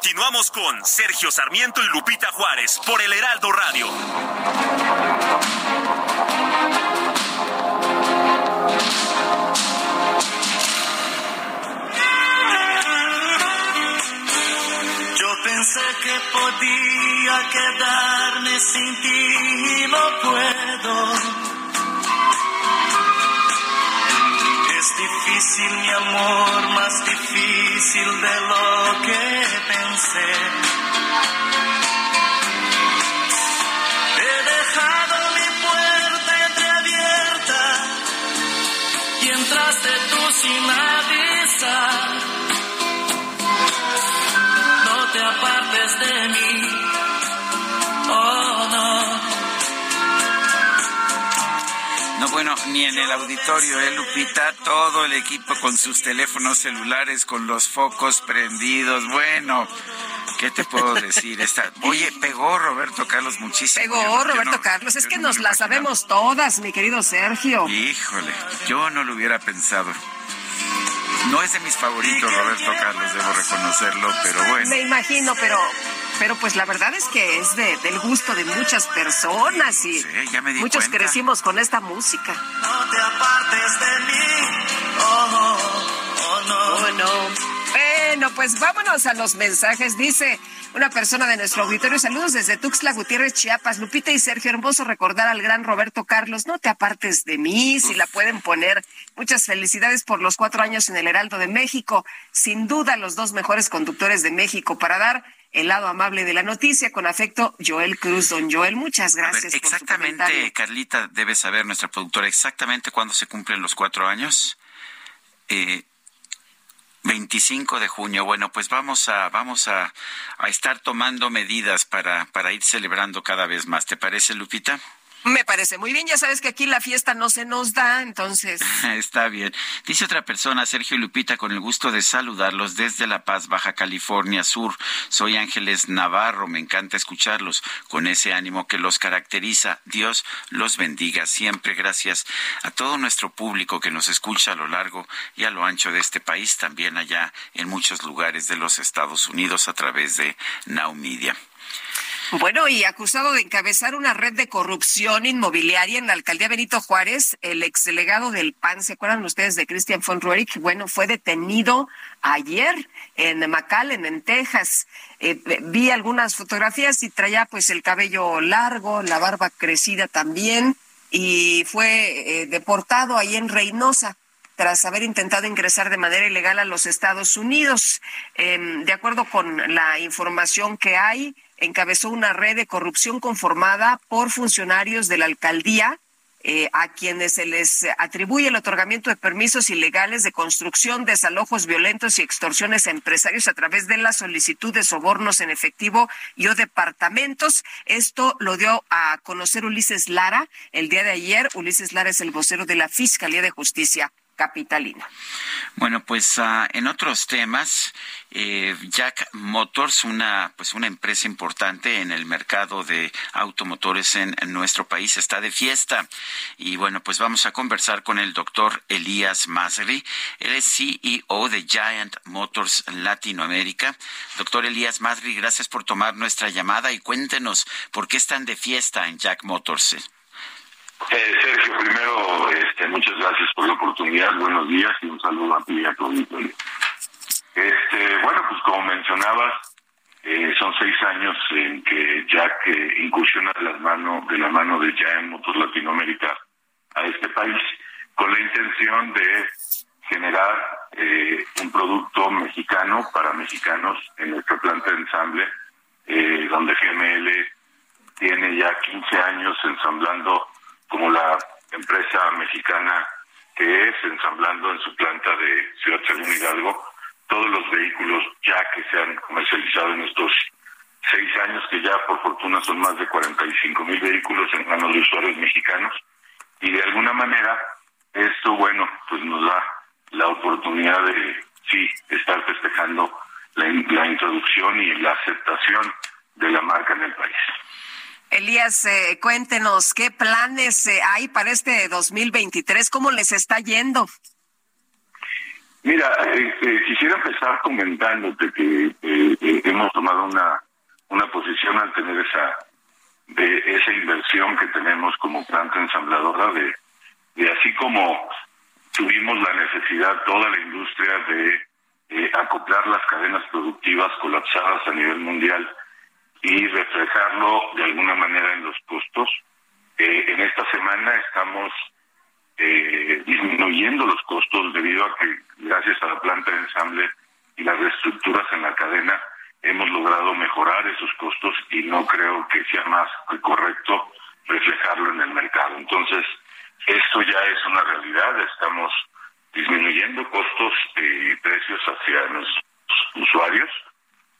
Continuamos con Sergio Sarmiento y Lupita Juárez por el Heraldo Radio. Yo pensé que podía quedarme sin ti y no puedo. Difícil, mi amor, más difícil de lo que pensé. He dejado mi puerta entreabierta y entraste tú sin avisar. Ni en el auditorio, ¿eh, Lupita? Todo el equipo con sus teléfonos celulares, con los focos prendidos. Bueno, ¿qué te puedo decir? Esta... Oye, pegó Roberto Carlos muchísimo. Pegó Yo- yo Roberto no- Carlos. Es que no nos la imaginaba. sabemos todas, mi querido Sergio. Híjole, yo no lo hubiera pensado. No es de mis favoritos, Roberto Carlos, debo reconocerlo, pero bueno. Me imagino, pero, pero pues la verdad es que es de, del gusto de muchas personas y ya me di muchos cuenta. crecimos con esta música. No te apartes de mí, oh, oh no. Oh, no. Bueno, pues vámonos a los mensajes. Dice una persona de nuestro auditorio, saludos desde Tuxtla Gutiérrez, Chiapas. Lupita y Sergio, hermoso recordar al gran Roberto Carlos. No te apartes de mí, si la pueden poner. Muchas felicidades por los cuatro años en el Heraldo de México. Sin duda, los dos mejores conductores de México para dar el lado amable de la noticia. Con afecto, Joel Cruz. Don Joel, muchas A ver, gracias. por su exactamente. Carlita, debe saber, nuestra productora, exactamente cuándo se cumplen los cuatro años. Eh, 25 de junio. Bueno, pues vamos a vamos a, a estar tomando medidas para, para ir celebrando cada vez más. ¿Te parece, Lupita? Me parece muy bien. Ya sabes que aquí la fiesta no se nos da, entonces. [LAUGHS] Está bien. Dice otra persona, Sergio Lupita, con el gusto de saludarlos desde La Paz, Baja California Sur. Soy Ángeles Navarro, me encanta escucharlos con ese ánimo que los caracteriza. Dios los bendiga siempre. Gracias a todo nuestro público que nos escucha a lo largo y a lo ancho de este país, también allá en muchos lugares de los Estados Unidos a través de Now. Bueno, y acusado de encabezar una red de corrupción inmobiliaria en la alcaldía Benito Juárez, el exdelegado del PAN, ¿se acuerdan ustedes de Christian von? Bueno, fue detenido ayer en McAllen, en Texas. Eh, vi algunas fotografías y traía pues el cabello largo, la barba crecida también, y fue eh, deportado ahí en Reynosa tras haber intentado ingresar de manera ilegal a los Estados Unidos. Em, de acuerdo con la información que hay, encabezó una red de corrupción conformada por funcionarios de la alcaldía eh, a quienes se les atribuye el otorgamiento de permisos ilegales de construcción, desalojos violentos y extorsiones a empresarios a través de la solicitud de sobornos en efectivo y o departamentos. Esto lo dio a conocer Ulises Lara el día de ayer. Ulises Lara es el vocero de la Fiscalía de Justicia capitalina. Bueno, pues ah, en otros temas, eh, Jack Motors, una pues una empresa importante en el mercado de automotores en, en nuestro país, está de fiesta y bueno, pues vamos a conversar con el doctor Elías Masri. Él es CEO de Giant Motors Latinoamérica. Doctor Elías Masri, gracias por tomar nuestra llamada y cuéntenos por qué están de fiesta en Jack Motors. Eh, Sergio, primero, muchas gracias por la oportunidad, buenos días y un saludo a ti y a tu auditorio. Este, bueno, pues como mencionabas, eh, son seis años en que Jack eh, incursiona de, las mano, de la mano de Giant Motors Latinoamérica a este país con la intención de generar eh, un producto mexicano para mexicanos en nuestra planta de ensamble, eh, donde GML tiene ya 15 años ensamblando como la empresa mexicana que es, ensamblando en su planta de Ciudad Según Hidalgo todos los vehículos ya que se han comercializado en estos seis años, que ya por fortuna son más de 45 mil vehículos en manos de usuarios mexicanos. Y de alguna manera, esto, bueno, pues nos da la oportunidad de, sí, estar festejando la, la introducción y la aceptación de la marca en el país. Elías, eh, cuéntenos qué planes eh, hay para este 2023, cómo les está yendo. Mira, eh, eh, quisiera empezar comentándote que hemos tomado una, una posición al tener esa de esa inversión que tenemos como planta ensambladora de, de así como tuvimos la necesidad toda la industria de acoplar las cadenas productivas colapsadas a nivel mundial y reflejarlo de alguna manera en los costos. Eh, en esta semana estamos eh, disminuyendo los costos debido a que gracias a la planta de ensamble y las reestructuras en la cadena hemos logrado mejorar esos costos y no creo que sea más correcto reflejarlo en el mercado. Entonces, esto ya es una realidad, estamos disminuyendo costos y precios hacia los usuarios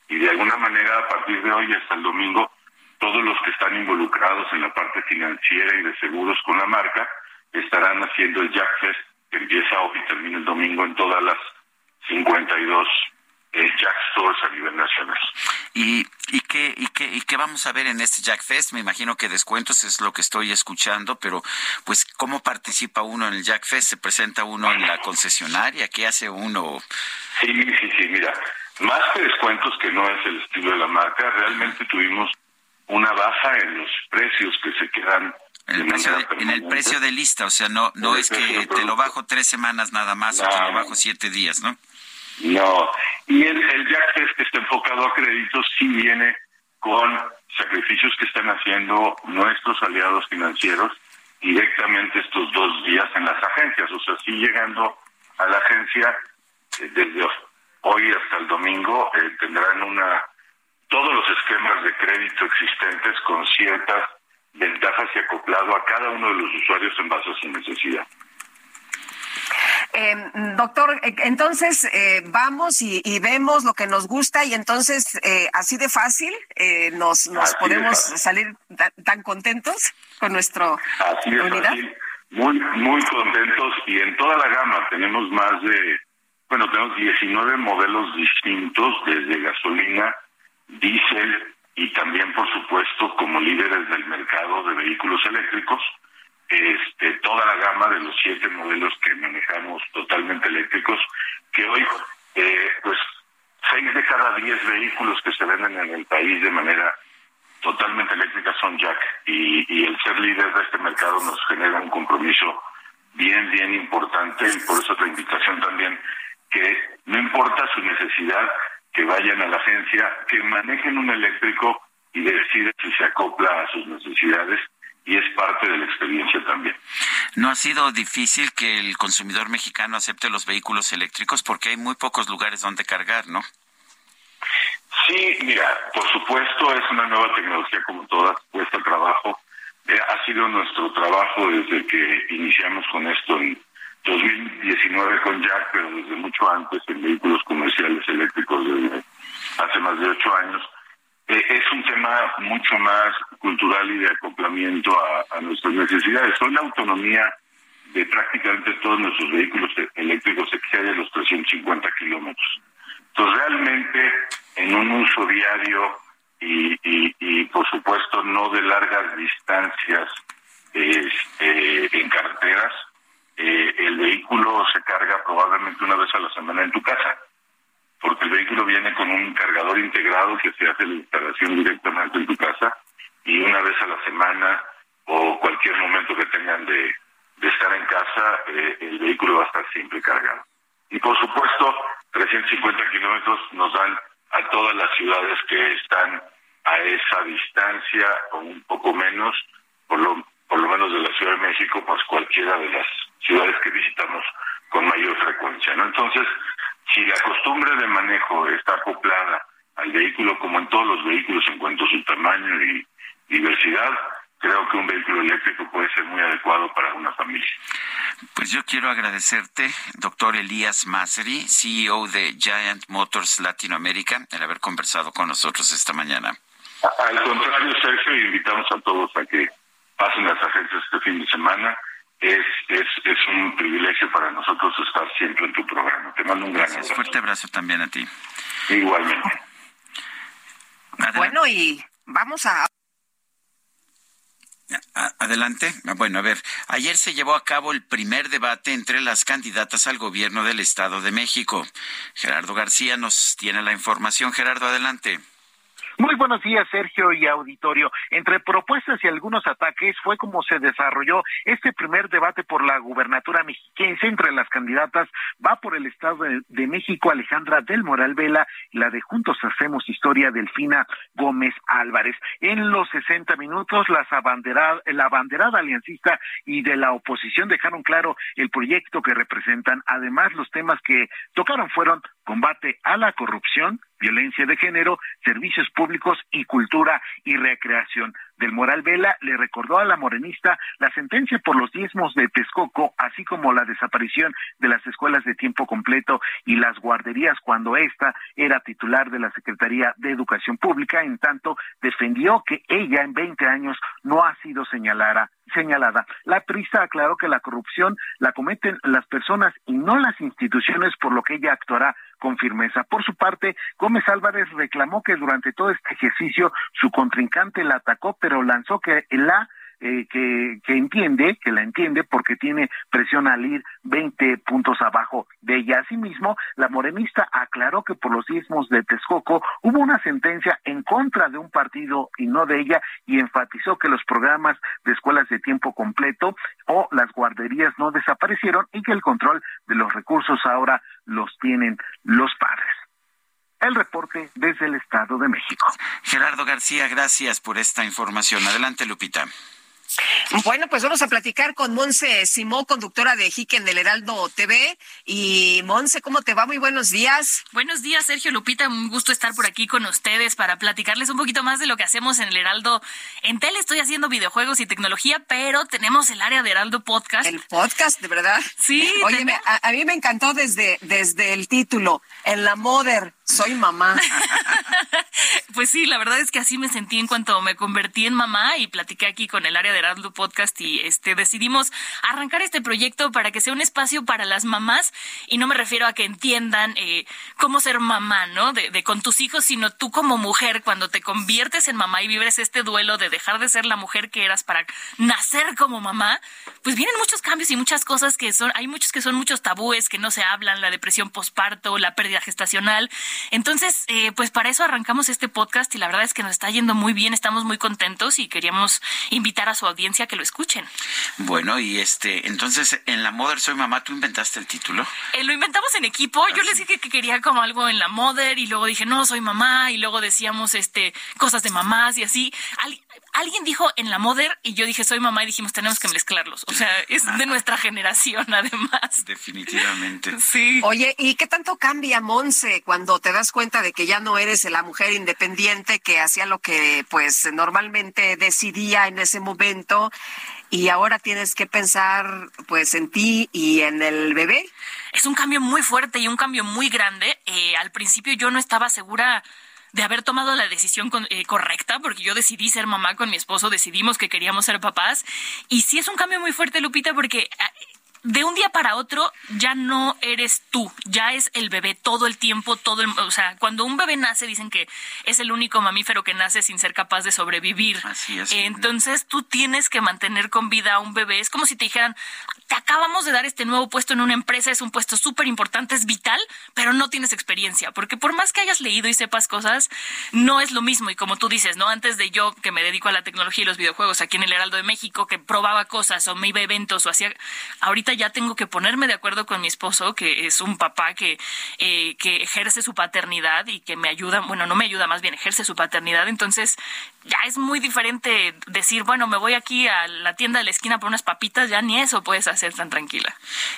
y de alguna manera a partir de hoy hasta el domingo todos los que están involucrados en la parte financiera y de seguros con la marca estarán haciendo el Jack Fest que empieza hoy y termina el domingo en todas las 52 eh, Jack Stores a nivel nacional. ¿Y, y, qué, y, qué, ¿Y qué vamos a ver en este Jack Fest? Me imagino que descuentos es lo que estoy escuchando, pero pues ¿cómo participa uno en el Jack Fest? ¿Se presenta uno en la concesionaria? ¿Qué hace uno? Sí, sí, sí, mira, más que descuentos que no es el estilo de la marca, realmente tuvimos una baja en los precios que se quedan en el, precio de, en el precio de lista, o sea, no no es que te lo bajo tres semanas nada más o te lo bajo siete días, ¿no? No, y el, el Jack Fest que está enfocado a créditos sí viene con sacrificios que están haciendo nuestros aliados financieros directamente estos dos días en las agencias, o sea, sí llegando a la agencia eh, desde hoy hasta el domingo eh, tendrán una todos los esquemas de crédito existentes con ciertas ventajas y acoplado a cada uno de los usuarios en base a su necesidad. Eh, doctor, eh, entonces eh, vamos y, y, vemos lo que nos gusta y entonces eh, así de fácil eh, nos, nos podemos salir tan, tan, contentos con nuestro así de unidad. Fácil. Muy, muy contentos y en toda la gama tenemos más de, bueno, tenemos 19 modelos distintos desde gasolina, diésel y también, por supuesto, como líderes del mercado de vehículos eléctricos este, toda la gama de los siete modelos que manejamos totalmente eléctricos, que hoy, eh, pues, seis de cada diez vehículos que se venden en el país de manera totalmente eléctrica son Jack, y, el ser líder de este mercado nos genera un compromiso bien, bien importante, y por eso la invitación también, que no importa su necesidad, que vayan a la agencia, que manejen un eléctrico y deciden si se acopla a sus necesidades y es parte de la experiencia también. ¿No ha sido difícil que el consumidor mexicano acepte los vehículos eléctricos porque hay muy pocos lugares donde cargar, no? Sí, mira, por supuesto es una nueva tecnología como todas, cuesta trabajo. Eh, ha sido nuestro trabajo desde que iniciamos con esto en 2019 con Jack, pero desde mucho antes en vehículos comerciales eléctricos desde hace más de ocho años eh, es un tema mucho más cultural y de acoplamiento a, nuestras necesidades. Hoy la autonomía de prácticamente todos nuestros vehículos eléctricos excede los 350 kilómetros. Entonces, realmente, en un uso diario y, por supuesto, no de largas distancias este, en carreteras, eh, el vehículo se carga probablemente una vez a la semana en tu casa porque el vehículo viene con un cargador integrado que se hace la instalación directamente en tu casa y una vez a la semana o cualquier momento que tengan de, estar en casa, eh, el vehículo va a estar siempre cargado. Y por supuesto, 350 kilómetros nos dan a todas las ciudades que están a esa distancia o un poco menos, por lo, por lo menos de la Ciudad de México, pues cualquiera de las ciudades que visitamos con mayor frecuencia, ¿no? Entonces, si la costumbre de manejo está acoplada al vehículo como en todos los vehículos en cuanto a su tamaño y diversidad, creo que un vehículo eléctrico puede ser muy adecuado para una familia. Pues yo quiero agradecerte, doctor Elías Maseri, CEO de Giant Motors Latinoamérica, el haber conversado con nosotros esta mañana. Al contrario, Sergio, invitamos a todos a que pasen las agencias este fin de semana es, es, es un privilegio para nosotros estar siempre en tu programa. Te mando un gran Gracias. Fuerte abrazo también a ti. Igualmente. Adelante. Bueno, y vamos a... Adelante. Bueno, a ver, ayer se llevó a cabo el primer debate entre las candidatas al gobierno del Estado de México. Gerardo García nos tiene la información. Gerardo, adelante. Muy buenos días, Sergio y auditorio. Entre propuestas y algunos ataques fue como se desarrolló este primer debate por la gubernatura mexiquense entre las candidatas. Va por el Estado de, México Alejandra del Moral Vela la de Juntos Hacemos Historia Delfina Gómez Álvarez. En los 60 minutos, las abanderada, la abanderada aliancista y de la oposición dejaron claro el proyecto que representan. Además, los temas que tocaron fueron combate a la corrupción, violencia de género, servicios públicos y cultura y recreación. Del Moral Vela le recordó a la morenista la sentencia por los diezmos de Texcoco, así como la desaparición de las escuelas de tiempo completo y las guarderías cuando ésta era titular de la Secretaría de Educación Pública. En tanto, defendió que ella en 20 años no ha sido señalada señalada. La prisa aclaró que la corrupción la cometen las personas y no las instituciones, por lo que ella actuará con firmeza. Por su parte, Gómez Álvarez reclamó que durante todo este ejercicio su contrincante la atacó, pero lanzó que la eh, que, que entiende, que la entiende porque tiene presión al ir 20 puntos abajo de ella. Asimismo, la morenista aclaró que por los diezmos de Texcoco hubo una sentencia en contra de un partido y no de ella y enfatizó que los programas de escuelas de tiempo completo o las guarderías no desaparecieron y que el control de los recursos ahora los tienen los padres. El reporte desde el Estado de México. Gerardo García, gracias por esta información. Adelante, Lupita. Bueno, pues vamos a platicar con Monse Simó, conductora de Jique en el Heraldo TV. Y Monse, ¿cómo te va? Muy buenos días. Buenos días, Sergio Lupita. Un gusto estar por aquí con ustedes para platicarles un poquito más de lo que hacemos en el Heraldo. En tele estoy haciendo videojuegos y tecnología, pero tenemos el área de Heraldo Podcast. El podcast, de verdad. Sí. Oye, a, a, mí me encantó desde, desde el título, en la Mother soy mamá. [LAUGHS] pues sí, la verdad es que así me sentí en cuanto me convertí en mamá y platiqué aquí con el área de Heraldo Podcast y este decidimos arrancar este proyecto para que sea un espacio para las mamás y no me refiero a que entiendan eh, cómo ser mamá, ¿no? De, de, con tus hijos, sino tú como mujer cuando te conviertes en mamá y vives este duelo de dejar de ser la mujer que eras para nacer como mamá, pues vienen muchos cambios y muchas cosas que son, hay muchos que son muchos tabúes que no se hablan, la depresión posparto, la pérdida gestacional entonces, eh, pues para eso arrancamos este podcast y la verdad es que nos está yendo muy bien, estamos muy contentos y queríamos invitar a su audiencia que lo escuchen. Bueno, y este, entonces en la Mother Soy Mamá, ¿tú inventaste el título? Eh, lo inventamos en equipo, yo les dije que quería como algo en la Mother y luego dije, no, soy mamá y luego decíamos este cosas de mamás y así alguien dijo en la Mother y yo dije soy mamá y dijimos tenemos que mezclarlos. O sea, es de nuestra generación además. Definitivamente. [LAUGHS] Sí. Oye, ¿y qué tanto cambia Monse cuando te das cuenta de que ya no eres la mujer independiente que hacía lo que pues normalmente decidía en ese momento y ahora tienes que pensar pues en ti y en el bebé? Es un cambio muy fuerte y un cambio muy grande. Eh, al principio yo no estaba segura de haber tomado la decisión eh, correcta, porque yo decidí ser mamá con mi esposo, decidimos que queríamos ser papás. Y sí es un cambio muy fuerte, Lupita, porque ah, de un día para otro ya no eres tú, ya es el bebé todo el tiempo, todo el, o sea, cuando un bebé nace dicen que es el único mamífero que nace sin ser capaz de sobrevivir. Así es. Entonces tú tienes que mantener con vida a un bebé. Es como si te dijeran, te acabamos de dar este nuevo puesto en una empresa, es un puesto súper importante, es vital, pero no tienes experiencia, porque por más que hayas leído y sepas cosas, no es lo mismo. Y como tú dices, ¿no? Antes de yo que me dedico a la tecnología y los videojuegos aquí en el Heraldo de México, que probaba cosas o me iba a eventos o hacía, ahorita ya tengo que ponerme de acuerdo con mi esposo, que es un papá que, eh, que ejerce su paternidad y que me ayuda, bueno, no me ayuda, más bien ejerce su paternidad. Entonces, ya es muy diferente decir, bueno, me voy aquí a la tienda de la esquina por unas papitas, ya ni eso puedes hacer tan tranquila.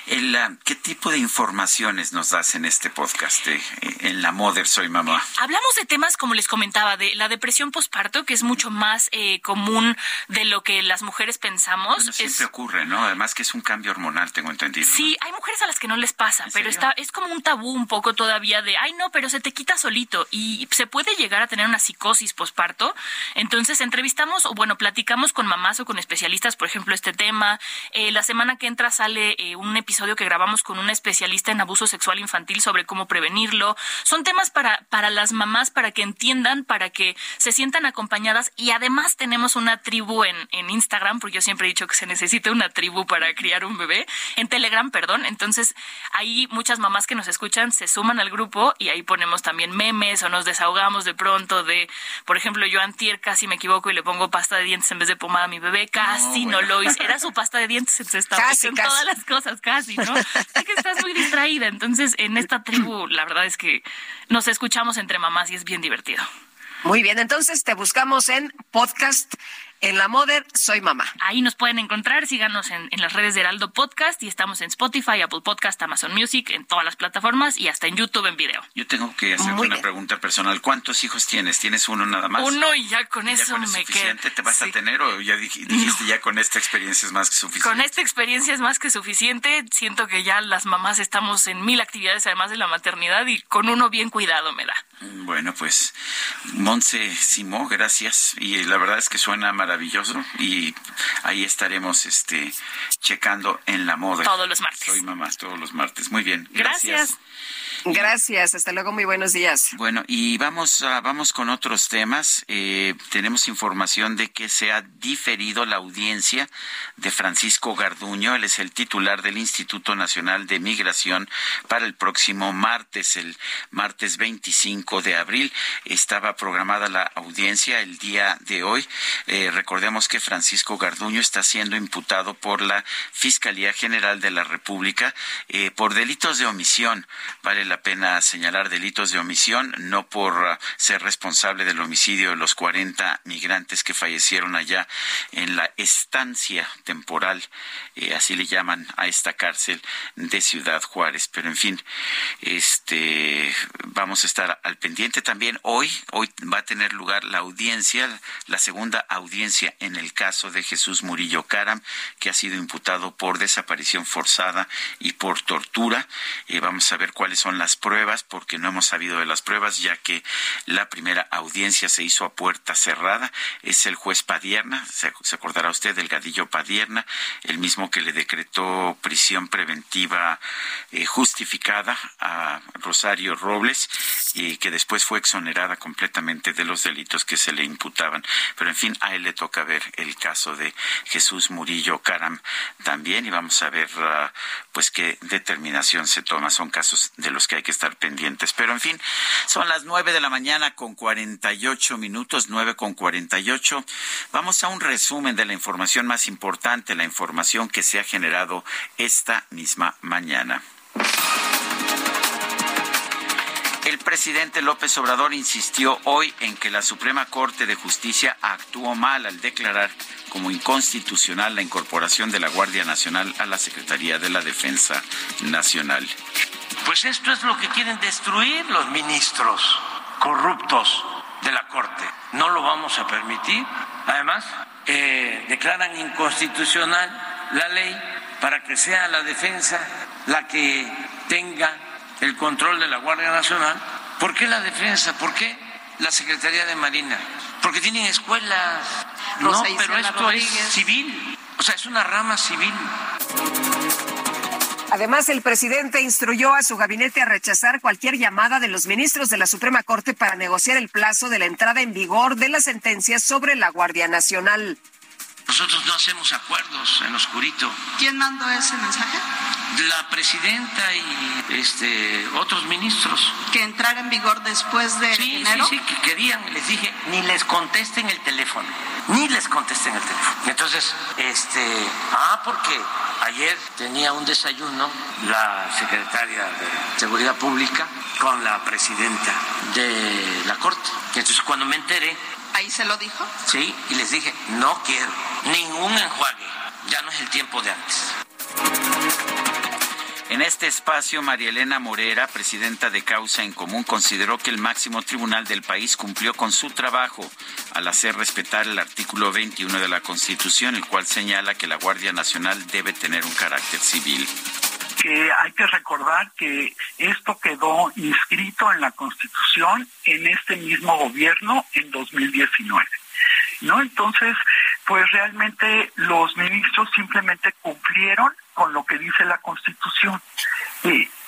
El, uh, ¿Qué tipo de informaciones nos das en este podcast de, en la Mother Soy Mamá? Hablamos de temas, como les comentaba, de la depresión postparto, que es mucho más eh, común de lo que las mujeres pensamos. Bueno, siempre ocurre, ¿no? Además que es un cambio hormonal, tengo entendido. Sí, hay mujeres a las que no les pasa, pero está, es como un tabú un poco todavía de, ay, no, pero se te quita solito y se puede llegar a tener una psicosis postparto. Entonces entrevistamos o bueno, platicamos con mamás o con especialistas, por ejemplo, este tema. Eh, la semana que entra sale eh, un episodio que grabamos con una especialista en abuso sexual infantil sobre cómo prevenirlo. Son temas para, para las mamás, para que entiendan, para que se sientan acompañadas y además tenemos una tribu en, en Instagram, porque yo siempre he dicho que se necesita una tribu para criar un bebé, en Telegram, perdón. Entonces, ahí muchas mamás que nos escuchan se suman al grupo y ahí ponemos también memes o nos desahogamos de pronto de, por ejemplo, yo antier casi me equivoco y le pongo pasta de dientes en vez de pomada a mi bebé, casi no, lo hice, era su pasta de dientes, se [LAUGHS] estaba Casi, casi. todas las cosas, casi, ¿no? Es que estás muy distraída, entonces en esta tribu la verdad es que nos escuchamos entre mamás y es bien divertido. Muy bien, entonces te buscamos en podcast en la Moder Soy Mamá. Ahí nos pueden encontrar, síganos en, en las redes de Heraldo Podcast y estamos en Spotify, Apple Podcast, Amazon Music, en todas las plataformas y hasta en YouTube en video. Yo tengo que hacerte Muy una bien. pregunta personal. ¿Cuántos hijos tienes? ¿Tienes uno nada más? Uno y ya con ¿Ya eso con es me quedo. suficiente te vas a tener o ya dij- dijiste ya con esta experiencia es más que suficiente? Con esta experiencia es más que suficiente. Siento que ya las mamás estamos en mil actividades además de la maternidad y con uno bien cuidado me da. Bueno, pues Monse Simó, gracias. Y la verdad es que suena maravilloso y ahí estaremos este checando en la moda. Todos los martes. Soy mamá todos los martes. Muy bien. Gracias. Gracias, hasta luego, muy buenos días. Bueno, y vamos, a- vamos con otros temas. Eh, tenemos información de que se ha diferido la audiencia de Francisco Garduño. Él es el titular del Instituto Nacional de Migración para el próximo martes, el martes 25 de abril. Estaba programada la audiencia el día de hoy. Eh, recordemos que Francisco Garduño está siendo imputado por la Fiscalía General de la República eh, por delitos de omisión. Vale la pena señalar delitos de omisión, no por ah, ser responsable del homicidio de los 40 migrantes que fallecieron allá en la estancia temporal, eh, así le llaman a esta cárcel de Ciudad Juárez. Pero en fin, este vamos a estar al pendiente también hoy. Hoy va a tener lugar la audiencia, la segunda audiencia en el caso de Jesús Murillo Caram, que ha sido imputado por desaparición forzada y por tortura. Eh, vamos a ver cuáles son las pruebas, porque no hemos sabido de las pruebas, ya que la primera audiencia se hizo a puerta cerrada. Es el juez Padierna, se, acordará usted, Delgadillo Padierna, el mismo que le decretó prisión preventiva eh, justificada a Rosario Robles y que después fue exonerada completamente de los delitos que se le imputaban. Pero en fin, a él toca ver el caso de Jesús Murillo Caram también y vamos a ver ah, pues qué determinación se toma. Son casos de los que hay que estar pendientes. Pero en fin, son las nueve de la mañana con 48 minutos, nueve con 48. Vamos a un resumen de la información más importante, la información que se ha generado esta misma mañana. El presidente López Obrador insistió hoy en que la Suprema Corte de Justicia actuó mal al declarar como inconstitucional la incorporación de la Guardia Nacional a la Secretaría de la Defensa Nacional. Pues esto es lo que quieren destruir los ministros corruptos de la Corte. No lo vamos a permitir. Además, eh, declaran inconstitucional la ley para que sea la defensa la que tenga el control de la Guardia Nacional. ¿Por qué la defensa? ¿Por qué la Secretaría de Marina? Porque tienen escuelas. No, pero esto Rodríguez. es civil. O sea, es una rama civil. Además, el presidente instruyó a su gabinete a rechazar cualquier llamada de los ministros de la Suprema Corte para negociar el plazo de la entrada en vigor de la sentencia sobre la Guardia Nacional. Nosotros no hacemos acuerdos en oscurito. ¿Quién mandó ese mensaje? La presidenta y este otros ministros. Que entrara en vigor después de Sí, enero. sí, sí, que querían, les dije, ni les contesten el teléfono, ni les contesten el teléfono. Entonces, este, ah, porque ayer tenía un desayuno la secretaria de Seguridad Pública con la presidenta de la Corte. Y entonces cuando me enteré, Ahí se lo dijo. sí, y les dije, no quiero ningún enjuague, ya no es el tiempo de antes. En este espacio, María Elena Morera, presidenta de Causa en Común, consideró que el máximo tribunal del país cumplió con su trabajo al hacer respetar el artículo 21 de la Constitución, el cual señala que la Guardia Nacional debe tener un carácter civil. Que hay que recordar que esto quedó inscrito en la Constitución en este mismo gobierno en 2019. ¿No? Entonces, pues realmente los ministros simplemente cumplieron con lo que dice la Constitución.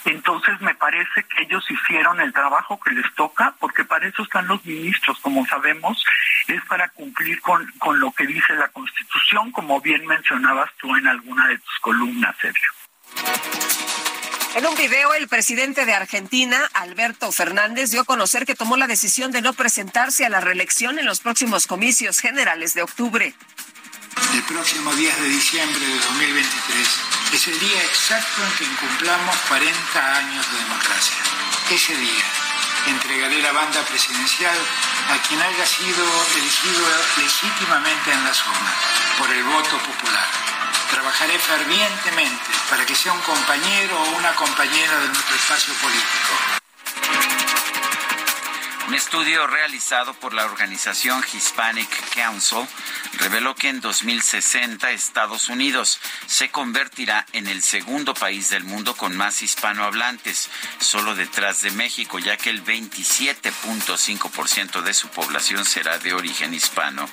Entonces me parece que ellos hicieron el trabajo que les toca, porque para eso están los ministros, como sabemos, es para cumplir con, con lo que dice la Constitución, como bien mencionabas tú en alguna de tus columnas, Sergio. En un video, el presidente de Argentina, Alberto Fernández, dio a conocer que tomó la decisión de no presentarse a la reelección en los próximos comicios generales de octubre. El próximo 10 de diciembre de 2023 es el día exacto en que incumplamos 40 años de democracia. Ese día entregaré la banda presidencial a quien haya sido elegido legítimamente en las urnas por el voto popular. Trabajaré fervientemente para que sea un compañero o una compañera de nuestro espacio político. Un estudio realizado por la organización Hispanic Council reveló que en 2060 Estados Unidos se convertirá en el segundo país del mundo con más hispanohablantes, solo detrás de México, ya que el 27.5% de su población será de origen hispano.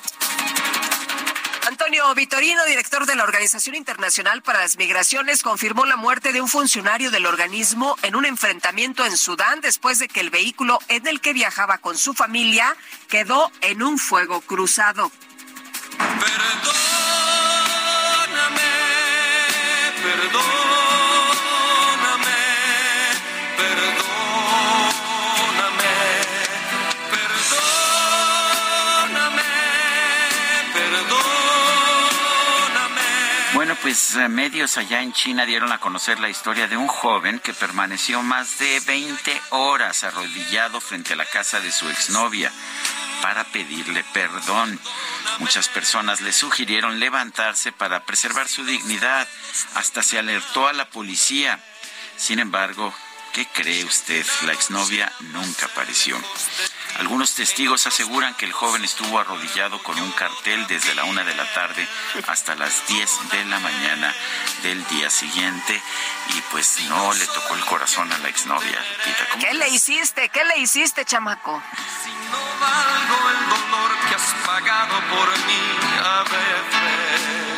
Antonio Vitorino, director de la Organización Internacional para las Migraciones, confirmó la muerte de un funcionario del organismo en un enfrentamiento en Sudán después de que el vehículo en el que viajaba con su familia quedó en un fuego cruzado. Perdóname, perdóname, pues eh, medios allá en China dieron a conocer la historia de un joven que permaneció más de 20 horas arrodillado frente a la casa de su exnovia para pedirle perdón. Muchas personas le sugirieron levantarse para preservar su dignidad. Hasta se alertó a la policía. Sin embargo, ¿qué cree usted? La exnovia nunca apareció. Algunos testigos aseguran que el joven estuvo arrodillado con un cartel desde la una de la tarde hasta las 10 de la mañana del día siguiente y pues no le tocó el corazón a la exnovia. Lupita, ¿cómo ¿Qué le hiciste? ¿Qué le hiciste, chamaco? Valgo el dolor que has pagado por mí a veces.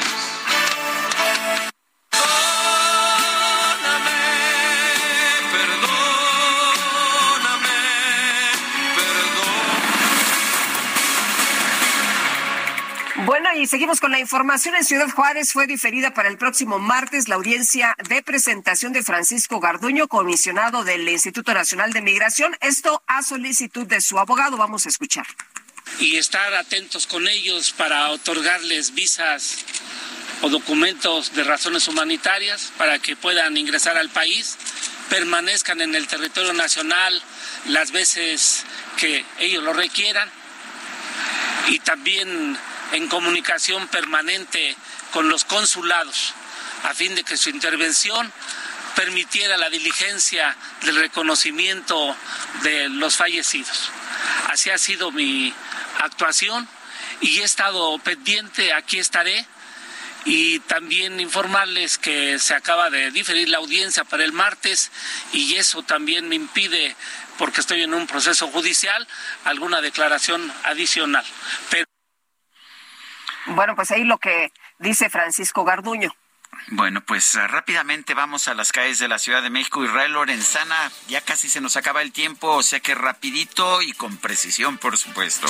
Bueno, y seguimos con la información. En Ciudad Juárez fue diferida para el próximo martes la audiencia de presentación de Francisco Garduño, comisionado del Instituto Nacional de Migración. Esto a solicitud de su abogado. Vamos a escuchar. y estar atentos con ellos para otorgarles visas o documentos de razones humanitarias para que puedan ingresar al país, permanezcan en el territorio nacional las veces que ellos lo requieran y también en comunicación permanente con los consulados a fin de que su intervención permitiera la diligencia del reconocimiento de los fallecidos. Así ha sido mi actuación y he estado pendiente, aquí estaré y también informarles que se acaba de diferir la audiencia para el martes y eso también me impide, porque estoy en un proceso judicial, alguna declaración adicional. Bueno, pues ahí lo que dice Francisco Garduño. Bueno, pues eh, rápidamente vamos a las calles de la Ciudad de México. Israel Lorenzana, ya casi se nos acaba el tiempo, o sea que rapidito y con precisión, por supuesto.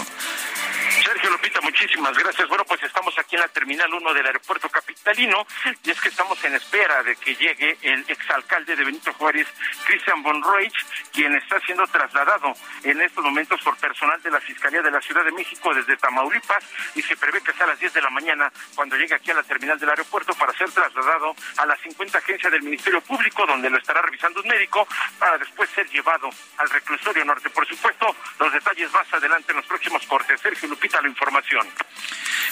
Sergio Lupita, muchísimas gracias. Bueno, pues estamos aquí en la Terminal 1 del Aeropuerto Capitalino y es que estamos en espera de que llegue el exalcalde de Benito Juárez, Christian von Reich, quien está siendo trasladado en estos momentos por personal de la Fiscalía de la Ciudad de México desde Tamaulipas y se prevé que sea a las 10 de la mañana cuando llegue aquí a la terminal del aeropuerto para ser trasladado a la 50 agencia del Ministerio Público donde lo estará revisando un médico para después ser llevado al reclusorio norte. Por supuesto, los detalles más adelante en los próximos cortes. Sergio Lupita, la información.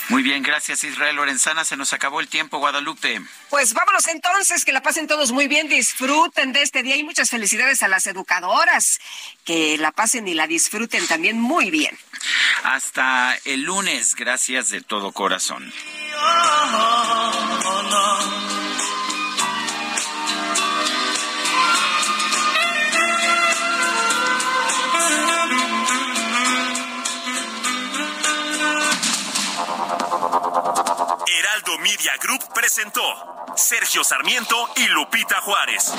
Muy bien, gracias Israel Lorenzana. Se nos acabó el tiempo, Guadalupe. Pues vámonos entonces, que la pasen todos muy bien, disfruten de este día y muchas felicidades a las educadoras, que la pasen y la disfruten también muy bien. Hasta el lunes, gracias de todo corazón. Presentó Sergio Sarmiento y Lupita Juárez.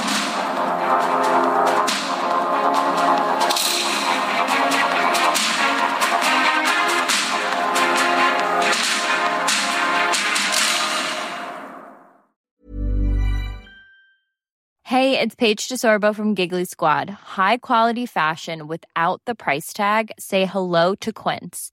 Hey, it's Paige DeSorbo from Giggly Squad. High quality fashion without the price tag. Say hello to Quince.